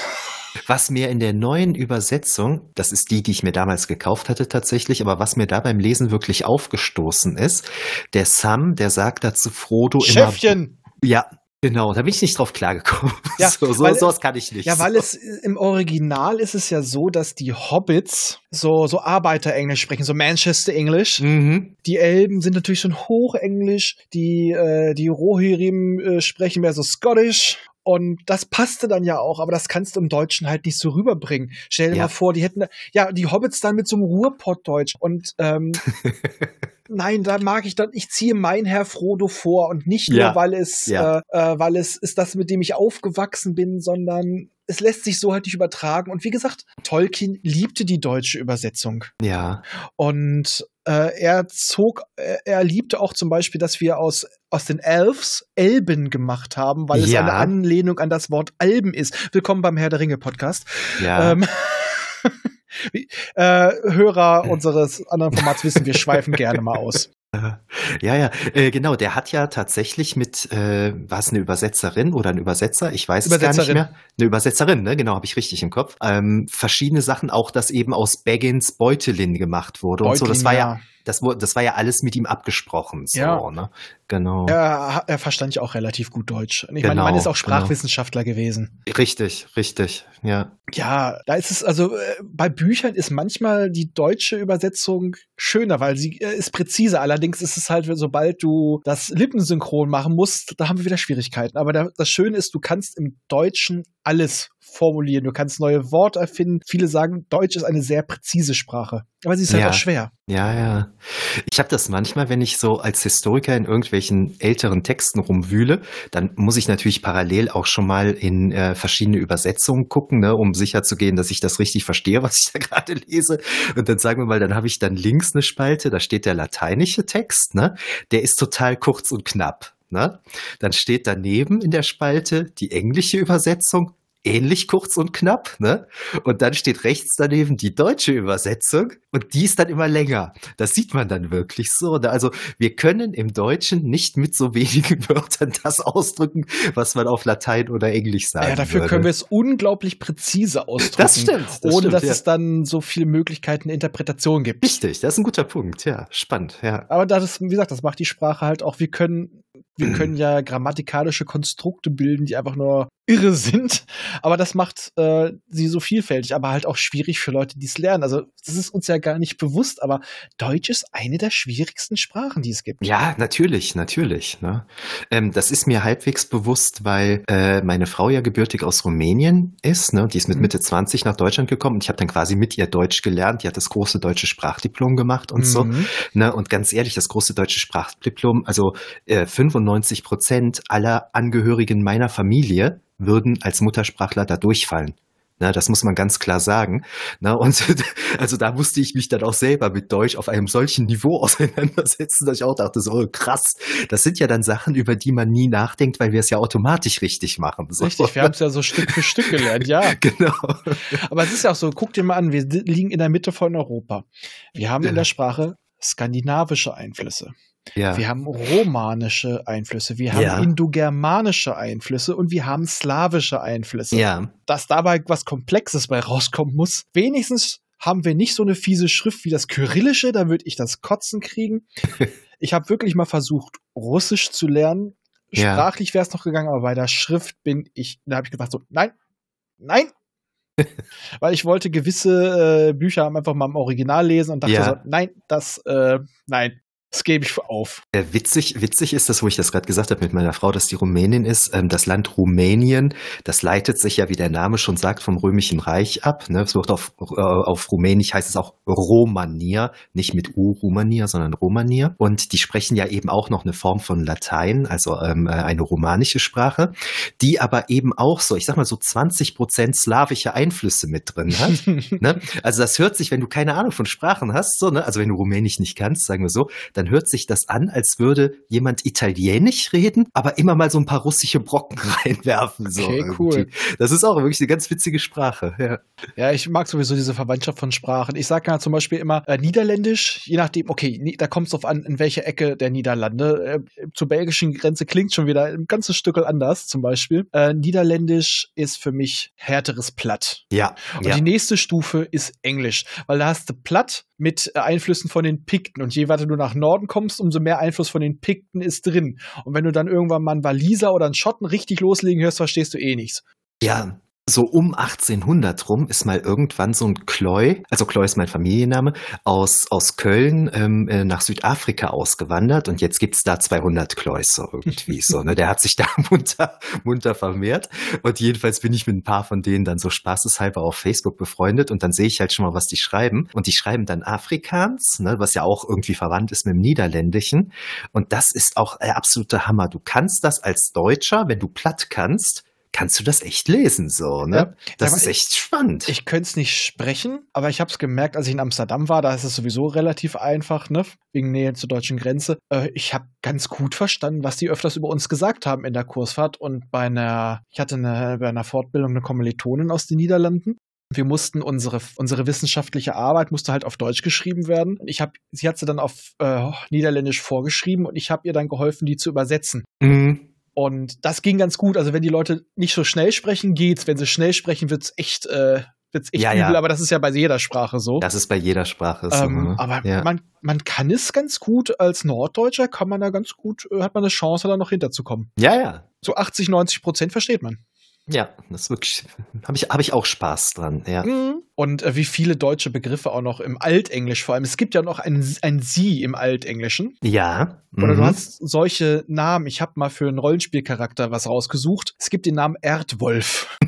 Was mir in der neuen Übersetzung, das ist die, die ich mir damals gekauft hatte tatsächlich, aber was mir da beim Lesen wirklich aufgestoßen ist, der Sam, der sagt dazu Frodo Chefchen. immer. Ja, Genau, da bin ich nicht drauf klargekommen. Ja, so, so, weil- sowas kann ich nicht. Ja, weil es im Original ist es ja so, dass die Hobbits so, so Arbeiterenglisch sprechen, so Manchester English. Mhm. Die Elben sind natürlich schon Hochenglisch, die, äh, die Rohirrim äh, sprechen mehr so Scottish. Und das passte dann ja auch, aber das kannst du im Deutschen halt nicht so rüberbringen. Stell dir Ja. mal vor, die hätten, ja, die Hobbits dann mit so einem Ruhrpottdeutsch. Und ähm, nein, da mag ich dann, ich ziehe mein Herr Frodo vor und nicht nur, Ja. weil es, Ja. äh, äh, weil es ist das, mit dem ich aufgewachsen bin, sondern es lässt sich so halt nicht übertragen. Und wie gesagt, Tolkien liebte die deutsche Übersetzung. Ja. Und äh, er zog, äh, er liebte auch zum Beispiel, dass wir aus, aus den Elves Elben gemacht haben, weil es Ja. eine Anlehnung an das Wort Alben ist. Willkommen beim Herr der Ringe Podcast. Ja. Ähm, wie- äh, Hörer unseres anderen Formats wissen, wir schweifen gerne mal aus. Ja, ja, äh, genau. Der hat ja tatsächlich mit, äh, war es eine Übersetzerin oder ein Übersetzer? Ich weiß es gar nicht mehr. Eine Übersetzerin, ne? Genau, habe ich richtig im Kopf. Ähm, verschiedene Sachen, auch dass eben aus Baggins Beutelin gemacht wurde und so. Das Beutlin, war ja. ja, das, das war ja alles mit ihm abgesprochen. So, Ja. ne? Genau. Er, er verstand ja auch relativ gut Deutsch. Ich meine, Genau, man ist auch genau. Sprachwissenschaftler gewesen. Richtig, richtig, ja. Ja, da ist es, also äh, bei Büchern ist manchmal die deutsche Übersetzung schöner, weil sie äh, ist präziser. Allerdings ist es halt, sobald du das Lippensynchron machen musst, da haben wir wieder Schwierigkeiten. Aber da, das Schöne ist, du kannst im Deutschen alles formulieren. Du kannst neue Worte erfinden. Viele sagen, Deutsch ist eine sehr präzise Sprache. Aber sie ist halt Ja. auch schwer. Ja, ja. Ich habe das manchmal, wenn ich so als Historiker in irgendwelchen älteren Texten rumwühle, dann muss ich natürlich parallel auch schon mal in äh, verschiedene Übersetzungen gucken, ne, um sicherzugehen, dass ich das richtig verstehe, was ich da gerade lese. Und dann sagen wir mal, dann habe ich dann links eine Spalte, da steht der lateinische Text, ne? Der ist total kurz und knapp. Ne? Dann steht daneben in der Spalte die englische Übersetzung, ähnlich kurz und knapp, ne? Und dann steht rechts daneben die deutsche Übersetzung und die ist dann immer länger. Das sieht man dann wirklich so. Ne? Also wir können im Deutschen nicht mit so wenigen Wörtern das ausdrücken, was man auf Latein oder Englisch sagen Ja, dafür würde. können wir es unglaublich präzise ausdrücken. Das stimmt, das ohne stimmt, dass ja. es dann so viele Möglichkeiten der Interpretation gibt. Richtig, das ist ein guter Punkt. Ja, spannend. Ja, Aber das ist, wie gesagt, das macht die Sprache halt auch. Wir können, wir können ja grammatikalische Konstrukte bilden, die einfach nur irre sind. Aber das macht äh, sie so vielfältig, aber halt auch schwierig für Leute, die es lernen. Also das ist uns ja gar nicht bewusst, aber Deutsch ist eine der schwierigsten Sprachen, die es gibt. Ja, natürlich, natürlich. Ne? Ähm, das ist mir halbwegs bewusst, weil äh, meine Frau ja gebürtig aus Rumänien ist. Ne? Die ist mit Mhm. Mitte 20 nach Deutschland gekommen und ich habe dann quasi mit ihr Deutsch gelernt. Die hat das große deutsche Sprachdiplom gemacht und so. Mhm. Ne? Und ganz ehrlich, das große deutsche Sprachdiplom, also äh, 95 Prozent aller Angehörigen meiner Familie würden als Muttersprachler da durchfallen. Na, das muss man ganz klar sagen. Na, und also da musste ich mich dann auch selber mit Deutsch auf einem solchen Niveau auseinandersetzen, dass ich auch dachte, so oh, krass, das sind ja dann Sachen, über die man nie nachdenkt, weil wir es ja automatisch richtig machen. So. Richtig, wir haben es ja so Stück für Stück gelernt, ja. Genau. Aber es ist ja auch so, guck dir mal an, wir liegen in der Mitte von Europa. Wir haben in der Sprache skandinavische Einflüsse. Ja. Wir haben romanische Einflüsse, wir haben Ja. indogermanische Einflüsse und wir haben slawische Einflüsse. Ja. Dass dabei was Komplexes bei rauskommen muss. Wenigstens haben wir nicht so eine fiese Schrift wie das Kyrillische, da würde ich das Kotzen kriegen. ich habe wirklich mal versucht, Russisch zu lernen. Sprachlich wäre es noch gegangen, aber bei der Schrift bin ich, da habe ich gesagt so, nein, nein. Weil ich wollte gewisse äh, Bücher einfach mal im Original lesen und dachte Ja. so, nein, das, äh, nein, das gebe ich auf. Äh, witzig, witzig ist das, wo ich das gerade gesagt habe mit meiner Frau, dass die Rumänin ist. Ähm, das Land Rumänien, das leitet sich ja, wie der Name schon sagt, vom Römischen Reich ab. Ne? Es wird auf, äh, auf Rumänisch heißt es auch Romanier, nicht mit U Rumanier, sondern Romanier. Und die sprechen ja eben auch noch eine Form von Latein, also ähm, äh, eine romanische Sprache, die aber eben auch so, ich sag mal so 20 Prozent slawische Einflüsse mit drin hat. Ne? Also das hört sich, wenn du keine Ahnung von Sprachen hast, so, ne? also wenn du Rumänisch nicht kannst, sagen wir so, dann hört sich das an, als würde jemand Italienisch reden, aber immer mal so ein paar russische Brocken reinwerfen. So Okay, irgendwie. cool. Das ist auch wirklich eine ganz witzige Sprache. Ja. Ja, ich mag sowieso diese Verwandtschaft von Sprachen. Ich sage ja zum Beispiel immer äh, Niederländisch, je nachdem, okay, da kommt es drauf an, in welche Ecke der Niederlande. Äh, zur belgischen Grenze klingt schon wieder ein ganzes Stück anders, zum Beispiel. Äh, Niederländisch ist für mich härteres Platt. Ja, Und ja. die nächste Stufe ist Englisch, weil da hast du Platt mit äh, Einflüssen von den Pikten und je weiter du nach Norden Norden kommst, umso mehr Einfluss von den Pikten ist drin. Und wenn du dann irgendwann mal einen Waliser oder einen Schotten richtig loslegen hörst, verstehst du eh nichts. Ja, so um 1800 rum ist mal irgendwann so ein Kloy, also Kloy ist mein Familienname, aus, aus Köln ähm, äh, nach Südafrika ausgewandert und jetzt gibt's da 200 Kloys so irgendwie so. Ne? Der hat sich da munter, munter vermehrt und jedenfalls bin ich mit ein paar von denen dann so spaßeshalber auf Facebook befreundet und dann sehe ich halt schon mal, was die schreiben und die schreiben dann Afrikaans, ne, was ja auch irgendwie verwandt ist mit dem Niederländischen und das ist auch der absolute Hammer. Du kannst das als Deutscher, wenn du platt kannst, kannst du das echt lesen, so, ne? Ja, das ist echt spannend. Ich könnte es nicht sprechen, aber ich habe es gemerkt, als ich in Amsterdam war, da ist es sowieso relativ einfach, ne? Wegen Nähe zur deutschen Grenze. Äh, ich habe ganz gut verstanden, was die öfters über uns gesagt haben in der Kursfahrt und bei einer, ich hatte eine, bei einer Fortbildung eine Kommilitonin aus den Niederlanden wir mussten unsere, unsere wissenschaftliche Arbeit musste halt auf Deutsch geschrieben werden. Ich habe, sie hat sie dann auf äh, Niederländisch vorgeschrieben und ich habe ihr dann geholfen, die zu übersetzen. Mhm. Und das ging ganz gut. Also wenn die Leute nicht so schnell sprechen, geht's. Wenn sie schnell sprechen, wird's echt, äh, wird's echt ja, übel. Ja. Aber das ist ja bei jeder Sprache so. Das ist bei jeder Sprache so. Ähm, ne? Aber ja. man, man kann es ganz gut als Norddeutscher, kann man da ganz gut, äh, hat man eine Chance, da noch hinterzukommen. Ja, ja. So 80, 90 Prozent versteht man. Ja, das ist wirklich, habe ich, hab ich auch Spaß dran, ja. Mhm. Und äh, wie viele deutsche Begriffe auch noch im Altenglisch vor allem. Es gibt ja noch ein, ein Sie im Altenglischen. Ja. Mhm. Oder du mhm. hast solche Namen. Ich habe mal für einen Rollenspielcharakter was rausgesucht. Es gibt den Namen Erdwolf.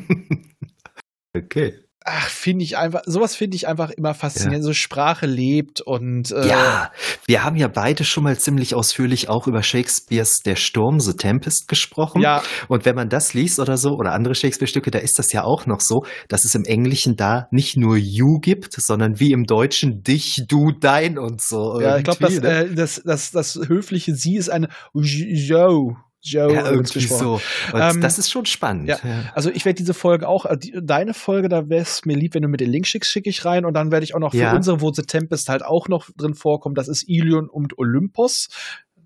okay ach, finde ich einfach, sowas finde ich einfach immer faszinierend. Ja. So Sprache lebt und äh Ja, wir haben ja beide schon mal ziemlich ausführlich auch über Shakespeares Der Sturm, The Tempest gesprochen. Ja. Und wenn man das liest oder so, oder andere Shakespeare-Stücke, da ist das ja auch noch so, dass es im Englischen da nicht nur you gibt, sondern wie im Deutschen dich, du, dein und so. Ja, ich glaube, das, ne? äh, das, das, das höfliche Sie ist eine Joe. Joe ja, irgendwie so. Ähm, das ist schon spannend. Ja. ja. Also ich werde diese Folge auch, äh, die, deine Folge, da wäre es mir lieb, wenn du mir den Link schickst, schicke ich rein und dann werde ich auch noch für ja. unsere, wo The Tempest halt auch noch drin vorkommt, das ist Ilion und Olympos.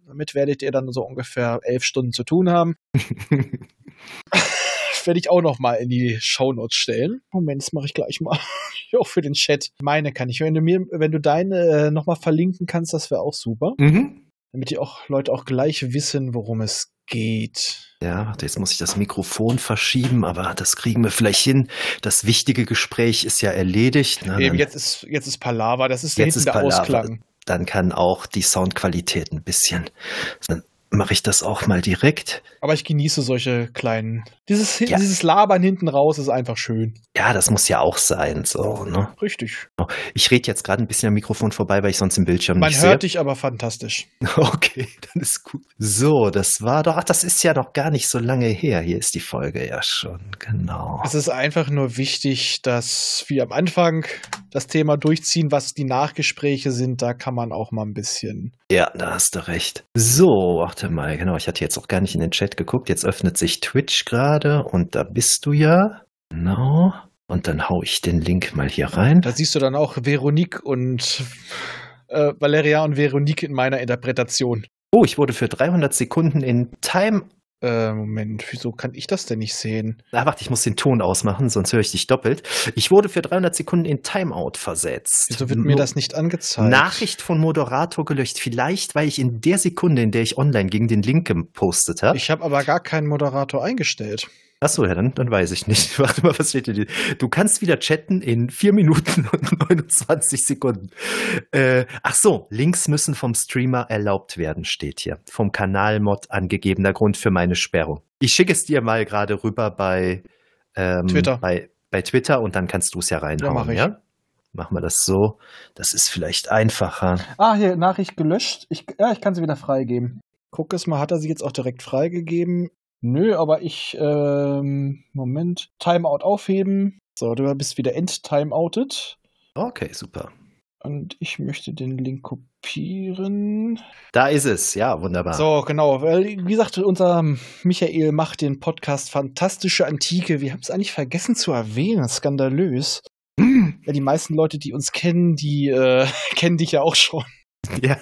Damit werdet ihr dann so ungefähr elf Stunden zu tun haben. werde ich auch noch mal in die Shownotes stellen. Moment, das mache ich gleich mal. auch für den Chat. Meine kann ich. Wenn du mir, wenn du deine äh, noch mal verlinken kannst, das wäre auch super. Mhm. Damit die auch Leute auch gleich wissen, worum es geht. Ja, jetzt muss ich das Mikrofon verschieben, aber das kriegen wir vielleicht hin. Das wichtige Gespräch ist ja erledigt. Ne? Eben, jetzt ist, jetzt ist Palaver, das ist jetzt ist der Palaver. Ausklang. Dann kann auch die Soundqualität ein bisschen. Mache ich das auch mal direkt. Aber ich genieße solche kleinen. Dieses, ja. dieses Labern hinten raus ist einfach schön. Ja, das muss ja auch sein. So, ne? Richtig. Ich rede jetzt gerade ein bisschen am Mikrofon vorbei, weil ich sonst im Bildschirm Man nicht sehe. Man hört dich aber fantastisch. Okay, dann ist gut. So, das war doch, ach, das ist ja noch gar nicht so lange her. Hier ist die Folge ja schon, genau. Es ist einfach nur wichtig, dass wir am Anfang das Thema durchziehen, was die Nachgespräche sind. Da kann man auch mal ein bisschen. Ja, da hast du recht. So, warte mal, genau, ich hatte jetzt auch gar nicht in den Chat geguckt. Jetzt öffnet sich Twitch gerade und da bist du ja. Genau. Und dann hau ich den Link mal hier rein. Da siehst du dann auch Veronique und äh, Valeria und Veronique in meiner Interpretation. Oh, ich wurde für 300 Sekunden in Time äh, Moment, wieso kann ich das denn nicht sehen? Na, warte, ich muss den Ton ausmachen, sonst höre ich dich doppelt. Ich wurde für 300 Sekunden in Timeout versetzt. Wieso wird mir das nicht angezeigt? Nachricht von Moderator gelöscht. Vielleicht, weil ich in der Sekunde, in der ich online ging, den Link gepostet habe. Ich habe aber gar keinen Moderator eingestellt. Achso, ja, dann, dann weiß ich nicht. Warte mal, was steht hier? Du kannst wieder chatten in 4 Minuten und 29 Sekunden. Äh, ach so, Links müssen vom Streamer erlaubt werden, steht hier. Vom Kanalmod angegebener Grund für meine Sperrung. Ich schicke es dir mal gerade rüber bei, ähm, Twitter. Bei, bei Twitter und dann kannst du es ja reinhauen. Ja, mach ich. ja? Machen wir das so. Das ist vielleicht einfacher. Ah, hier, Nachricht gelöscht. Ich, ja, ich kann sie wieder freigeben. Guck es mal, hat er sie jetzt auch direkt freigegeben? Nö, aber ich, ähm, Moment, Timeout aufheben. So, du bist wieder end-timeoutet. Okay, super. Und ich möchte den Link kopieren. Da ist es, ja, wunderbar. So, genau. Wie gesagt, unser Michael macht den Podcast Fantastische Antike. Wir haben es eigentlich vergessen zu erwähnen. Skandalös. Ja, die meisten Leute, die uns kennen, die äh, kennen dich ja auch schon. Ja.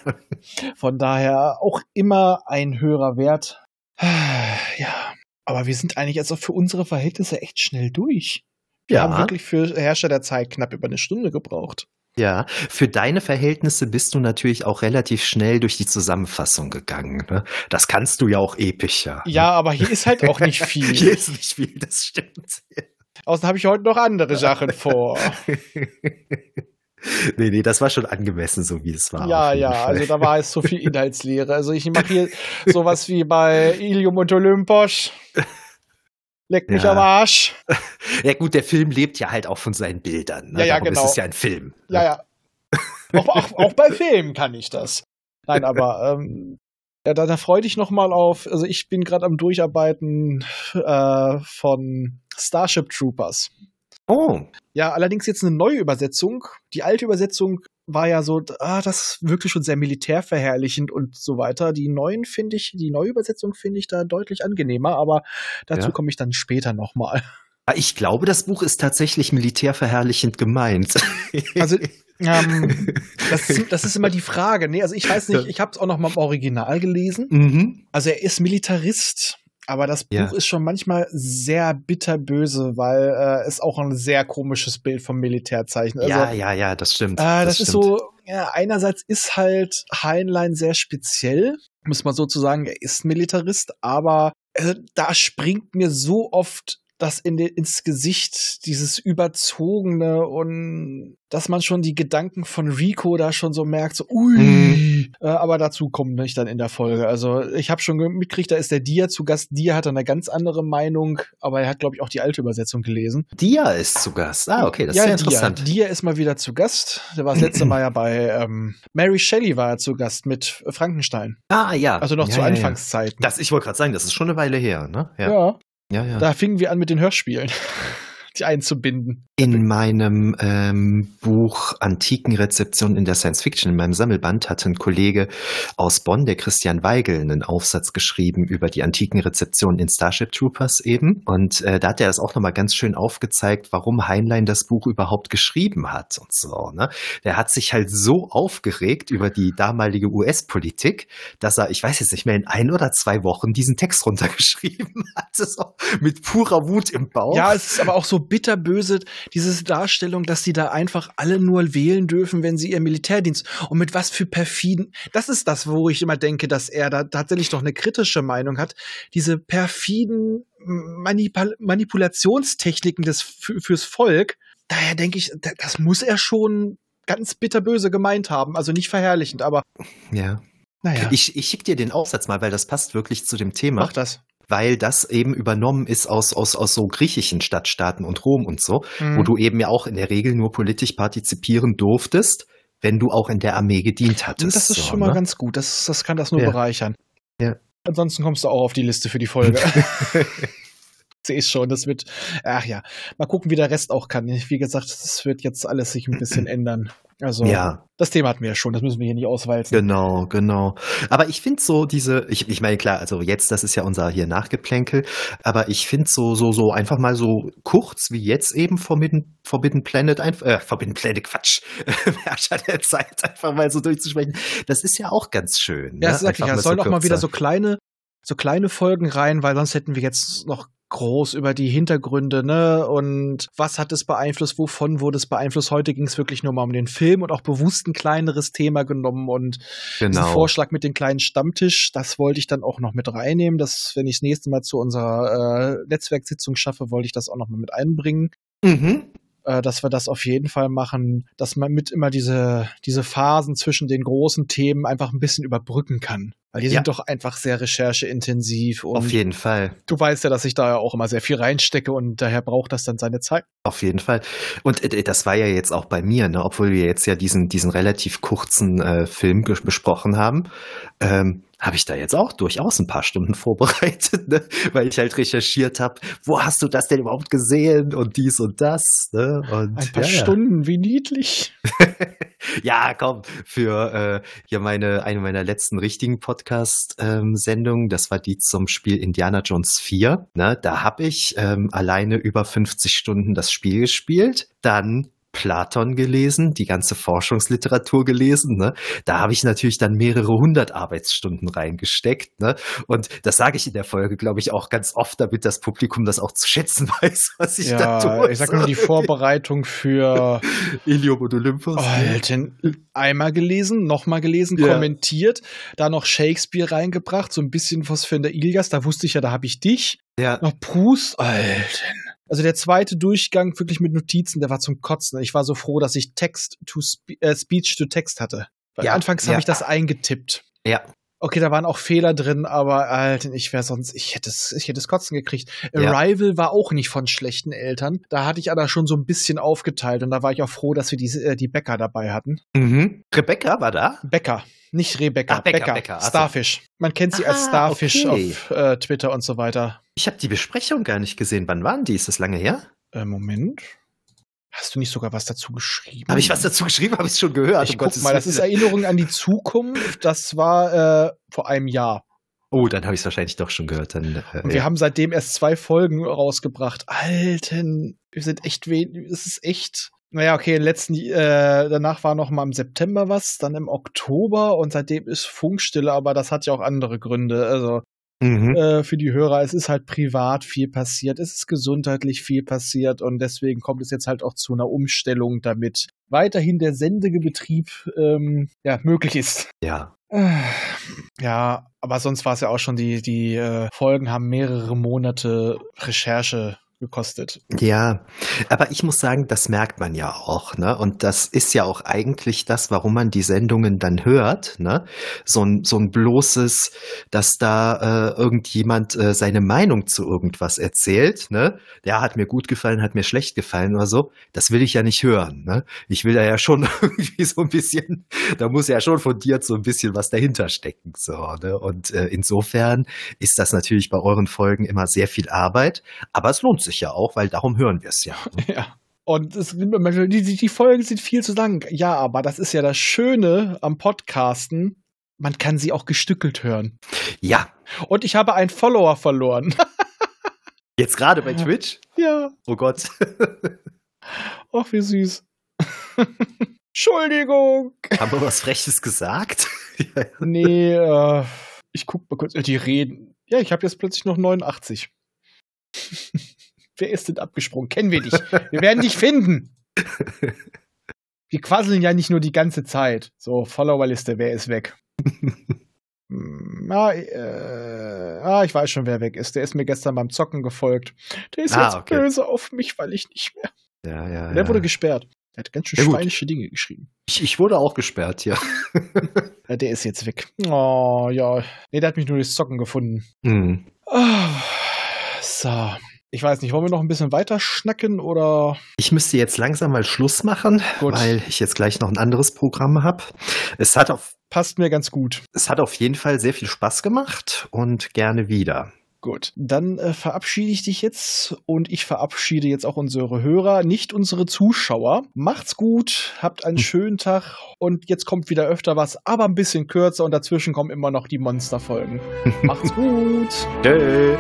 Von daher auch immer ein höherer Wert. Ja, aber wir sind eigentlich also für unsere Verhältnisse echt schnell durch. Wir ja. haben wirklich für Herrscher der Zeit knapp über eine Stunde gebraucht. Ja, für deine Verhältnisse bist du natürlich auch relativ schnell durch die Zusammenfassung gegangen. Ne? Das kannst du ja auch epischer. Ne? Ja, aber hier ist halt auch nicht viel. hier ist nicht viel, das stimmt. Außerdem habe ich heute noch andere Sachen vor. nee, nee, das war schon angemessen, so wie es war. Ja, ja, Fall. also da war es so viel Inhaltslehre. Also ich mache hier sowas wie bei Ilium und Olympos. Leck mich ja. am Arsch. Ja gut, der Film lebt ja halt auch von seinen Bildern. Ne? Ja, ja, Darum genau. ist es ja ein Film. Ja, ja. auch, auch, auch bei Filmen kann ich das. Nein, aber ähm, ja, da, da freue dich noch mal auf. Also ich bin gerade am Durcharbeiten äh, von Starship Troopers. Oh. Ja, allerdings jetzt eine neue Übersetzung. Die alte Übersetzung war ja so, ah, das wirklich schon sehr militärverherrlichend und so weiter. Die neuen finde ich, die neue Übersetzung finde ich da deutlich angenehmer, aber dazu ja. komme ich dann später nochmal. Ah, ich glaube, das Buch ist tatsächlich militärverherrlichend gemeint. Also ähm, das, ist, das, ist, immer die Frage. Nee, also ich weiß nicht, ich habe es auch noch mal im Original gelesen. Mhm. Also er ist Militarist, aber das Buch ja. ist schon manchmal sehr bitterböse, weil äh, es auch ein sehr komisches Bild vom Militärzeichen. Also, ja, ja, ja, das stimmt. Äh, das, das ist stimmt. so, ja, einerseits ist halt Heinlein sehr speziell, muss man sozusagen, er ist Militarist, aber äh, da springt mir so oft das in ins Gesicht, dieses überzogene und dass man schon die Gedanken von Rico da schon so merkt, so ui, mhm. äh, aber dazu kommt nicht dann in der Folge. Also ich habe schon mitgekriegt, da ist der Dia zu Gast. Dia hat eine ganz andere Meinung, aber er hat glaube ich auch die alte Übersetzung gelesen. Dia ist zu Gast. Ah, okay, das ja, ist sehr interessant. Dia. Dia ist mal wieder zu Gast. Der war das letzte Mal ja bei ähm, Mary Shelley war er zu Gast mit Frankenstein. Ah, ja. Also noch ja, zu ja, Anfangszeiten. Das, ich wollte gerade sagen, das ist schon eine Weile her, ne? ja. Ja, ja. Da fingen wir an mit den Hörspielen, einzubinden. In meinem ähm, Buch Antikenrezeption in der Science Fiction, in meinem Sammelband, hat ein Kollege aus Bonn, der Christian Weigel, einen Aufsatz geschrieben über die Antikenrezeption in Starship Troopers eben. Und äh, da hat er das auch nochmal ganz schön aufgezeigt, warum Heinlein das Buch überhaupt geschrieben hat und so. Ne? Der hat sich halt so aufgeregt über die damalige US-Politik, dass er, ich weiß jetzt nicht mehr, in ein oder zwei Wochen diesen Text runtergeschrieben hat. So, mit purer Wut im Bauch. Ja, es ist aber auch so bitterböse, diese Darstellung, dass sie da einfach alle nur wählen dürfen, wenn sie ihr Militärdienst und mit was für perfiden, das ist das, wo ich immer denke, dass er da tatsächlich doch eine kritische Meinung hat, diese perfiden Manipul Manipulationstechniken des fürs Volk. Daher denke ich, das muss er schon ganz bitterböse gemeint haben, also nicht verherrlichend, aber ja. Naja. Ich, ich schick dir den Aufsatz mal, weil das passt wirklich zu dem Thema. Mach das weil das eben übernommen ist aus, aus, aus so griechischen Stadtstaaten und Rom und so, mhm. wo du eben ja auch in der Regel nur politisch partizipieren durftest, wenn du auch in der Armee gedient hattest. Das ist so, schon mal ne? ganz gut, das, das kann das nur Ja. bereichern. Ja. Ansonsten kommst du auch auf die Liste für die Folge. Sehe ich schon, das wird, ach ja, mal gucken, wie der Rest auch kann. Wie gesagt, das wird jetzt alles sich ein bisschen ändern. Also, Ja. das Thema hatten wir ja schon, das müssen wir hier nicht auswalzen. Genau, genau. Aber ich finde so diese, ich, ich meine, klar, also jetzt, das ist ja unser hier Nachgeplänkel, aber ich finde so, so, so einfach mal so kurz wie jetzt eben Forbidden, Forbidden Planet, einfach, äh, Forbidden Planet, Quatsch, Herrscher der Zeit, einfach mal so durchzusprechen, das ist ja auch ganz schön. Ja, ne? das Einfach ja, es sollen auch mal wieder so kleine, so kleine Folgen rein, weil sonst hätten wir jetzt noch groß über die Hintergründe, ne? Und was hat es beeinflusst, wovon wurde es beeinflusst? Heute ging es wirklich nur mal um den Film und auch bewusst ein kleineres Thema genommen und diesen Genau. Vorschlag mit dem kleinen Stammtisch, das wollte ich dann auch noch mit reinnehmen. Das, wenn ich das nächste Mal zu unserer äh, Netzwerksitzung schaffe, wollte ich das auch noch mal mit einbringen Mhm. Äh, dass wir das auf jeden Fall machen, dass man mit immer diese, diese Phasen zwischen den großen Themen einfach ein bisschen überbrücken kann. Weil die Ja. sind doch einfach sehr rechercheintensiv und Auf jeden Fall. du weißt ja, dass ich da ja auch immer sehr viel reinstecke und daher braucht das dann seine Zeit. Auf jeden Fall. Und äh, das war ja jetzt auch bei mir, ne? obwohl wir jetzt ja diesen, diesen relativ kurzen äh, Film besprochen haben, ähm, habe ich da jetzt auch durchaus ein paar Stunden vorbereitet, ne? weil ich halt recherchiert habe, wo hast du das denn überhaupt gesehen und dies und das. Ne? Und, Ein paar ja, ja. Stunden, wie niedlich. Ja, komm, für äh, ja meine eine meiner letzten richtigen Podcast-Sendungen, das war die zum Spiel Indiana Jones 4. Ne, da habe ich ähm, alleine über 50 Stunden das Spiel gespielt. Dann Platon gelesen, die ganze Forschungsliteratur gelesen. Ne? Da habe ich natürlich dann mehrere hundert Arbeitsstunden reingesteckt. Ne? Und das sage ich in der Folge, glaube ich, auch ganz oft, damit das Publikum das auch zu schätzen weiß, was ich ja, da tue. Ich sag nur die Vorbereitung für Ilium und Olympus. Oh, Alten, einmal gelesen, nochmal gelesen, ja. kommentiert, da noch Shakespeare reingebracht, so ein bisschen was für der Ilias, da wusste ich ja, da habe ich dich. Ja. Noch Proust, Alten. Also der zweite Durchgang wirklich mit Notizen, der war zum Kotzen. Ich war so froh, dass ich Text to Spe äh, Speech to Text hatte. Weil ja, anfangs ja. habe ich das eingetippt. Ja. Okay, da waren auch Fehler drin, aber Alter, ich wäre sonst, ich hätte es, ich hätte es kotzen gekriegt. Ja. Arrival war auch nicht von schlechten Eltern. Da hatte ich aber schon so ein bisschen aufgeteilt und da war ich auch froh, dass wir die, äh, die Bäcker dabei hatten. Mhm. Rebecca war da? Bäcker, nicht Rebecca. Ach, Bäcker. Bäcker. Starfish. Man kennt sie Aha, als Starfish okay. auf äh, Twitter und so weiter. Ich habe die Besprechung gar nicht gesehen. Wann waren die? Ist das lange her? Äh, Moment. Hast du nicht sogar was dazu geschrieben? Habe ich was dazu geschrieben? Habe ich schon gehört? Ich oh guck mal, das ist Erinnerung an die Zukunft. Das war äh, vor einem Jahr. Oh, dann habe ich es wahrscheinlich doch schon gehört. Dann, äh, Und wir ja. haben seitdem erst zwei Folgen rausgebracht. Alten, wir sind echt wenig. Es ist echt. Naja, okay, im letzten, äh, danach war noch mal im September was, dann im Oktober und seitdem ist Funkstille, aber das hat ja auch andere Gründe. Also Mhm. Äh, für die Hörer. Es ist halt privat viel passiert, es ist gesundheitlich viel passiert und deswegen kommt es jetzt halt auch zu einer Umstellung, damit weiterhin der Sendebetrieb ähm, ja, möglich ist. Ja. Ja, aber sonst war es ja auch schon, die, die äh, Folgen haben mehrere Monate Recherche gekostet. Ja, aber ich muss sagen, das merkt man ja auch, ne? Und das ist ja auch eigentlich das, warum man die Sendungen dann hört, ne? So ein, so ein bloßes, dass da äh, irgendjemand äh, seine Meinung zu irgendwas erzählt, ne? Der hat mir gut gefallen, hat mir schlecht gefallen oder so. Das will ich ja nicht hören, ne? Ich will da ja schon irgendwie so ein bisschen, da muss ja schon fundiert so ein bisschen was dahinter stecken, so, ne? Und äh, insofern ist das natürlich bei euren Folgen immer sehr viel Arbeit, aber es lohnt sich sich ja auch, weil darum hören wir es ja. Ja. Und es, die, die, Folgen sind viel zu lang. Ja, aber das ist ja das Schöne am Podcasten. Man kann sie auch gestückelt hören. Ja. Und ich habe einen Follower verloren. Jetzt gerade bei Twitch? Ja. Oh Gott. Ach, wie süß. Entschuldigung. Haben wir was Freches gesagt? nee, äh, ich guck mal kurz. Die reden. Ja, ich habe jetzt plötzlich noch 89. Wer ist denn abgesprungen? Kennen wir dich. Wir werden dich finden. Wir quasseln ja nicht nur die ganze Zeit. So, Followerliste, wer ist weg? Hm, ah, äh, ah, ich weiß schon, wer weg ist. Der ist mir gestern beim Zocken gefolgt. Der ist ah, jetzt okay. böse auf mich, weil ich nicht mehr. Ja, ja, der ja. wurde gesperrt. Der hat ganz schön ja, schweinische Dinge geschrieben. Ich, ich, wurde auch gesperrt, ja. ja. Der ist jetzt weg. Oh, ja. Nee, der hat mich nur durchs Zocken gefunden. Mhm. Oh, so. Ich weiß nicht, wollen wir noch ein bisschen weiter schnacken oder? Ich müsste jetzt langsam mal Schluss machen, gut. weil ich jetzt gleich noch ein anderes Programm habe. Es hat auf passt mir ganz gut. Es hat auf jeden Fall sehr viel Spaß gemacht und gerne wieder. Gut, dann äh, verabschiede ich dich jetzt und ich verabschiede jetzt auch unsere Hörer, nicht unsere Zuschauer. Macht's gut, habt einen hm. schönen Tag und jetzt kommt wieder öfter was, aber ein bisschen kürzer und dazwischen kommen immer noch die Monsterfolgen. Macht's gut. Tschüss.